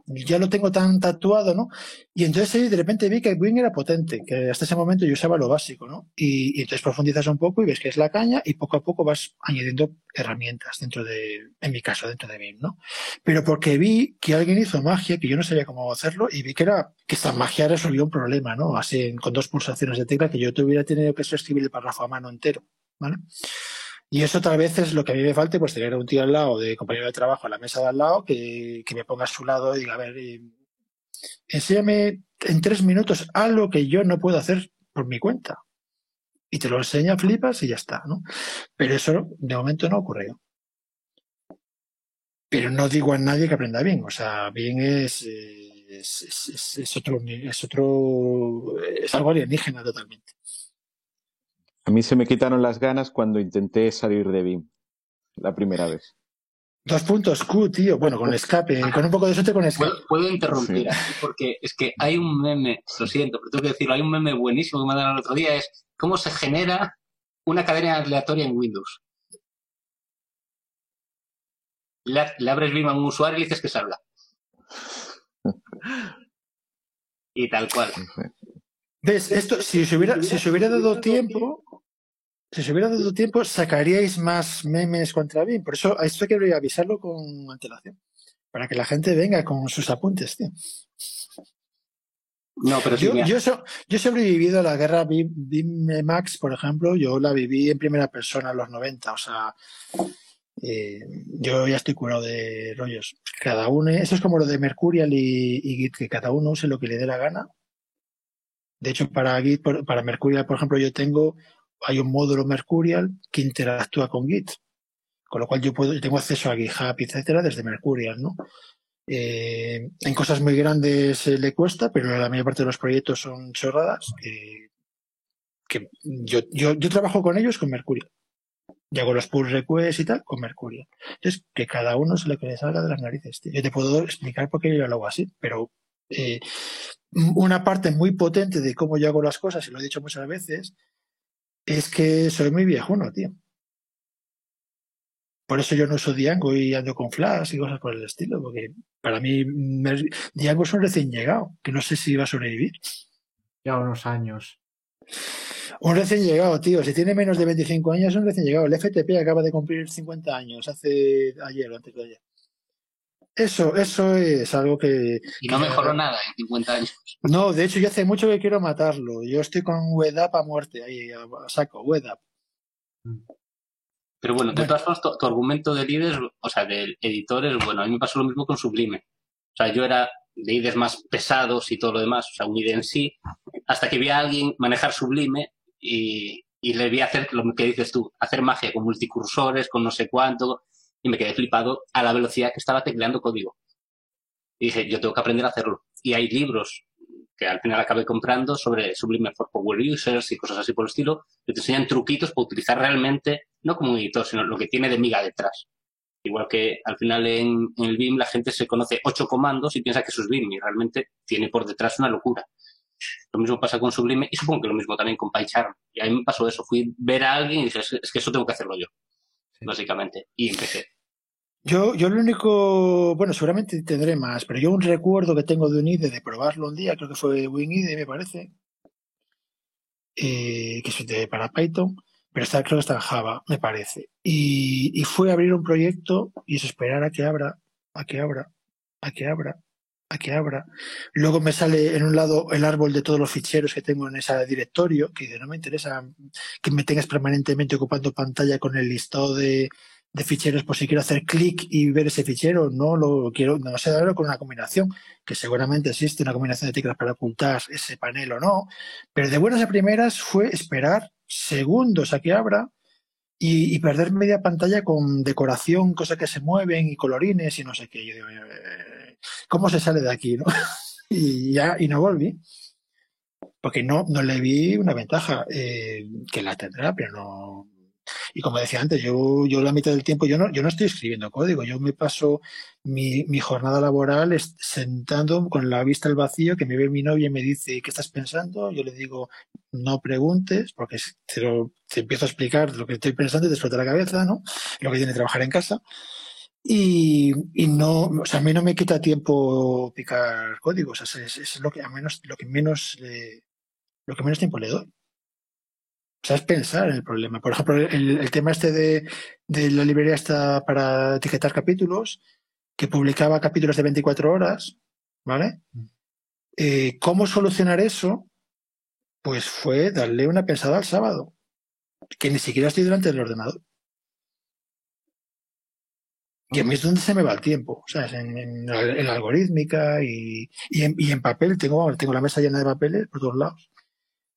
ya lo tengo tan tatuado, ¿no? Y entonces de repente vi que Wing era potente, que hasta ese momento yo usaba lo básico, ¿no? Y, entonces profundizas un poco y ves que es la caña y poco a poco vas añadiendo herramientas dentro de, en mi caso, dentro de BIM, ¿no? Pero porque vi que alguien hizo magia, que yo no sabía cómo hacerlo y vi que era, que esta magia resolvió un problema, ¿no? Así con dos pulsaciones de tecla que yo te hubiera tenido que escribir el párrafo a mano entero, ¿vale? Y eso tal vez es lo que a mí me falte, pues tener un tío al lado, de compañero de trabajo a la mesa de al lado, que, me ponga a su lado y diga, a ver, eh, enséñame en tres minutos algo que yo no puedo hacer por mi cuenta. Y te lo enseña, flipas y ya está, ¿no? Pero eso de momento no ha ocurrido. Pero no digo a nadie que aprenda bien, o sea, bien es, es otro, es otro, es algo alienígena totalmente. A mí se me quitaron las ganas cuando intenté salir de BIM la primera vez. Dos puntos Q, tío. Bueno, con escape, con un poco de suerte con escape. Puedo, interrumpir porque es que hay un meme, lo siento, pero tengo que decirlo, hay un meme buenísimo que me mandaron el otro día, es cómo se genera una cadena aleatoria en Windows. Le, abres BIM a un usuario y dices que salga. (laughs) y tal cual. ¿Ves? Esto, si se hubiera, si se hubiera dado tiempo, si se hubiera dado tiempo, sacaríais más memes contra BIM. Por eso a esto quiero avisarlo con antelación. Para que la gente venga con sus apuntes, tío. No, pero yo, yo, he sobrevivido a la guerra BIM, Max, por ejemplo, yo la viví en primera persona en los 90, o sea, eh, yo ya estoy curado de rollos. Cada uno, eso es como lo de Mercurial y, y Git, que cada uno use lo que le dé la gana de hecho, para Git, para Mercurial, por ejemplo, yo tengo, hay un módulo Mercurial que interactúa con Git. Con lo cual yo puedo, tengo acceso a GitHub, etcétera, desde Mercurial, ¿no? Eh, en cosas muy grandes le cuesta, pero la mayor parte de los proyectos son chorradas. que yo, yo, yo trabajo con ellos con Mercurial. Y hago los pull requests y tal con Mercurial. Entonces, que cada uno se le que salga de las narices. Yo te puedo explicar por qué yo lo hago así, pero eh, una parte muy potente de cómo yo hago las cosas, y lo he dicho muchas veces, es que soy muy viejuno, tío. Por eso yo no uso Django y ando con Flash y cosas por el estilo, porque para mí Django es un recién llegado, que no sé si va a sobrevivir. Ya unos años. Un recién llegado, tío. Si tiene menos de 25 años, es un recién llegado. El FTP acaba de cumplir 50 años, hace ayer o antes de ayer. Eso, eso es algo que... Y no mejoró nada en 50 años. No, de hecho yo hace mucho que quiero matarlo. Yo estoy con WebApp a muerte, ahí a saco, WebApp. Pero bueno, de todas formas, tu, argumento de líder, o sea, del editor es bueno. A mí me pasó lo mismo con Sublime. O sea, yo era de IDEs más pesados y todo lo demás, o sea, un IDE en sí, hasta que vi a alguien manejar Sublime y, y le vi hacer lo que dices tú, hacer magia con multicursores, con no sé cuánto, y me quedé flipado a la velocidad que estaba tecleando código. Y dije, yo tengo que aprender a hacerlo. Y hay libros que al final acabé comprando sobre Sublime for Power Users y cosas así por el estilo, que te enseñan truquitos para utilizar realmente, no como un editor, sino lo que tiene de miga detrás. Igual que al final en, el BIM la gente se conoce ocho comandos y piensa que eso es BIM y realmente tiene por detrás una locura. Lo mismo pasa con Sublime y supongo que lo mismo también con PyCharm. Y a mí me pasó eso. Fui a ver a alguien y dije, es que eso tengo que hacerlo yo, básicamente. Y empecé. Yo, yo lo único, bueno, seguramente tendré más, pero yo un recuerdo que tengo de un IDE de probarlo un día, creo que fue WinIDE, me parece, eh, que es de, para Python, pero está, creo que está en Java, me parece. Y, y fue abrir un proyecto y es esperar a que abra, a que abra, a que abra, a que abra. Luego me sale en un lado el árbol de todos los ficheros que tengo en ese directorio, que no me interesa que me tengas permanentemente ocupando pantalla con el listado de, de ficheros por si quiero hacer clic y ver ese fichero, no lo quiero, no sé, darlo con una combinación, que seguramente existe una combinación de teclas para ocultar ese panel o no, pero de buenas a primeras fue esperar segundos a que abra y, perder media pantalla con decoración, cosas que se mueven y colorines y no sé qué. Yo digo, eh, ¿cómo se sale de aquí? (laughs) y ya, y no volví. porque no, no le vi una ventaja, eh, que la tendrá, pero no. Y como decía antes, yo, yo la mitad del tiempo, yo no, estoy escribiendo código, yo me paso mi, jornada laboral sentando con la vista al vacío, que me ve mi novia y me dice, ¿qué estás pensando? Yo le digo, no preguntes, porque te, lo- te empiezo a explicar lo que estoy pensando y te explota la cabeza, ¿no? Lo que tiene trabajar en casa. Y, no, o sea, a mí no me quita tiempo picar códigos, o sea, es, lo que menos, lo que menos tiempo le doy. O sea, es pensar en el problema. Por ejemplo, el, el tema este de, de la librería esta para etiquetar capítulos, que publicaba capítulos de 24 horas, ¿vale? Eh, ¿Cómo solucionar eso? Pues fue darle una pensada al sábado, que ni siquiera estoy delante del ordenador. Y a mí es donde se me va el tiempo, o sea, en, en, la- en la algorítmica y, y, en, y en papel, tengo, tengo la mesa llena de papeles por todos lados,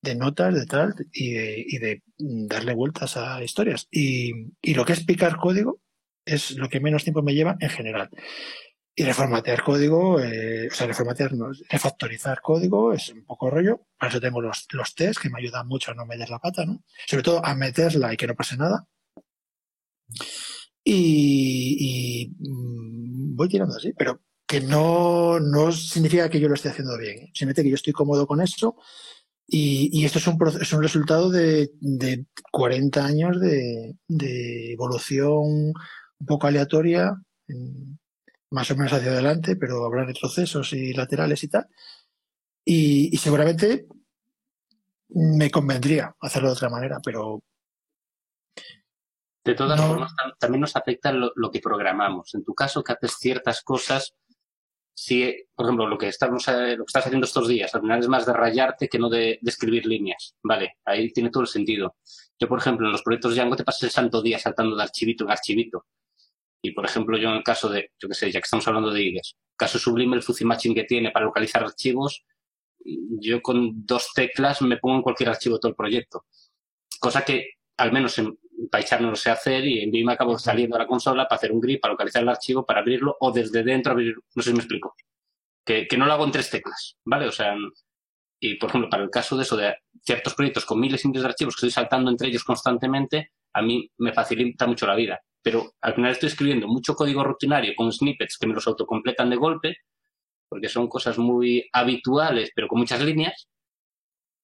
de notas, de tal, y de, y de darle vueltas a historias. Y, lo que es picar código es lo que menos tiempo me lleva en general. Y reformatear código, eh, o sea, reformatear, refactorizar código es un poco rollo. Para eso tengo los, los tests que me ayudan mucho a no meter la pata, ¿no? Sobre todo a meterla y que no pase nada. Y, mm, voy tirando así, pero que no, no significa que yo lo esté haciendo bien. Simplemente que yo estoy cómodo con esto. Y, y esto es un, es un resultado de, de 40 años de, de evolución un poco aleatoria, más o menos hacia adelante, pero habrá retrocesos y laterales y tal. Y, y seguramente me convendría hacerlo de otra manera, pero De todas No. formas, tam- también nos afecta lo, lo que programamos. En tu caso, que haces ciertas cosas, si, por ejemplo, lo que, estamos, lo que estás haciendo estos días, al final es más de rayarte que no de, escribir líneas. Vale, ahí tiene todo el sentido. Yo, por ejemplo, en los proyectos Django te pasas el santo día saltando de archivito en archivito. Y, por ejemplo, yo en el caso de, yo qué sé, ya que estamos hablando de IDES, caso Sublime, el fuzzy matching que tiene para localizar archivos, yo con dos teclas me pongo en cualquier archivo todo el proyecto. Cosa que, al menos en PyCharm no lo sé hacer y en Vim acabo saliendo a la consola para hacer un grip, para localizar el archivo, para abrirlo o desde dentro abrir, no sé si me explico. Que, que no lo hago en tres teclas, ¿vale? O sea, y por ejemplo, para el caso de eso, de ciertos proyectos con miles y miles de archivos que estoy saltando entre ellos constantemente, a mí me facilita mucho la vida. Pero al final estoy escribiendo mucho código rutinario con snippets que me los autocompletan de golpe, porque son cosas muy habituales, pero con muchas líneas,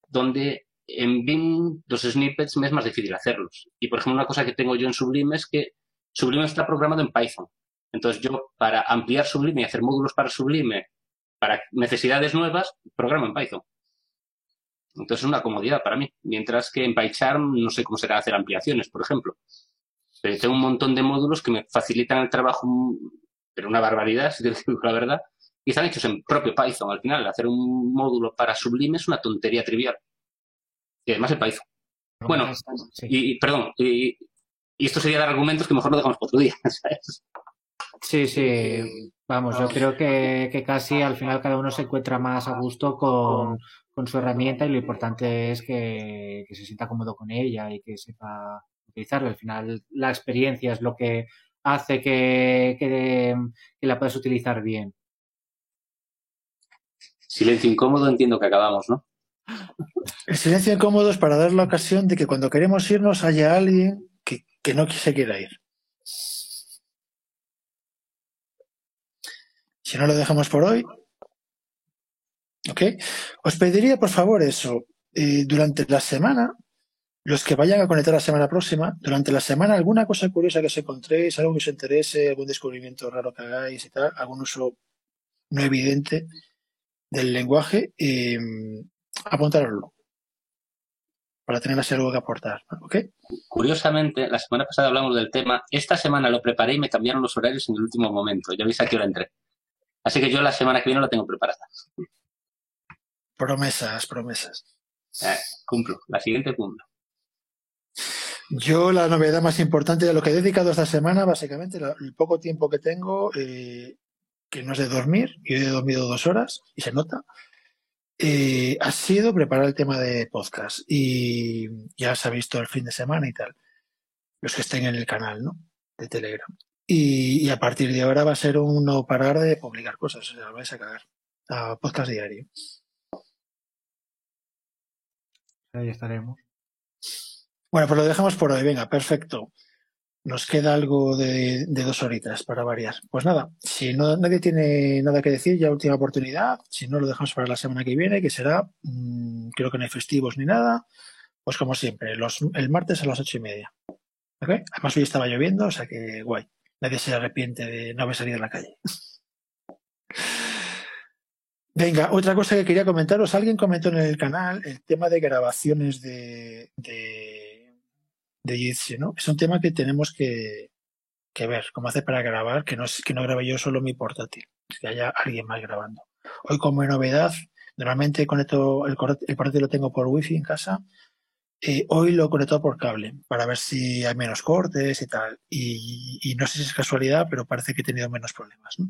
donde en Vim los snippets me es más difícil hacerlos. Y por ejemplo, una cosa que tengo yo en Sublime es que Sublime está programado en Python. Entonces yo, para ampliar Sublime y hacer módulos para Sublime, para necesidades nuevas, programo en Python. Entonces es una comodidad para mí. Mientras que en PyCharm no sé cómo será hacer ampliaciones, por ejemplo. Pero tengo un montón de módulos que me facilitan el trabajo, pero una barbaridad, (laughs) si te digo la verdad. Y están hechos en propio Python. Al final, hacer un módulo para Sublime es una tontería trivial. Y además en Python. Bueno, Sí. Y, perdón, y, y esto sería dar argumentos que mejor lo dejamos para otro día. (laughs) ¿sabes? Sí, sí. Vamos, yo creo que, que casi al final cada uno se encuentra más a gusto con, con su herramienta y lo importante es que, que se sienta cómodo con ella y que sepa utilizarla. Al final la experiencia es lo que hace que, que, que la puedas utilizar bien. Silencio incómodo, entiendo que acabamos, ¿no? El silencio incómodo es para dar la ocasión de que cuando queremos irnos haya alguien que, no se quiera ir. Si no lo dejamos por hoy, ¿ok? Os pediría por favor eso, eh, durante la semana, los que vayan a conectar la semana próxima, durante la semana alguna cosa curiosa que os encontréis, algo que os interese, algún descubrimiento raro que hagáis y tal, algún uso no evidente del lenguaje, eh, apuntároslo para tener así algo que aportar, ¿ok? Curiosamente, la semana pasada hablamos del tema. Esta semana lo preparé y me cambiaron los horarios en el último momento. Ya veis a qué hora entré. Así que yo la semana que viene lo tengo preparada. Promesas, promesas. Eh, cumplo. La siguiente cumplo. Yo la novedad más importante de lo que he dedicado esta semana, básicamente, la- el poco tiempo que tengo, eh, que no es de dormir, yo he dormido dos horas y se nota, eh, ha sido preparar el tema de podcast. Y ya se ha visto el fin de semana y tal. Los que estén en el canal, ¿no? De Telegram. Y, y a partir de ahora va a ser un no parar de publicar cosas. O sea, lo vais a cagar. A podcast diario. Ahí estaremos. Bueno, pues lo dejamos por hoy. Venga, perfecto. Nos queda algo de, dos horitas para variar. Pues nada, si no, nadie tiene nada que decir, ya última oportunidad. Si no, lo dejamos para la semana que viene, que será, mm, creo que no hay festivos ni nada. Pues como siempre, el martes a las ocho y media. Además hoy estaba lloviendo, o sea que guay. Nadie se arrepiente de no haber salido a la calle. (laughs) Venga, otra cosa que quería comentaros. Alguien comentó en el canal el tema de grabaciones de, de, de Jitsi, ¿no? Es un tema que tenemos que, que ver cómo hace para grabar, que no, es, que no grabe yo solo mi portátil, que haya alguien más grabando. Hoy como novedad, normalmente conecto el, el portátil lo tengo por wifi en casa, hoy lo conecto por cable para ver si hay menos cortes y tal. Y, no sé si es casualidad, pero parece que he tenido menos problemas. ¿no?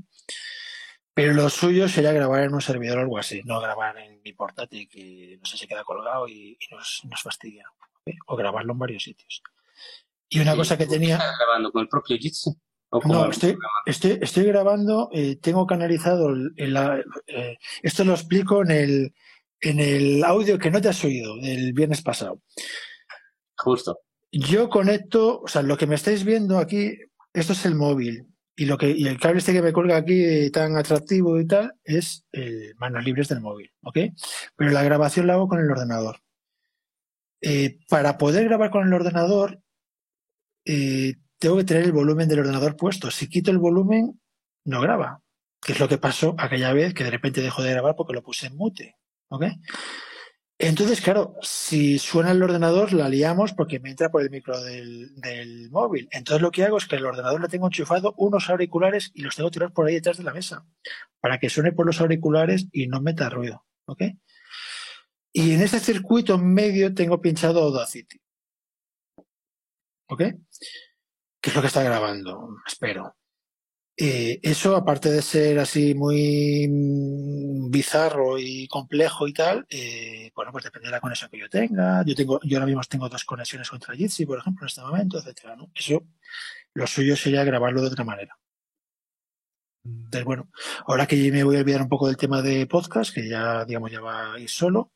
Pero lo suyo sería grabar en un servidor o algo así, no grabar en mi portátil que no sé si queda colgado y, nos, fastidia. O grabarlo en varios sitios. Y una cosa que tenía. ¿Estás grabando con el propio Jitsi? No, estoy, estoy, estoy, grabando, eh, tengo canalizado, el, eh, esto lo explico en el, en el audio que no te has oído del viernes pasado. Justo. Yo conecto, o sea, lo que me estáis viendo aquí, esto es el móvil. Y lo que y el cable este que me cuelga aquí tan atractivo y tal es el manos libres del móvil, ¿ok? Pero la grabación la hago con el ordenador. Eh, para poder grabar con el ordenador, eh, tengo que tener el volumen del ordenador puesto. Si quito el volumen, no graba. Que es lo que pasó aquella vez que de repente dejó de grabar porque lo puse en mute, ¿ok? Entonces, claro, si suena el ordenador, la liamos porque me entra por el micro del, móvil. Entonces, lo que hago es que el ordenador le tengo enchufado unos auriculares y los tengo tirados por ahí detrás de la mesa para que suene por los auriculares y no meta ruido. ¿Ok? Y en ese circuito medio tengo pinchado Audacity. ¿Ok? Que es lo que está grabando, espero. Eh, eso, aparte de ser así muy mm, bizarro y complejo y tal, eh, bueno, pues depende de la conexión que yo tenga. Yo tengo, yo ahora mismo tengo dos conexiones contra Jitsi, por ejemplo, en este momento, etcétera, ¿no? Eso, lo suyo sería grabarlo de otra manera. Entonces, bueno, ahora que me voy a olvidar un poco del tema de podcast, que ya, digamos, ya va a ir solo,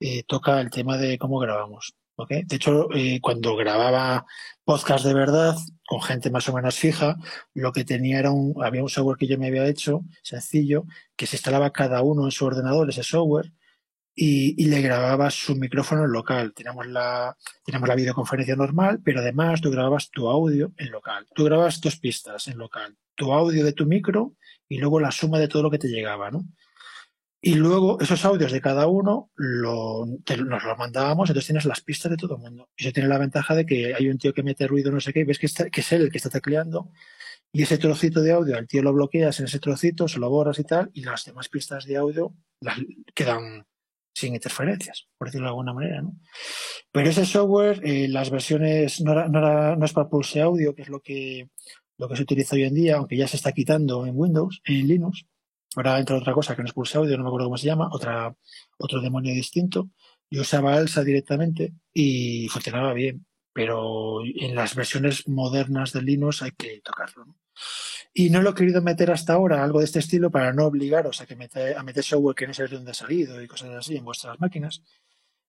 eh, toca el tema de cómo grabamos. De hecho, eh, cuando grababa podcast de verdad, con gente más o menos fija, lo que tenía era un, había un software que yo me había hecho, sencillo, que se instalaba cada uno en su ordenador, ese software, y, le grababa su micrófono en local. Teníamos la, teníamos la videoconferencia normal, pero además tú grababas tu audio en local. Tú grababas dos pistas en local, tu audio de tu micro y luego la suma de todo lo que te llegaba, ¿no? Y luego esos audios de cada uno lo, nos los mandábamos, entonces tienes las pistas de todo el mundo. Y eso tiene la ventaja de que hay un tío que mete ruido, no sé qué, y ves que, es él el que está tecleando, y ese trocito de audio, al tío lo bloqueas en ese trocito, se lo borras y tal, y las demás pistas de audio las quedan sin interferencias, por decirlo de alguna manera, ¿no? Pero ese software, eh, las versiones, no, no, no es para Pulse Audio, que es lo que, lo que se utiliza hoy en día, aunque ya se está quitando en Windows, en Linux, Ahora entra otra cosa que no es Pulse Audio, no me acuerdo cómo se llama, otra, otro demonio distinto. Yo usaba Alsa directamente y funcionaba bien, pero en las versiones modernas de Linux hay que tocarlo. Y no lo he querido meter hasta ahora, algo de este estilo, para no obligaros a, que mete, a meter software que no sé de dónde ha salido y cosas así en vuestras máquinas.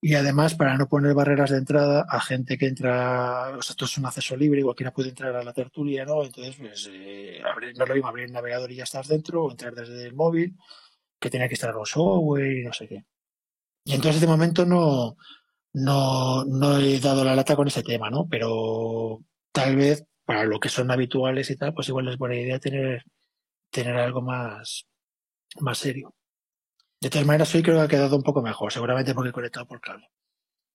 Y además, para no poner barreras de entrada a gente que entra, o sea, esto es un acceso libre, cualquiera puede entrar a la tertulia, ¿no? Entonces, pues, eh, no es lo mismo abrir el navegador y ya estás dentro, o entrar desde el móvil, que tenía que instalar un software y no sé qué. Y entonces, de momento, no, no, no he dado la lata con ese tema, ¿no? Pero tal vez, para lo que son habituales y tal, pues igual es buena idea tener, tener algo más, más serio. De todas maneras, hoy creo que ha quedado un poco mejor, seguramente porque he conectado por cable.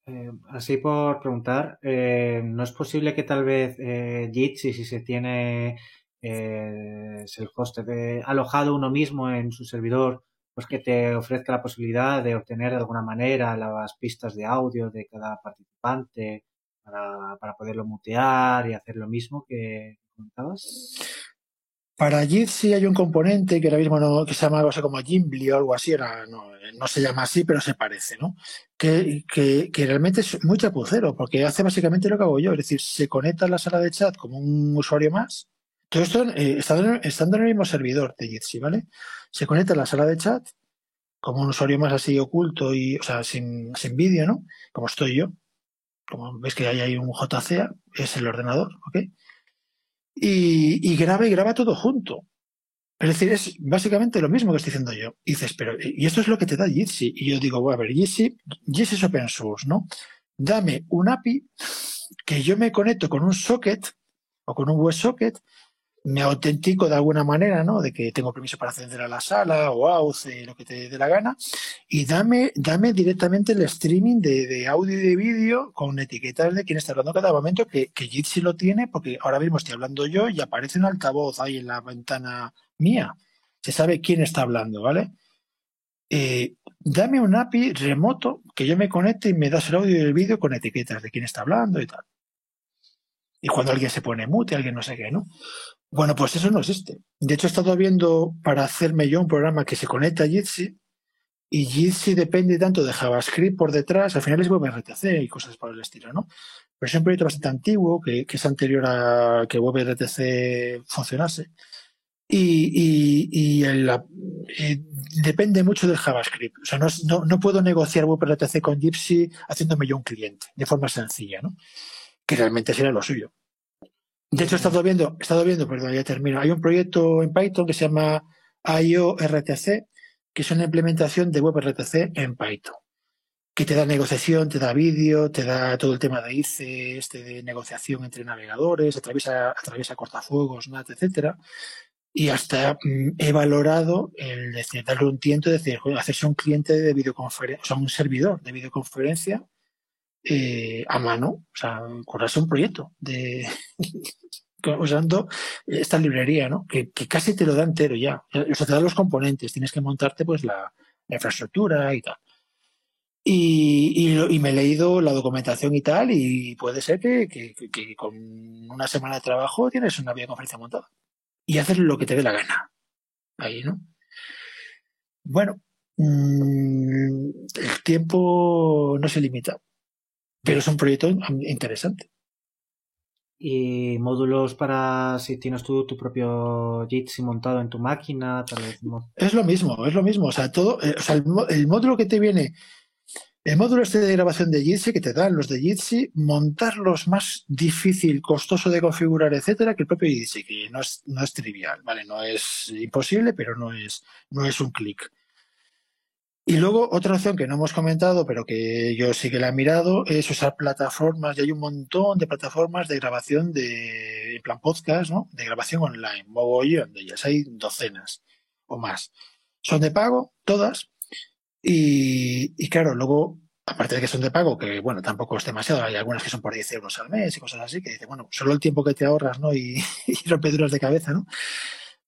Eh, así por preguntar, eh, ¿no es posible que tal vez eh, Jitsi, si se tiene eh, el host alojado uno mismo en su servidor, pues que te ofrezca la posibilidad de obtener de alguna manera las pistas de audio de cada participante para, para poderlo mutear y hacer lo mismo que comentabas? Para Jitsi hay un componente que ahora mismo no, que se llama algo así como Gimbly o algo así, no, se llama así, pero se parece, ¿no? Que, realmente es muy chapucero, porque hace básicamente lo que hago yo, es decir, se conecta a la sala de chat como un usuario más. Todo esto eh, estando, estando, en el mismo servidor de Jitsi, ¿vale? Se conecta a la sala de chat como un usuario más así oculto y, o sea, sin, sin vídeo, ¿no? Como estoy yo. Como ves que hay ahí un JCA, es el ordenador, ¿ok? Y, graba y graba todo junto. Es decir, es básicamente lo mismo que estoy diciendo yo. Y dices, pero, y esto es lo que te da Jitsi. Y yo digo, bueno, a ver, Jitsi, Jitsi es open source, ¿no? Dame un API que yo me conecto con un socket o con un WebSocket me autentico de alguna manera, ¿no? De que tengo permiso para acceder a la sala o auth, lo que te dé la gana, y dame, dame directamente el streaming de, audio y de vídeo con etiquetas de quién está hablando cada momento, que, que Jitsi lo tiene, porque ahora mismo estoy hablando yo y aparece un altavoz ahí en la ventana mía. Se sabe quién está hablando, ¿vale? Eh, dame un API remoto que yo me conecte y me das el audio y el vídeo con etiquetas de quién está hablando y tal. Y cuando alguien se pone mute, alguien no sé qué, ¿no? Bueno, pues eso no existe. De hecho, he estado viendo para hacerme yo un programa que se conecta a Jitsi y Jitsi depende tanto de JavaScript por detrás, al final es WebRTC y cosas por el estilo, ¿no? Pero es un proyecto bastante antiguo que, es anterior a que WebRTC funcionase y, y, depende mucho del JavaScript. O sea, no, no, puedo negociar WebRTC con Gypsy haciéndome yo un cliente de forma sencilla, ¿no? Que realmente sería lo suyo. De hecho, he estado viendo, he estado viendo, perdón, ya termino. Hay un proyecto en Python que se llama IORTC, que es una implementación de WebRTC en Python, que te da negociación, te da vídeo, te da todo el tema de ICE, este de negociación entre navegadores, atraviesa, atraviesa cortafuegos, NAT, etcétera. Y hasta mm, he valorado el decir, darle un tiento, decir, hacerse un cliente de videoconferencia, o sea, un servidor de videoconferencia eh, a mano, o sea, curarse un proyecto de (laughs) usando esta librería, ¿no? Que, casi te lo da entero ya. O sea, te da los componentes, tienes que montarte pues la, infraestructura y tal. Y, me he leído la documentación y tal, y puede ser que, que, con una semana de trabajo tienes una videoconferencia montada. Y haces lo que te dé la gana. Ahí, ¿no? Bueno, mm, el tiempo no se limita pero es un proyecto interesante. ¿Y módulos para si tienes tú tu propio Jitsi montado en tu máquina? Tal vez, Es lo mismo, es lo mismo. O sea, todo, eh, o sea, el, módulo que te viene, el módulo este de grabación de Jitsi que te dan los de Jitsi, montarlos más difícil, costoso de configurar, etcétera, que el propio Jitsi, que no es, no es trivial, ¿vale? No es imposible, pero no es, no es un clic. Y luego otra opción que no hemos comentado, pero que yo sí que la he mirado, es usar plataformas, y hay un montón de plataformas de grabación de, en plan podcast, ¿no? De grabación online, mogollón de ellas, hay docenas o más. Son de pago, todas, y, claro, luego, aparte de que son de pago, que bueno, tampoco es demasiado, hay algunas que son por 10 euros al mes y cosas así, que dice, bueno, solo el tiempo que te ahorras, ¿no? Y, (laughs) y rompeduras de cabeza, ¿no?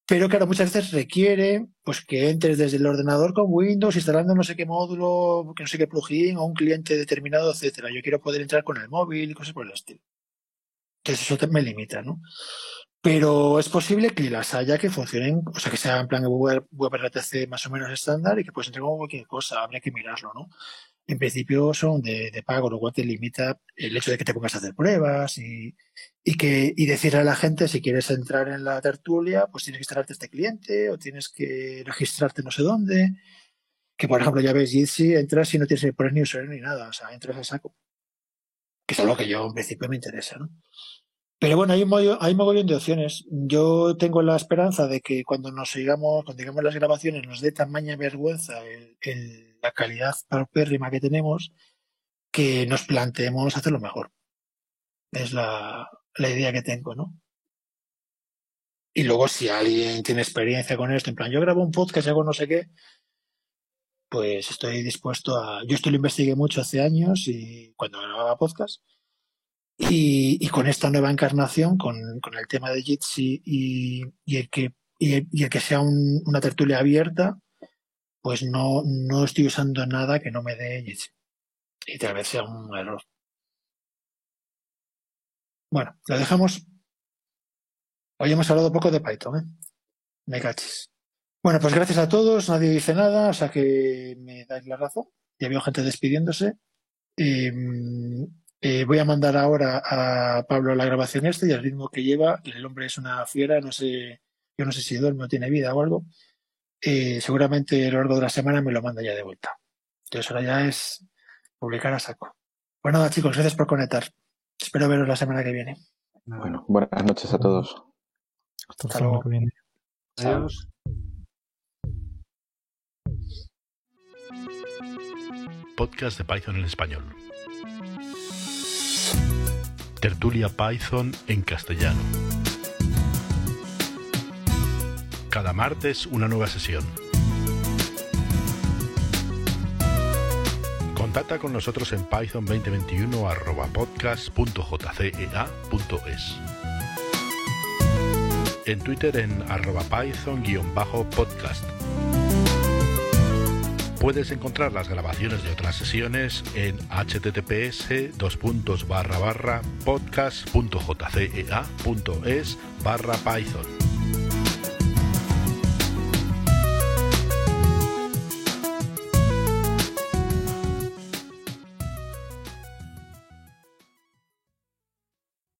Pero claro, muchas veces requiere pues que entres desde el ordenador con Windows instalando no sé qué módulo, que no sé qué plugin o un cliente determinado, etcétera. Yo quiero poder entrar con el móvil y cosas por el estilo. Entonces eso me limita, ¿no? Pero es posible que las haya que funcionen, o sea, que sea en plan web, WebRTC más o menos estándar y que puedes entrar con cualquier cosa, habría que mirarlo, ¿no? en principio son de, pago, lo cual te limita el hecho de que te pongas a hacer pruebas y, que y decirle a la gente si quieres entrar en la tertulia, pues tienes que instalarte este cliente o tienes que registrarte no sé dónde. Que por ejemplo ya ves Jitsi, entras y no tienes que poner ni usuario ni nada, o sea, entras a saco. Que es algo que yo en principio me interesa, ¿no? Pero bueno, hay un, hay mogollón de opciones. Yo tengo la esperanza de que cuando nos sigamos, cuando digamos las grabaciones, nos dé tamaña vergüenza la calidad paupérrima que tenemos, que nos planteemos hacerlo mejor. Es la, la idea que tengo, ¿no? Y luego, si alguien tiene experiencia con esto, en plan, yo grabo un podcast hago no sé qué, pues estoy dispuesto a. Yo esto lo investigué mucho hace años y cuando grababa podcast y, con esta nueva encarnación, con, el tema de Jitsi y, el que y el, que sea una tertulia abierta, pues no, no estoy usando nada que no me dé Jitsi. Y tal vez sea un error. Bueno, lo dejamos. Hoy hemos hablado poco de Python, ¿eh? Me cachis. Bueno, pues gracias a todos. Nadie dice nada, o sea que me dais la razón. Ya veo gente despidiéndose. Em, eh, voy a mandar ahora a Pablo la grabación este y el ritmo que lleva, el hombre es una fiera, no sé, yo no sé si duerme o tiene vida o algo, y seguramente a lo largo de la semana me lo manda ya de vuelta. Entonces ahora ya es publicar a saco. Pues nada, chicos, gracias por conectar. Espero veros la semana que viene. Bueno, buenas noches a todos. Hasta luego. que viene. Adiós. Podcast de Python en español. Tertulia Python en castellano. Cada martes una nueva sesión. Contacta con nosotros en python 2021 arroba podcast.jcea.es. En Twitter en arroba python-podcast. Puedes encontrar las grabaciones de otras sesiones en https podcast.jcea.es barra python.